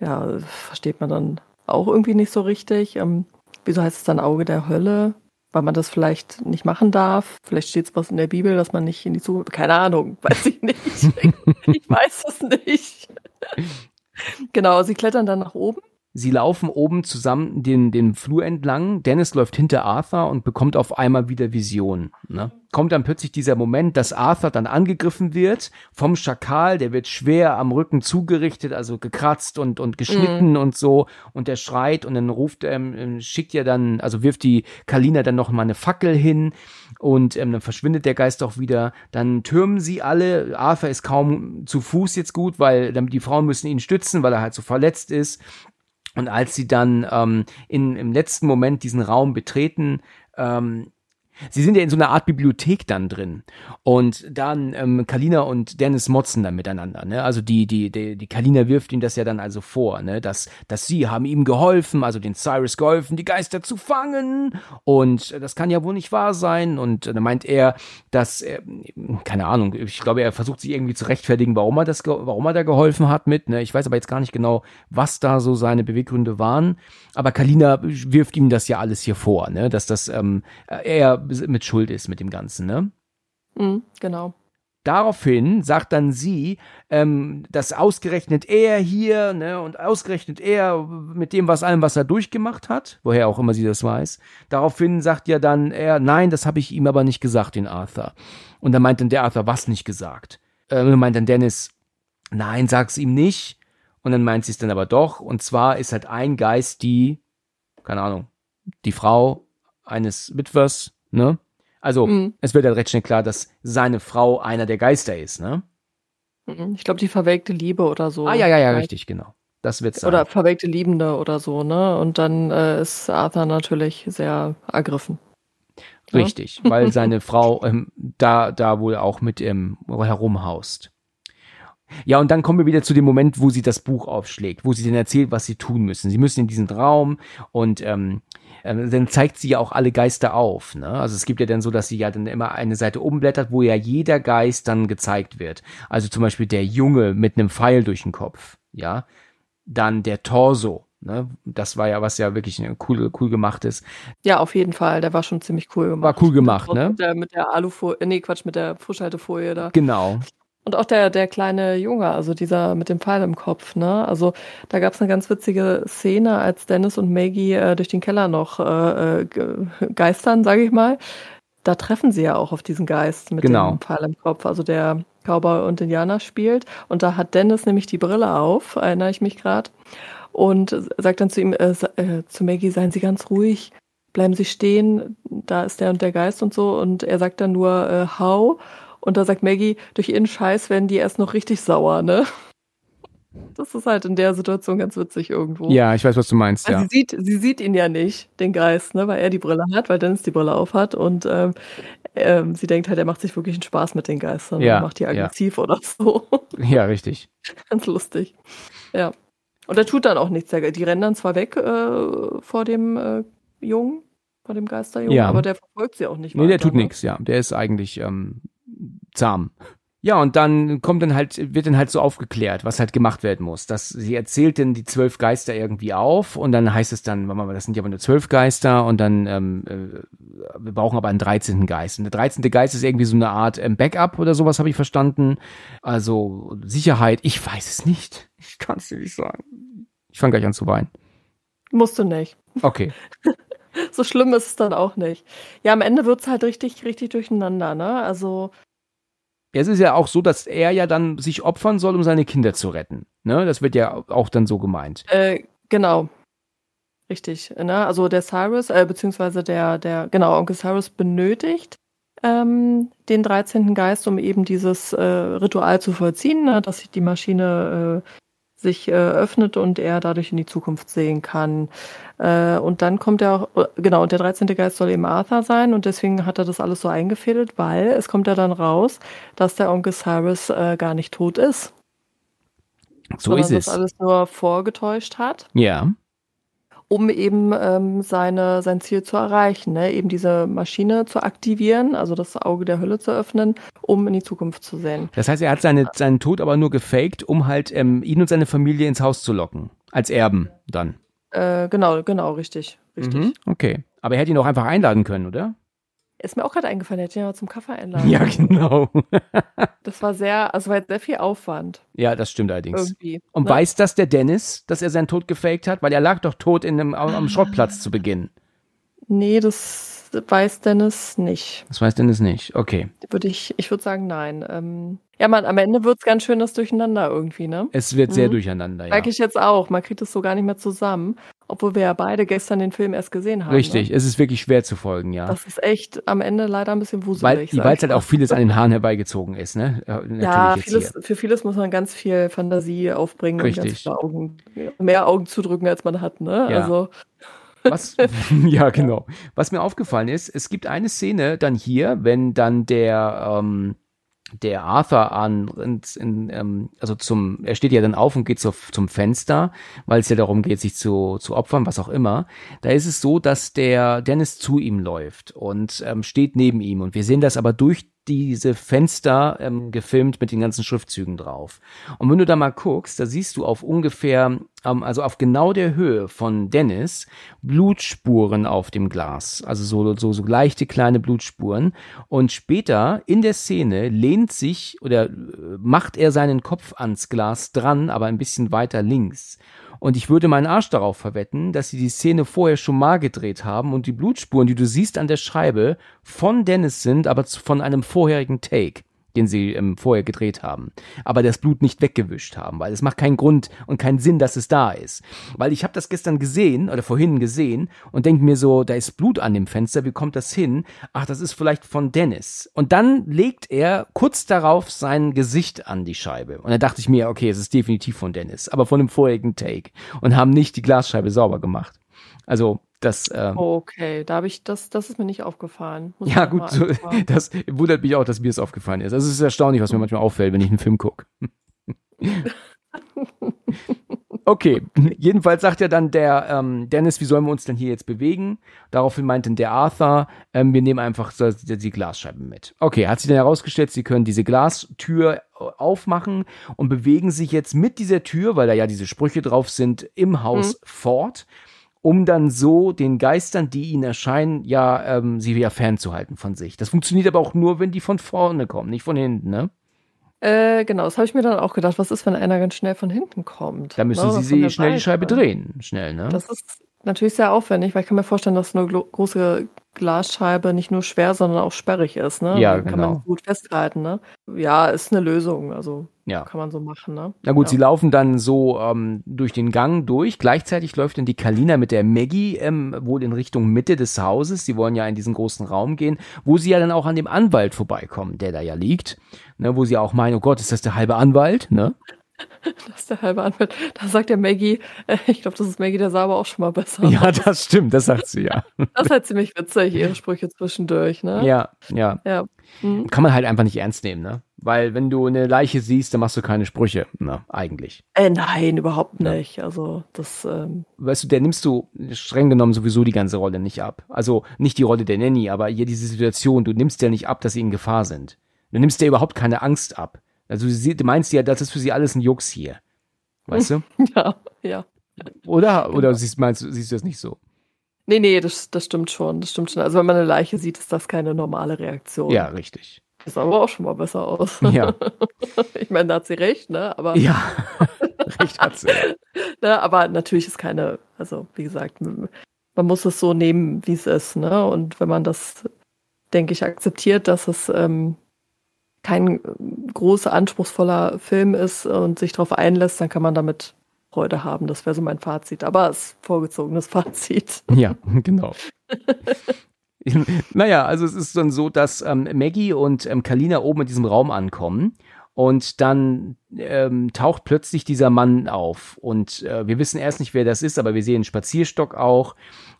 ja, versteht man dann auch irgendwie nicht so richtig. Ähm, wieso heißt es dann Auge der Hölle? Weil man das vielleicht nicht machen darf. Vielleicht steht es was in der Bibel, dass man nicht in die Zukunft. Keine Ahnung, weiß ich nicht. ich weiß es nicht. genau, sie klettern dann nach oben Sie laufen oben zusammen den, den Flur entlang. Dennis läuft hinter Arthur und bekommt auf einmal wieder Visionen. Ne? Kommt dann plötzlich dieser Moment, dass Arthur dann angegriffen wird vom Schakal. Der wird schwer am Rücken zugerichtet, also gekratzt und, und geschnitten mm. und so. Und der schreit und dann ruft, ähm, ähm, schickt ja dann, also wirft die Kalina dann noch mal eine Fackel hin und ähm, dann verschwindet der Geist auch wieder. Dann türmen sie alle. Arthur ist kaum zu Fuß jetzt gut, weil damit die Frauen müssen ihn stützen, weil er halt so verletzt ist. Und als sie dann ähm, in, im letzten Moment diesen Raum betreten, ähm, Sie sind ja in so einer Art Bibliothek dann drin. Und dann ähm, Kalina und Dennis motzen dann miteinander. Ne? Also die, die, die, die Kalina wirft ihm das ja dann also vor, ne? dass, dass sie haben ihm geholfen, also den Cyrus geholfen, die Geister zu fangen. Und das kann ja wohl nicht wahr sein. Und dann meint er, dass, er, keine Ahnung, ich glaube, er versucht sich irgendwie zu rechtfertigen, warum er das, warum er da geholfen hat mit. Ne? Ich weiß aber jetzt gar nicht genau, was da so seine Beweggründe waren. Aber Kalina wirft ihm das ja alles hier vor, ne? dass das ähm, er mit Schuld ist mit dem Ganzen, ne? Mhm, genau. Daraufhin sagt dann sie, ähm, dass ausgerechnet er hier, ne, und ausgerechnet er mit dem, was allem, was er durchgemacht hat, woher auch immer sie das weiß, daraufhin sagt ja dann er, nein, das habe ich ihm aber nicht gesagt, den Arthur. Und dann meint dann der Arthur, was nicht gesagt? Äh, meint dann Dennis, nein, sag's ihm nicht. Und dann meint sie es dann aber doch. Und zwar ist halt ein Geist die, keine Ahnung, die Frau eines Witwers ne? Also, mhm. es wird halt recht schnell klar, dass seine Frau einer der Geister ist, ne? Mhm. Ich glaube, die verwelkte Liebe oder so. Ah, ja, ja, ja, richtig, genau. Das wird sein. Oder verwelkte Liebende oder so, ne? Und dann äh, ist Arthur natürlich sehr ergriffen. Ne? Richtig, ja? weil seine Frau ähm, da, da wohl auch mit ihm herumhaust. Ja, und dann kommen wir wieder zu dem Moment, wo sie das Buch aufschlägt, wo sie dann erzählt, was sie tun müssen. Sie müssen in diesen Raum und ähm, ähm, dann zeigt sie ja auch alle Geister auf. Ne? Also es gibt ja dann so, dass sie ja dann immer eine Seite umblättert, wo ja jeder Geist dann gezeigt wird. Also zum Beispiel der Junge mit einem Pfeil durch den Kopf, ja. Dann der Torso, Ne? Das war ja was ja wirklich cool, cool gemacht ist. Ja, auf jeden Fall. Der war schon ziemlich cool gemacht. War cool gemacht, ne? Mit der, mit der Alufolie, nee, Quatsch, mit der Frischhaltefolie da. Genau. Und auch der, der kleine Junge, also dieser mit dem Pfeil im Kopf, ne? Also da gab es eine ganz witzige Szene, als Dennis und Maggie äh, durch den Keller noch äh, äh geistern, sage ich mal. Da treffen sie ja auch auf diesen Geist mit genau. dem Pfeil im Kopf. Also der Cowboy und Indianer spielt. Und da hat Dennis nämlich die Brille auf, erinnere ich mich gerade. Und sagt dann zu ihm, äh, äh, zu Maggie, seien Sie ganz ruhig, bleiben Sie stehen, da ist der und der Geist und so. Und er sagt dann nur, äh, how? Und da sagt Maggie, durch ihren Scheiß werden die erst noch richtig sauer, ne? Das ist halt in der Situation ganz witzig irgendwo. Ja, ich weiß, was du meinst, ja. Sie sieht, sie sieht ihn ja nicht, den Geist, ne, weil er die Brille hat, weil Dennis die Brille auf hat und ähm, ähm, sie denkt halt, er macht sich wirklich einen Spaß mit den Geistern ja, und macht die aggressiv ja. oder so. Ja, richtig. ganz lustig. Ja. Und er tut dann auch nichts. Die rennen dann zwar weg äh, vor dem äh, Jungen, vor dem Geisterjungen, ja. aber der verfolgt sie auch nicht. Nee, der tut ne? nichts, ja. Der ist eigentlich ähm, zahm. Ja, und dann kommt dann halt, wird dann halt so aufgeklärt, was halt gemacht werden muss. Dass sie erzählt dann die zwölf Geister irgendwie auf und dann heißt es dann, das sind ja aber nur zwölf Geister und dann, ähm, äh, wir brauchen aber einen dreizehnten Geist. Und der dreizehnte Geist ist irgendwie so eine Art ähm, Backup oder sowas, habe ich verstanden. Also Sicherheit, ich weiß es nicht. Ich kann es dir nicht sagen. Ich fange gleich an zu weinen. Musst du nicht. Okay. so schlimm ist es dann auch nicht. Ja, am Ende wird's halt richtig, richtig durcheinander, ne? Also es ist ja auch so, dass er ja dann sich opfern soll, um seine Kinder zu retten. Ne? Das wird ja auch dann so gemeint. Äh, genau. Richtig. Ne? Also der Cyrus, äh, beziehungsweise der, der, genau, Onkel Cyrus benötigt ähm, den 13. Geist, um eben dieses äh, Ritual zu vollziehen, ne? dass sich die Maschine äh, sich äh, öffnet und er dadurch in die Zukunft sehen kann. Äh, und dann kommt er auch, äh, genau, und der 13. Geist soll eben Arthur sein und deswegen hat er das alles so eingefädelt, weil es kommt ja dann raus, dass der Onkel Cyrus äh, gar nicht tot ist. So ist es. das alles nur vorgetäuscht hat. Ja um eben ähm, seine, sein Ziel zu erreichen, ne? eben diese Maschine zu aktivieren, also das Auge der Hölle zu öffnen, um in die Zukunft zu sehen. Das heißt, er hat seine, seinen Tod aber nur gefaked, um halt ähm, ihn und seine Familie ins Haus zu locken, als Erben dann. Äh, genau, genau, richtig, richtig. Mhm, okay. Aber er hätte ihn auch einfach einladen können, oder? Ist mir auch gerade eingefallen, er hätte ihn ja zum Kaffee einladen. Ja, genau. Das war sehr, also war sehr viel Aufwand. ja, das stimmt allerdings. Irgendwie. Und ne? weiß das der Dennis, dass er seinen Tod gefaked hat? Weil er lag doch tot in einem, am, am Schrottplatz zu Beginn. Nee, das weiß Dennis nicht. Das weiß Dennis nicht. Okay. Würde ich, ich würde sagen, nein. Ähm, ja, man, am Ende wird es ganz schön das Durcheinander irgendwie, ne? Es wird sehr Mhm. durcheinander, ja. Merke ich jetzt auch. Man kriegt es so gar nicht mehr zusammen. Obwohl wir ja beide gestern den Film erst gesehen haben. Richtig, Ne? es ist wirklich schwer zu folgen, ja. Das ist echt am Ende leider ein bisschen Weil wuselig. es sag halt auch vieles an den Haaren herbeigezogen ist, ne? Ja, Natürlich Ja, vieles, für vieles muss man ganz viel Fantasie aufbringen und Richtig. ganz viele Augen, mehr Augen zudrücken, als man hat, ne? Ja. Also, Was, ja, genau. Was mir aufgefallen ist, es gibt eine Szene dann hier, wenn dann der, ähm, der Arthur an, ins- in, ähm, also zum, er steht ja dann auf und geht so, zum Fenster, weil es ja darum geht, sich zu, zu opfern, was auch immer. Da ist es so, dass der Dennis zu ihm läuft und ähm, steht neben ihm und wir sehen das aber durch diese Fenster ähm, gefilmt mit den ganzen Schriftzügen drauf. Und wenn du da mal guckst, da siehst du auf ungefähr, ähm, also auf genau der Höhe von Dennis, Blutspuren auf dem Glas. Also so, so, so leichte kleine Blutspuren. Und später in der Szene lehnt sich oder äh, macht er seinen Kopf ans Glas dran, aber ein bisschen weiter links. Und ich würde meinen Arsch darauf verwetten, dass sie die Szene vorher schon mal gedreht haben und die Blutspuren, die du siehst an der Scheibe, von Dennis sind, aber von einem vorherigen Take, den sie ähm, vorher gedreht haben. Aber das Blut nicht weggewischt haben, weil es macht keinen Grund und keinen Sinn, dass es da ist. Weil ich habe das gestern gesehen oder vorhin gesehen und denke mir so, da ist Blut an dem Fenster, wie kommt das hin? Ach, das ist vielleicht von Dennis. Und dann legt er kurz darauf sein Gesicht an die Scheibe. Und da dachte ich mir, okay, es ist definitiv von Dennis, aber von dem vorherigen Take. Und haben nicht die Glasscheibe sauber gemacht. Also, das, ähm, okay, da habe ich, das, das ist mir nicht aufgefallen. Muss ja gut, so, das wundert mich auch, dass mir es aufgefallen ist. Also es ist erstaunlich, was mir manchmal auffällt, wenn ich einen Film gucke. Okay, jedenfalls sagt ja dann der ähm, Dennis, wie sollen wir uns denn hier jetzt bewegen? Daraufhin meinte der Arthur, ähm, wir nehmen einfach die, die Glasscheiben mit. Okay, hat sich dann herausgestellt, sie können diese Glastür äh, aufmachen und bewegen sich jetzt mit dieser Tür, weil da ja diese Sprüche drauf sind, im Haus fort, um dann so den Geistern, die ihnen erscheinen, ja, ähm, sie wieder fernzuhalten von sich. Das funktioniert aber auch nur, wenn die von vorne kommen, nicht von hinten, ne? Äh, genau, das habe ich mir dann auch gedacht. Was ist, wenn einer ganz schnell von hinten kommt? Da müssen Ne, sie sie schnell die Seite. Scheibe drehen, schnell, ne? Das ist natürlich sehr aufwendig, weil ich kann mir vorstellen, dass eine große Glasscheibe nicht nur schwer, sondern auch sperrig ist. Ne? Ja, Kann genau. man gut festhalten. Ne? Ja, ist eine Lösung. Also Ja. kann man so machen. Ne? Na gut, ja. sie laufen dann so ähm, durch den Gang durch. Gleichzeitig läuft dann die Kalina mit der Maggie ähm, wohl in Richtung Mitte des Hauses. Sie wollen ja in diesen großen Raum gehen, wo sie ja dann auch an dem Anwalt vorbeikommen, der da ja liegt. Ne, wo sie auch meinen, oh Gott, ist das der halbe Anwalt? Ne? Das ist der halbe Anwalt. Da sagt der Maggie, äh, ich glaube, das ist Maggie, der sah aber auch schon mal besser. Ja, das stimmt, das sagt sie ja. Das ist halt ziemlich witzig, ihre Sprüche zwischendurch. Ne? Ja, ja. ja. Mhm. Kann man halt einfach nicht ernst nehmen, ne? Weil wenn du eine Leiche siehst, dann machst du keine Sprüche, ne? Eigentlich. Äh, nein, überhaupt Ja. nicht. Also das, ähm, weißt du, der nimmst du streng genommen sowieso die ganze Rolle nicht ab. Also nicht die Rolle der Nanny, aber hier diese Situation, du nimmst ja nicht ab, dass sie in Gefahr sind. Du nimmst dir überhaupt keine Angst ab. Also sie, du meinst ja, das ist für sie alles ein Jux hier. Weißt du? ja, ja. Oder, oder Genau. siehst, meinst, du- siehst du das nicht so? Nee, nee, das, das stimmt schon. Das stimmt schon. Also wenn man eine Leiche sieht, ist das keine normale Reaktion. Ja, richtig. Das sah aber auch schon mal besser aus. Ja. ich meine, da hat sie recht, ne? Aber, Ja. Recht hat sie. ne? aber natürlich ist keine, also wie gesagt, man muss es so nehmen, wie es ist, ne? Und wenn man das, denke ich, akzeptiert, dass es ähm, kein großer, anspruchsvoller Film ist und sich darauf einlässt, dann kann man damit Freude haben. Das wäre so mein Fazit. Aber es ist vorgezogenes Fazit. Ja, genau. naja, also es ist dann so, dass ähm, Maggie und ähm, Kalina oben in diesem Raum ankommen und dann ähm, taucht plötzlich dieser Mann auf und äh, wir wissen erst nicht, wer das ist, aber wir sehen einen Spazierstock auch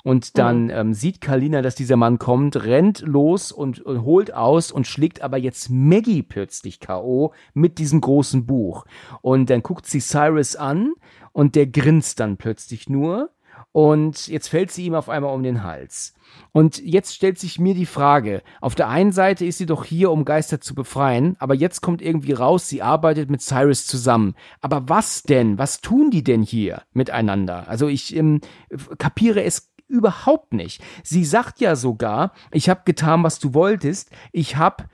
und dann ähm, sieht Kalina, dass dieser Mann kommt, rennt los und, und holt aus und schlägt aber jetzt Maggie plötzlich K.O. mit diesem großen Buch und dann guckt sie Cyrus an und der grinst dann plötzlich nur und jetzt fällt sie ihm auf einmal um den Hals. Und jetzt stellt sich mir die Frage, auf der einen Seite ist sie doch hier, um Geister zu befreien, aber jetzt kommt irgendwie raus, sie arbeitet mit Cyrus zusammen. Aber was denn? Was tun die denn hier miteinander? Also ich ähm, kapiere es überhaupt nicht. Sie sagt ja sogar, ich habe getan, was du wolltest. Ich habe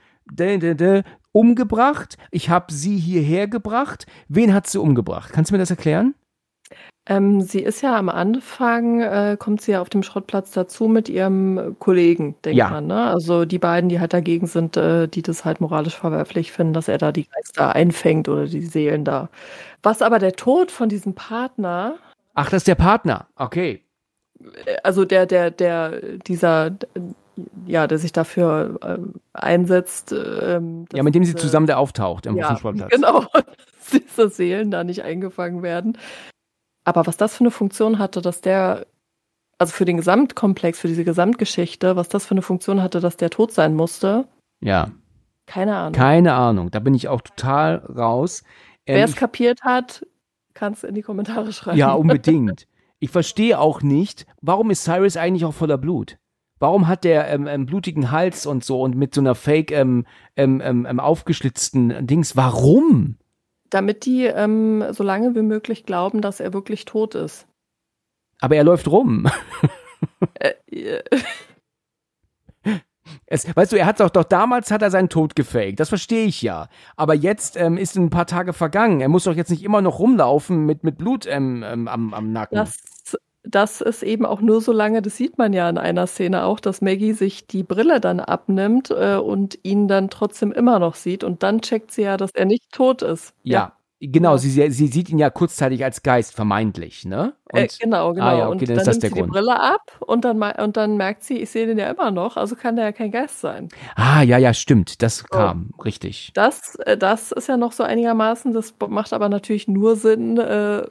umgebracht. Ich habe sie hierher gebracht. Wen hat sie umgebracht? Kannst du mir das erklären? Ähm, sie ist ja am Anfang, äh, kommt sie ja auf dem Schrottplatz dazu mit ihrem Kollegen, denkt ja. man. Ne? Also die beiden, die halt dagegen sind, äh, die das halt moralisch verwerflich finden, dass er da die Geister einfängt oder die Seelen da. Was aber der Tod von diesem Partner. Ach, das ist der Partner, okay. Äh, also der, der, der, dieser, ja, der sich dafür äh, einsetzt. Ähm, ja, mit dem sie zusammen da auftaucht im ja. Genau, diese Seelen da nicht eingefangen werden. Aber was das für eine Funktion hatte, dass der, also für den Gesamtkomplex, für diese Gesamtgeschichte, was das für eine Funktion hatte, dass der tot sein musste. Ja. Keine Ahnung. Keine Ahnung. Da bin ich auch total raus. Ähm, Wer es kapiert hat, kann es in die Kommentare schreiben. Ja, unbedingt. Ich verstehe auch nicht, warum ist Cyrus eigentlich auch voller Blut? Warum hat der ähm, ähm, blutigen Hals und so und mit so einer fake ähm, ähm, ähm, ähm aufgeschlitzten Dings? Warum? Damit die so lange wie möglich glauben, dass er wirklich tot ist. Aber er läuft rum. Äh, es, weißt du, er hat doch, doch damals hat er seinen Tod gefaked. Das verstehe ich ja. Aber jetzt ähm, ist ein paar Tage vergangen. Er muss doch jetzt nicht immer noch rumlaufen mit, mit Blut ähm, ähm, am, am Nacken. Das das ist eben auch nur so lange, das sieht man ja in einer Szene auch, dass Maggie sich die Brille dann abnimmt äh, und ihn dann trotzdem immer noch sieht und dann checkt sie ja, dass er nicht tot ist. Ja. ja. Genau, sie, sie sieht ihn ja kurzzeitig als Geist, vermeintlich, ne? Äh, genau, genau. Ah, ja, okay, und dann, dann nimmt sie Grund. die Brille ab und dann, und dann merkt sie, ich sehe den ja immer noch, also kann der ja kein Geist sein. Ah, ja, ja, stimmt, das kam, so. richtig. Das, äh, das ist ja noch so einigermaßen, das macht aber natürlich nur Sinn, äh,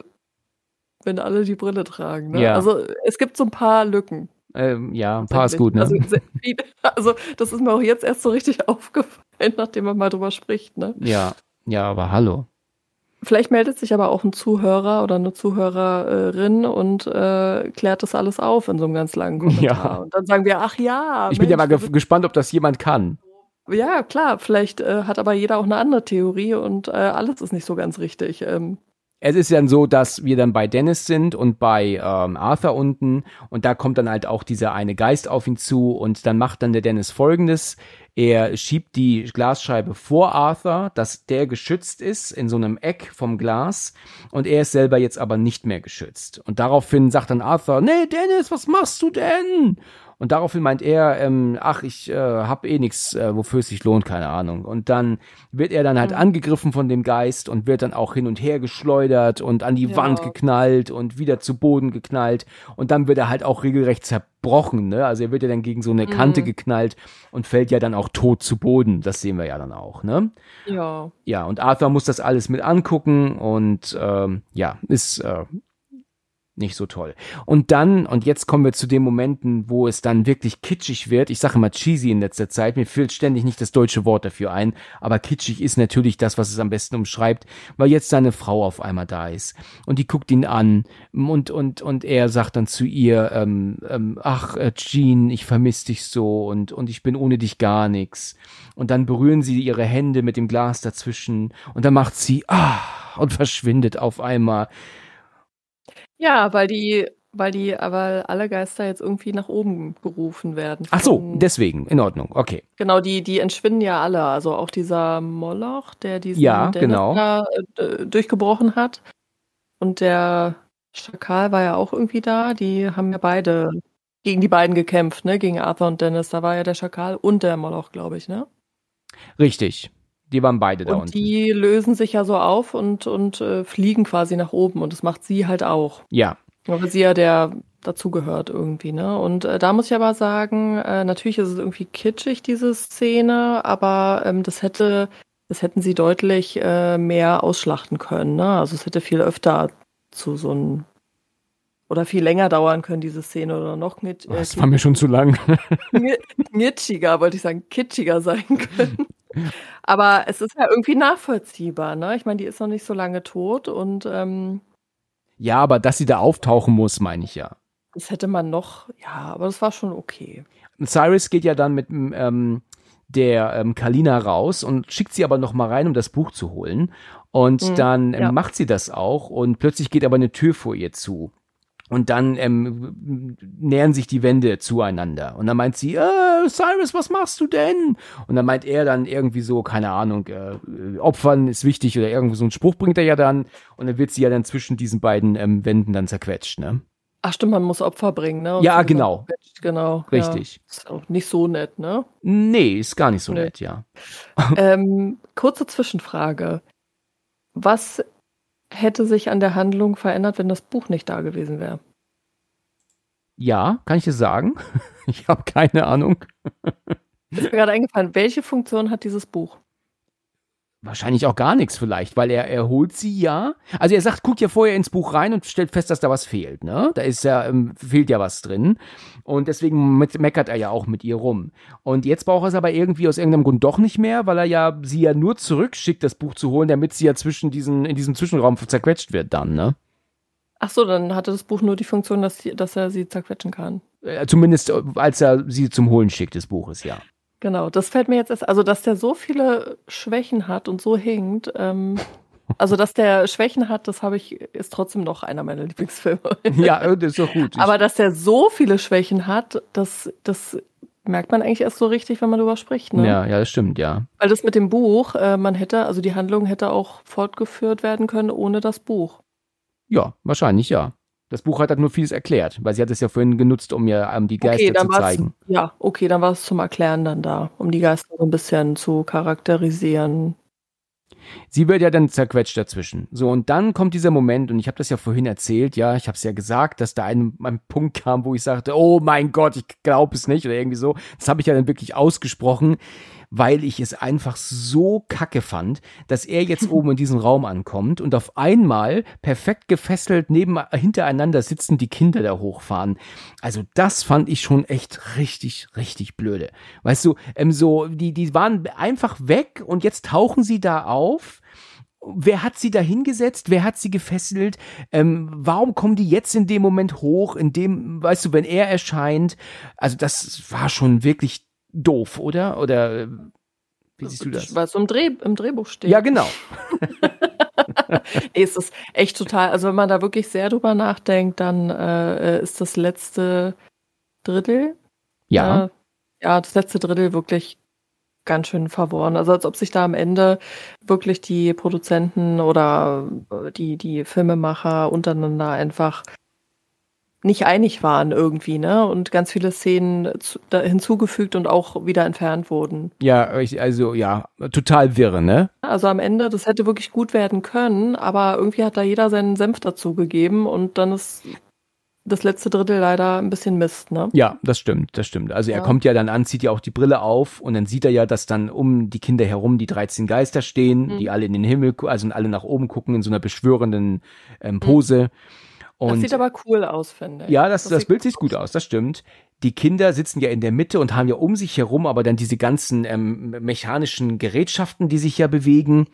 wenn alle die Brille tragen. Ne? Ja. Also es gibt so ein paar Lücken. Ähm, ja, ein paar ist gut, ne? Also, also, das ist mir auch jetzt erst so richtig aufgefallen, nachdem man mal drüber spricht, ne? Ja, ja, aber hallo. Vielleicht meldet sich aber auch ein Zuhörer oder eine Zuhörerin und äh, klärt das alles auf in so einem ganz langen Kommentar. Ja. Und dann sagen wir, ach ja. Ich Mensch, bin ja mal ge gespannt, ob das jemand kann. Ja, klar, vielleicht äh, hat aber jeder auch eine andere Theorie und äh, alles ist nicht so ganz richtig. Ähm, es ist dann so, dass wir dann bei Dennis sind und bei ähm, Arthur unten und da kommt dann halt auch dieser eine Geist auf ihn zu und dann macht dann der Dennis folgendes. Er schiebt die Glasscheibe vor Arthur, dass der geschützt ist in so einem Eck vom Glas und er ist selber jetzt aber nicht mehr geschützt. Und daraufhin sagt dann Arthur, nee, Dennis, was machst du denn? Und daraufhin meint er, ähm, ach, ich äh, hab eh nichts, äh, wofür es sich lohnt, keine Ahnung. Und dann wird er dann halt mhm. angegriffen von dem Geist und wird dann auch hin und her geschleudert und an die ja. Wand geknallt und wieder zu Boden geknallt. Und dann wird er halt auch regelrecht zerbrochen, ne? Also er wird ja dann gegen so eine Kante mhm. geknallt und fällt ja dann auch tot zu Boden. Das sehen wir ja dann auch, ne? Ja. Ja, und Arthur muss das alles mit angucken und ähm, ja, ist äh, nicht so toll. Und dann, und jetzt kommen wir zu den Momenten, wo es dann wirklich kitschig wird. Ich sage immer cheesy in letzter Zeit. Mir fällt ständig nicht das deutsche Wort dafür ein. Aber kitschig ist natürlich das, was es am besten umschreibt, weil jetzt seine Frau auf einmal da ist. Und die guckt ihn an und, und, und er sagt dann zu ihr, ähm, ähm, ach, äh, Jean, ich vermisse dich so und, und ich bin ohne dich gar nichts. Und dann berühren sie ihre Hände mit dem Glas dazwischen und dann macht sie, ah, und verschwindet auf einmal. Ja, weil die weil die aber alle Geister jetzt irgendwie nach oben gerufen werden. Ach so, deswegen, in Ordnung, okay. Genau, die, die entschwinden ja alle. Also auch dieser Moloch, der diesen ja, genau. da, äh, durchgebrochen hat. Und der Schakal war ja auch irgendwie da. Die haben ja beide gegen die beiden gekämpft, ne? Gegen Arthur und Dennis. Da war ja der Schakal und der Moloch, glaube ich, ne? Richtig. Die waren beide da und unten. Die lösen sich ja so auf und, und äh, fliegen quasi nach oben und das macht sie halt auch. Ja. Weil sie ja der dazugehört irgendwie, ne? Und äh, da muss ich aber sagen, äh, natürlich ist es irgendwie kitschig, diese Szene, aber ähm, das hätte, das hätten sie deutlich äh, mehr ausschlachten können, ne? Also es hätte viel öfter zu so einem oder viel länger dauern können, diese Szene, oder noch knit, äh, Das war mir schon zu lang. Nitschiger, wollte ich sagen, kitschiger sein können. Aber es ist ja irgendwie nachvollziehbar, ne? Ich meine, die ist noch nicht so lange tot und ähm, Ja, aber dass sie da auftauchen muss, meine ich ja. Das hätte man noch, ja, aber das war schon okay. Und Cyrus geht ja dann mit ähm, der ähm, Kalina raus und schickt sie aber noch mal rein, um das Buch zu holen. Und mhm, dann ähm, ja. macht sie das auch und plötzlich geht aber eine Tür vor ihr zu. Und dann ähm, nähern sich die Wände zueinander. Und dann meint sie, äh, Cyrus, was machst du denn? Und dann meint er dann irgendwie so, keine Ahnung, äh, Opfern ist wichtig oder irgendwo so einen Spruch bringt er ja dann. Und dann wird sie ja dann zwischen diesen beiden ähm, Wänden dann zerquetscht, ne? Ach stimmt, man muss Opfer bringen, ne? Und Ja, genau. Genau. Richtig. Ja. Ist auch nicht so nett, ne? Nee, ist gar nicht so Nee. nett, ja. ähm, kurze Zwischenfrage. Was hätte sich an der Handlung verändert, wenn das Buch nicht da gewesen wäre? Ja, kann ich dir sagen? Ich habe keine Ahnung. Ist mir gerade eingefallen, welche Funktion hat dieses Buch? Wahrscheinlich auch gar nichts vielleicht, weil er, er holt sie ja. Also er sagt, guckt ja vorher ins Buch rein und stellt fest, dass da was fehlt, ne? Da ist ja, ähm, fehlt ja was drin. Und deswegen mit, meckert er ja auch mit ihr rum. Und jetzt braucht er es aber irgendwie aus irgendeinem Grund doch nicht mehr, weil er ja sie ja nur zurückschickt, das Buch zu holen, damit sie ja zwischen diesen, in diesem Zwischenraum zerquetscht wird dann, ne? Ach so, dann hatte das Buch nur die Funktion, dass, sie, dass er sie zerquetschen kann. Äh, Zumindest äh, als er sie zum Holen schickt des Buches, ja. Genau, das fällt mir jetzt erst, also dass der so viele Schwächen hat und so hinkt, ähm, also dass der Schwächen hat, das habe ich, ist trotzdem noch einer meiner Lieblingsfilme. Ja, das ist doch gut. Aber dass der so viele Schwächen hat, das, das merkt man eigentlich erst so richtig, wenn man darüber spricht. Ne? ja, ja, das stimmt, ja. Weil das mit dem Buch, äh, man hätte, also die Handlung hätte auch fortgeführt werden können ohne das Buch. Ja, wahrscheinlich ja. Das Buch hat halt nur vieles erklärt, weil sie hat es ja vorhin genutzt, um mir ähm, die Geister okay, zu zeigen. ja, okay, dann war es zum Erklären dann da, um die Geister so ein bisschen zu charakterisieren. Sie wird ja dann zerquetscht dazwischen. So, und dann kommt dieser Moment, und ich habe das ja vorhin erzählt, ja, ich habe es ja gesagt, dass da ein, ein Punkt kam, wo ich sagte, oh mein Gott, ich glaube es nicht, oder irgendwie so. Das habe ich ja dann wirklich ausgesprochen, weil ich es einfach so kacke fand, dass er jetzt oben in diesen Raum ankommt und auf einmal perfekt gefesselt neben, hintereinander sitzen die Kinder da hochfahren. Also das fand ich schon echt richtig, richtig blöde. Weißt du, ähm, so, die, die waren einfach weg und jetzt tauchen sie da auf. Wer hat sie da hingesetzt? Wer hat sie gefesselt? Ähm, warum kommen die jetzt in dem Moment hoch? In dem, weißt du, wenn er erscheint? Also das war schon wirklich doof, oder? Oder äh, wie siehst du das? Weil es im, Dreh, im Drehbuch steht. Ja, genau. Nee, es ist echt total, also wenn man da wirklich sehr drüber nachdenkt, dann äh, ist das letzte Drittel, Ja. äh, ja, das letzte Drittel wirklich ganz schön verworren. Also als ob sich da am Ende wirklich die Produzenten oder äh, die, die Filmemacher untereinander einfach nicht einig waren irgendwie, ne? Und ganz viele Szenen zu, hinzugefügt und auch wieder entfernt wurden. Ja, ich, also ja, total wirre, ne? Also am Ende, das hätte wirklich gut werden können, aber irgendwie hat da jeder seinen Senf dazu gegeben und dann ist das letzte Drittel leider ein bisschen Mist, ne? Ja, das stimmt, das stimmt. Also er Ja. kommt ja dann an, zieht ja auch die Brille auf und dann sieht er ja, dass dann um die Kinder herum die 13 Geister stehen, Mhm. die alle in den Himmel, also alle nach oben gucken in so einer beschwörenden ähm, Pose. das Und sieht aber cool aus, finde ich. ja, das, das, sieht Bild sieht gut aus, das stimmt. Die Kinder sitzen ja in der Mitte und haben ja um sich herum aber dann diese ganzen ähm, mechanischen Gerätschaften, die sich ja bewegen.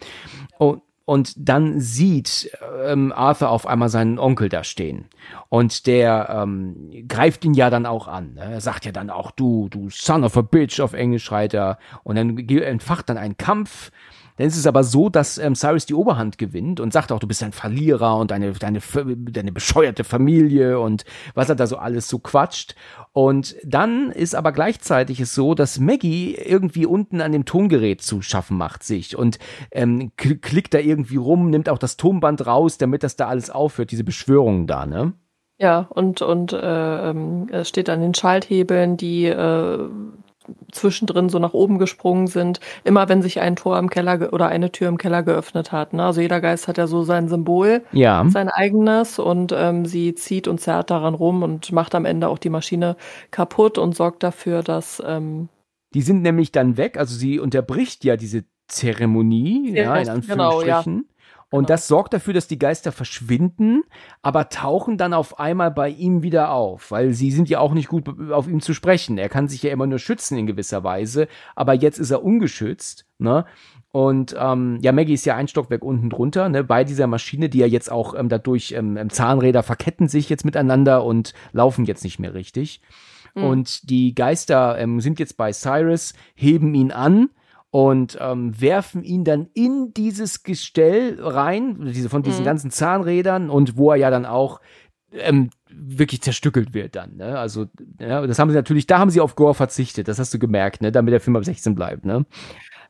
Und, und dann sieht ähm, Arthur auf einmal seinen Onkel da stehen. Und der ähm, greift ihn ja dann auch an. Ne? Er sagt ja dann auch, du, du son of a bitch, auf Englisch schreit er. Und dann entfacht dann ein Kampf. Dann ist es aber so, dass ähm, Cyrus die Oberhand gewinnt und sagt auch, du bist ein Verlierer und deine, deine, deine bescheuerte Familie und was er da so alles so quatscht. Und dann ist aber gleichzeitig es so, dass Maggie irgendwie unten an dem Tongerät zu schaffen macht sich und ähm, kl- klickt da irgendwie rum, nimmt auch das Tonband raus, damit das da alles aufhört, diese Beschwörungen da, ne? Ja, und, und äh, es steht an den Schalthebeln, die äh, zwischendrin so nach oben gesprungen sind, immer wenn sich ein Tor im Keller oder eine Tür im Keller geöffnet hat. Ne? Also jeder Geist hat ja so sein Symbol, Ja. sein eigenes und ähm, sie zieht und zerrt daran rum und macht am Ende auch die Maschine kaputt und sorgt dafür, dass ähm, Die sind nämlich dann weg, also sie unterbricht ja diese Zeremonie, ja, in Richtig, genau, ja. Und das sorgt dafür, dass die Geister verschwinden, aber tauchen dann auf einmal bei ihm wieder auf, weil sie sind ja auch nicht gut auf ihm zu sprechen. Er kann sich ja immer nur schützen in gewisser Weise, aber jetzt ist er ungeschützt, ne? Und ähm, ja, Maggie ist ja ein Stockwerk unten drunter, ne, bei dieser Maschine, die ja jetzt auch ähm, dadurch ähm, ähm, Zahnräder verketten sich jetzt miteinander und laufen jetzt nicht mehr richtig. Und die Geister ähm, sind jetzt bei Cyrus, heben ihn an und ähm, werfen ihn dann in dieses Gestell rein, diese, von diesen Mhm. ganzen Zahnrädern und wo er ja dann auch ähm, wirklich zerstückelt wird dann. Ne? Also, ja, das haben sie natürlich, da haben sie auf Gore verzichtet, das hast du gemerkt, ne? damit der Film ab 16 bleibt. Ne?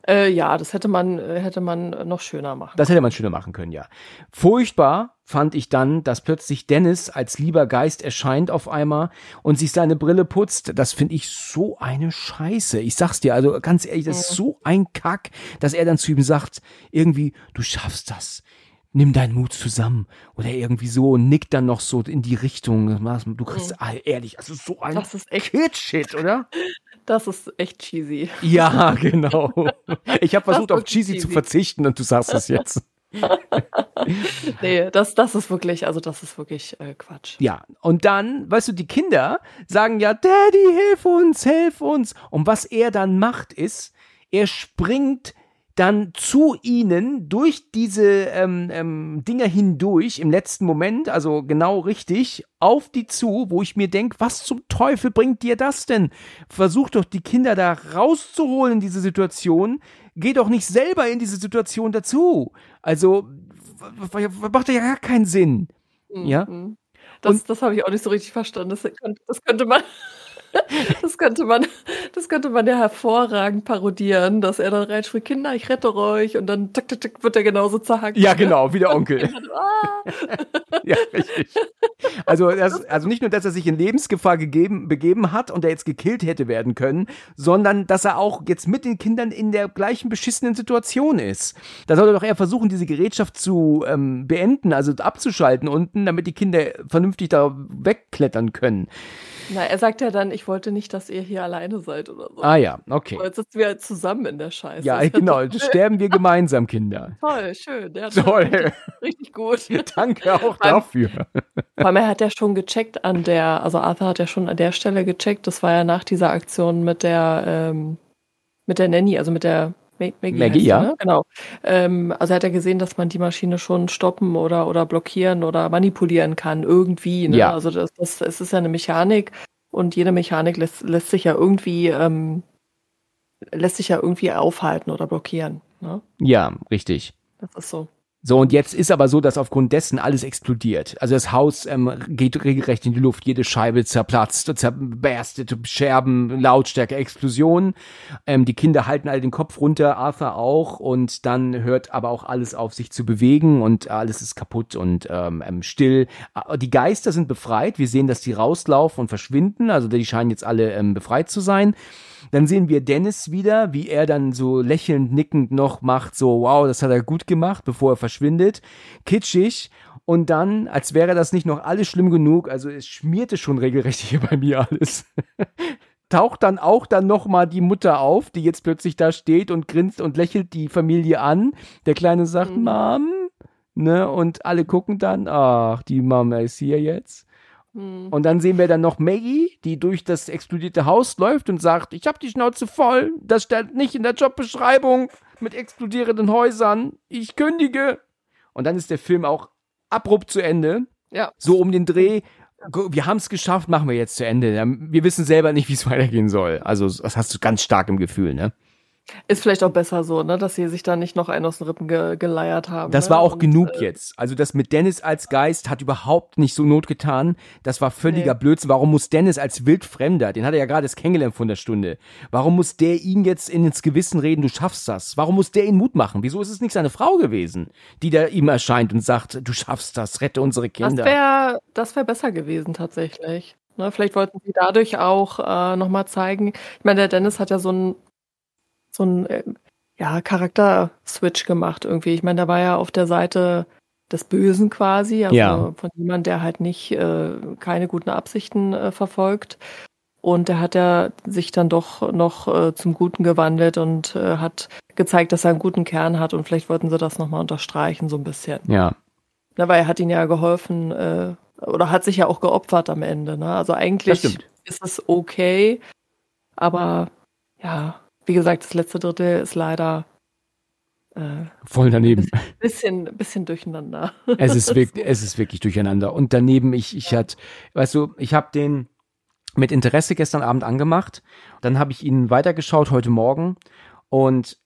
Äh, ja, das hätte man, äh, hätte man noch schöner machen. Das hätte man schöner machen können, ja. Furchtbar fand ich dann, dass plötzlich Dennis als lieber Geist erscheint auf einmal und sich seine Brille putzt. Das finde ich so eine Scheiße. Ich sag's dir, also ganz ehrlich, das ist so ein Kack, dass er dann zu ihm sagt, irgendwie, du schaffst das nimm deinen Mut zusammen oder irgendwie so und nickt dann noch so in die Richtung. Du kriegst, mhm. ehrlich, also so ein das ist echt Kid-Shit, oder? Das ist echt cheesy. Ja, genau. Ich habe versucht, auf cheesy, cheesy, zu verzichten und du sagst es jetzt. nee, das, das ist wirklich, also das ist wirklich äh, Quatsch. Ja, und dann, weißt du, die Kinder sagen ja, Daddy, hilf uns, hilf uns. Und was er dann macht, ist, er springt dann zu ihnen durch diese ähm, ähm, Dinger hindurch im letzten Moment, also genau richtig, auf die zu, wo ich mir denke, was zum Teufel bringt dir das denn? Versuch doch die Kinder da rauszuholen in diese Situation. Geh doch nicht selber in diese Situation dazu. Also macht ja gar keinen Sinn. Mhm. Ja. Das, das habe ich auch nicht so richtig verstanden. Das, das könnte man. Das könnte man, das könnte man ja hervorragend parodieren, dass er dann reinschrieb, Kinder, ich rette euch und dann tick, tick, tick, wird er genauso zerhackt. Ja, genau, wie der Onkel. Ah. ja, richtig. Also, das, also nicht nur, dass er sich in Lebensgefahr gegeben, begeben hat und er jetzt gekillt hätte werden können, sondern dass er auch jetzt mit den Kindern in der gleichen beschissenen Situation ist. Da soll er doch eher versuchen, diese Gerätschaft zu ähm, beenden, also abzuschalten unten, damit die Kinder vernünftig da wegklettern können. Na, er sagt ja dann, ich wollte nicht, dass ihr hier alleine seid oder so. Ah ja, okay. Aber jetzt sitzen wir halt zusammen in der Scheiße. Ja, genau. Sterben wir gemeinsam, Kinder. Toll, schön. Ja, Toll. Richtig gut. Danke auch dafür. Vor allem, er hat ja schon gecheckt an der, also Arthur hat ja schon an der Stelle gecheckt, das war ja nach dieser Aktion mit der, ähm, mit der Nanny, also mit der Maggie, Maggie ja. Ne? Genau. Ähm, also hat er gesehen, dass man die Maschine schon stoppen oder, oder blockieren oder manipulieren kann, irgendwie. Ne? Ja. Also das, das, es ist ja eine Mechanik und jede Mechanik lässt, lässt sich ja irgendwie, ähm, lässt sich ja irgendwie aufhalten oder blockieren. Ne? Ja, richtig. Das ist so. So, und jetzt ist aber so, dass aufgrund dessen alles explodiert. Also das Haus ähm, geht regelrecht in die Luft, jede Scheibe zerplatzt, zerberstet, Scherben, Lautstärke, Explosion. Ähm, die Kinder halten alle den Kopf runter, Arthur auch, und dann hört aber auch alles auf, sich zu bewegen und alles ist kaputt und ähm, ähm still. Äh, die Geister sind befreit. Wir sehen, dass die rauslaufen und verschwinden. Also die scheinen jetzt alle ähm, befreit zu sein. Dann sehen wir Dennis wieder, wie er dann so lächelnd, nickend noch macht, so, wow, das hat er gut gemacht, bevor er verschwindet. Kitschig. Und dann, als wäre das nicht noch alles schlimm genug, also es schmierte schon regelrecht hier bei mir alles. taucht dann auch dann noch mal die Mutter auf, die jetzt plötzlich da steht und grinst und lächelt die Familie an. Der Kleine sagt, mhm. Mom, ne, und alle gucken dann, ach, die Mama ist hier jetzt. Hm. Und dann sehen wir dann noch Maggie, die durch das explodierte Haus läuft und sagt, ich habe die Schnauze voll, das steht nicht in der Jobbeschreibung mit explodierenden Häusern, ich kündige. Und dann ist der Film auch abrupt zu Ende. Ja. So um den Dreh, wir haben es geschafft, machen wir jetzt zu Ende. Wir wissen selber nicht, wie es weitergehen soll. Also das hast du ganz stark im Gefühl, ne? Ist vielleicht auch besser so, ne, dass sie sich da nicht noch einen aus den Rippen ge geleiert haben. Das ne? war auch und, genug äh, jetzt. Also das mit Dennis als Geist hat überhaupt nicht so Not getan. Das war völliger nee. Blödsinn. Warum muss Dennis als Wildfremder, den hat er ja gerade das kennengelernt von der Stunde, warum muss der ihn jetzt ins Gewissen reden, du schaffst das? Warum muss der ihn Mut machen? Wieso ist es nicht seine Frau gewesen, die da ihm erscheint und sagt, du schaffst das, rette unsere Kinder? Das wäre das wär besser gewesen tatsächlich. Ne, vielleicht wollten sie dadurch auch äh, nochmal zeigen. Ich meine, der Dennis hat ja so ein so ein äh, ja, Charakter-Switch gemacht irgendwie. Ich meine, da war ja auf der Seite des Bösen quasi, also ja. von jemand, der halt nicht äh, keine guten Absichten äh, verfolgt. Und der hat ja sich dann doch noch äh, zum Guten gewandelt und äh, hat gezeigt, dass er einen guten Kern hat und vielleicht wollten sie das nochmal unterstreichen, so ein bisschen. Ja. Na, weil er hat ihnen ja geholfen, äh, oder hat sich ja auch geopfert am Ende. Ne? Also eigentlich ist es okay, aber ja, wie gesagt, das letzte Drittel ist leider äh, voll daneben. Bisschen, bisschen durcheinander. Es ist wirklich, es ist wirklich durcheinander. Und daneben, ich, ich hatte, weißt du, ich habe den mit Interesse gestern Abend angemacht. Dann habe ich ihn weitergeschaut heute Morgen. Und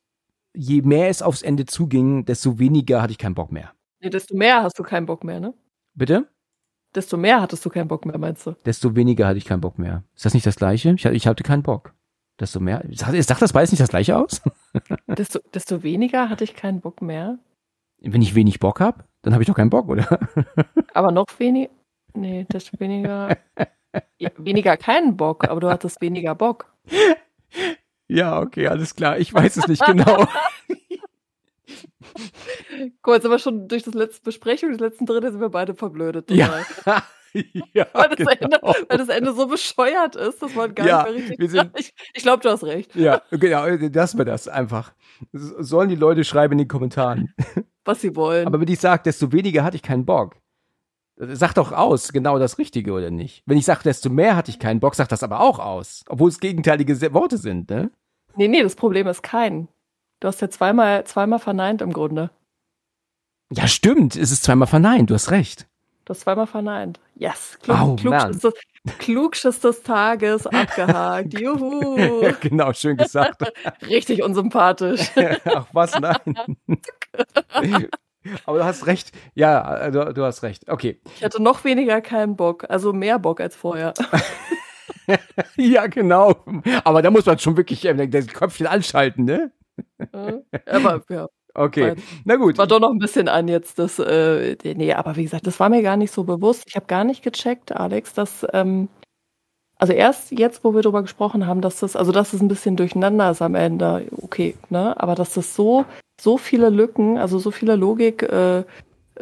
je mehr es aufs Ende zuging, desto weniger hatte ich keinen Bock mehr. Nee, desto mehr hast du keinen Bock mehr, ne? Bitte? desto mehr hattest du keinen Bock mehr, meinst du? Desto weniger hatte ich keinen Bock mehr. Ist das nicht das Gleiche? Ich, ich hatte keinen Bock. Desto mehr. Sagt, das beides nicht das Gleiche aus? desto, desto weniger hatte ich keinen Bock mehr. Wenn ich wenig Bock habe, dann habe ich doch keinen Bock, oder? Aber noch weniger. Nee, desto weniger. ja, weniger keinen Bock, aber du hattest weniger Bock. Ja, okay, alles klar. Ich weiß es nicht genau. Guck mal, jetzt sind wir schon durch das letzte Besprechung, das letzten Drittel sind wir beide verblödet. Total. Ja. ja, weil, das genau. Ende, weil das Ende so bescheuert ist, dass man gar ja, nicht mehr richtig. Sind, ich, ich glaube, du hast recht. Ja, genau, lassen wir das einfach. Sollen die Leute schreiben in den Kommentaren. Was sie wollen. Aber wenn ich sage, desto weniger hatte ich keinen Bock. Sag doch aus, genau das Richtige oder nicht? Wenn ich sage, desto mehr hatte ich keinen Bock, sagt das aber auch aus. Obwohl es gegenteilige Worte sind, ne? Nee, nee, das Problem ist kein. Du hast ja zweimal, zweimal verneint im Grunde. Ja, stimmt. Es ist zweimal verneint. Du hast recht. Du hast zweimal verneint. Yes. Klug, oh, Klugschiss, des, Klugschiss des Tages abgehakt. Juhu. genau, schön gesagt. Richtig unsympathisch. Ach was, nein. Aber du hast recht. Ja, du, du, hast recht. Okay. Ich hatte noch weniger keinen Bock. Also mehr Bock als vorher. ja, genau. Aber da muss man schon wirklich äh, das Köpfchen anschalten, ne? Aber ja. Okay, na gut. War doch noch ein bisschen an jetzt das, äh, nee, aber wie gesagt, das war mir gar nicht so bewusst. Ich habe gar nicht gecheckt, Alex, dass, ähm, also erst jetzt, wo wir darüber gesprochen haben, dass das, also dass es ein bisschen durcheinander ist am Ende, okay, ne, aber dass das so, so viele Lücken, also so viele Logik, äh,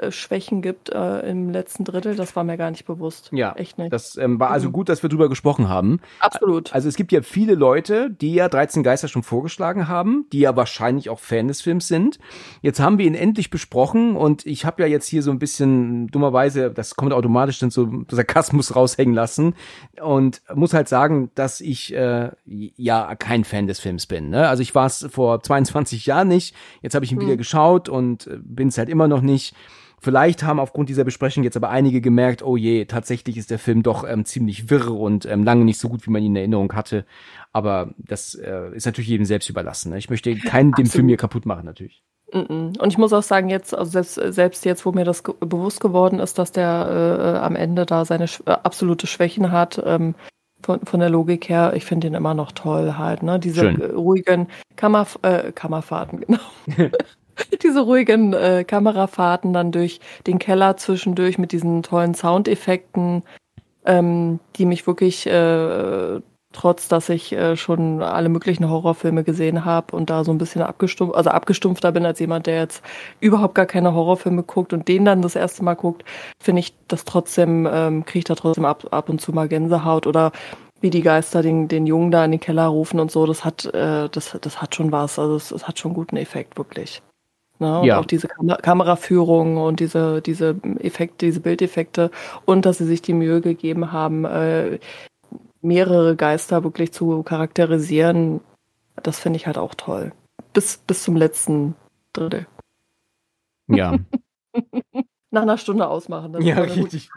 Schwächen gibt äh, im letzten Drittel, das war mir gar nicht bewusst. Ja, echt nicht. Das ähm, war also mhm. gut, dass wir drüber gesprochen haben. Absolut. Also es gibt ja viele Leute, die ja 13 Geister schon vorgeschlagen haben, die ja wahrscheinlich auch Fan des Films sind. Jetzt haben wir ihn endlich besprochen und ich habe ja jetzt hier so ein bisschen dummerweise, das kommt automatisch dann so Sarkasmus raushängen lassen und muss halt sagen, dass ich äh, ja kein Fan des Films bin. Ne? Also ich war es vor 22 Jahren nicht, jetzt habe ich ihn mhm. wieder geschaut und äh, bin es halt immer noch nicht. Vielleicht haben aufgrund dieser Besprechung jetzt aber einige gemerkt, oh je, tatsächlich ist der Film doch ähm, ziemlich wirr und ähm, lange nicht so gut, wie man ihn in Erinnerung hatte. Aber das äh, ist natürlich jedem selbst überlassen. Ne? Ich möchte keinen den Film hier kaputt machen, natürlich. Und ich muss auch sagen, jetzt, also selbst, selbst jetzt, wo mir das ge bewusst geworden ist, dass der äh, am Ende da seine sch äh, absolute Schwächen hat, ähm, von, von der Logik her, ich finde ihn immer noch toll halt, ne? Diese Schön. ruhigen Kammer, äh, Kammerfahrten, genau. diese ruhigen äh, Kamerafahrten dann durch den Keller zwischendurch mit diesen tollen Soundeffekten, ähm, die mich wirklich, äh, trotz dass ich äh, schon alle möglichen Horrorfilme gesehen habe und da so ein bisschen abgestumpft, also abgestumpfter bin als jemand, der jetzt überhaupt gar keine Horrorfilme guckt und den dann das erste Mal guckt, finde ich das trotzdem, ähm, kriege ich da trotzdem ab, ab und zu mal Gänsehaut oder wie die Geister den, den Jungen da in den Keller rufen und so, das hat, äh, das, das hat schon was, also es, es hat schon guten Effekt, wirklich. Ne? Und ja. auch diese Kam Kameraführung und diese, diese Effekte, diese Bildeffekte und dass sie sich die Mühe gegeben haben, äh, mehrere Geister wirklich zu charakterisieren, das finde ich halt auch toll. Bis, bis zum letzten Drittel. Ja. Nach einer Stunde ausmachen. ja, richtig.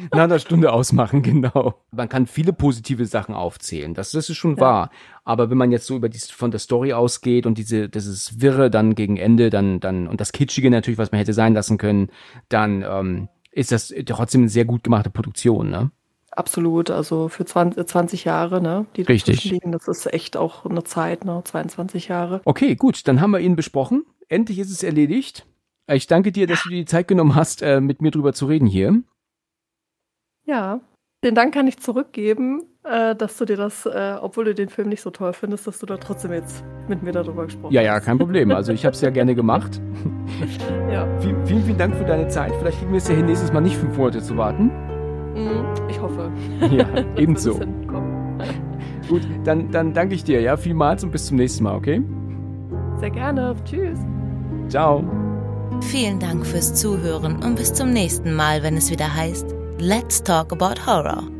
Nach einer Stunde ausmachen, genau. Man kann viele positive Sachen aufzählen, das, das ist schon ja. wahr. Aber wenn man jetzt so über die, von der Story ausgeht und diese, dieses Wirre dann gegen Ende, dann, dann, und das Kitschige natürlich, was man hätte sein lassen können, dann ähm, ist das trotzdem eine sehr gut gemachte Produktion, ne? Absolut, also für 20, 20 Jahre, ne, die Richtig. liegen, das ist echt auch eine Zeit, ne, 22 Jahre. Okay, gut, dann haben wir ihn besprochen. Endlich ist es erledigt. Ich danke dir, dass du dir die Zeit genommen hast, äh, mit mir drüber zu reden hier. Ja, den Dank kann ich zurückgeben, äh, dass du dir das, äh, obwohl du den Film nicht so toll findest, dass du da trotzdem jetzt mit mir darüber gesprochen hast. Ja, ja, kein Problem. Also ich habe es ja gerne gemacht. ja. Vielen, vielen, vielen Dank für deine Zeit. Vielleicht kriegen wir es ja hin, nächstes Mal nicht fünf Monate zu warten. Mhm, ich hoffe. Ja, ebenso. Gut, dann, dann danke ich dir, ja, vielmals und bis zum nächsten Mal, okay? Sehr gerne. Tschüss. Ciao. Vielen Dank fürs Zuhören und bis zum nächsten Mal, wenn es wieder heißt Let's Talk About Horror.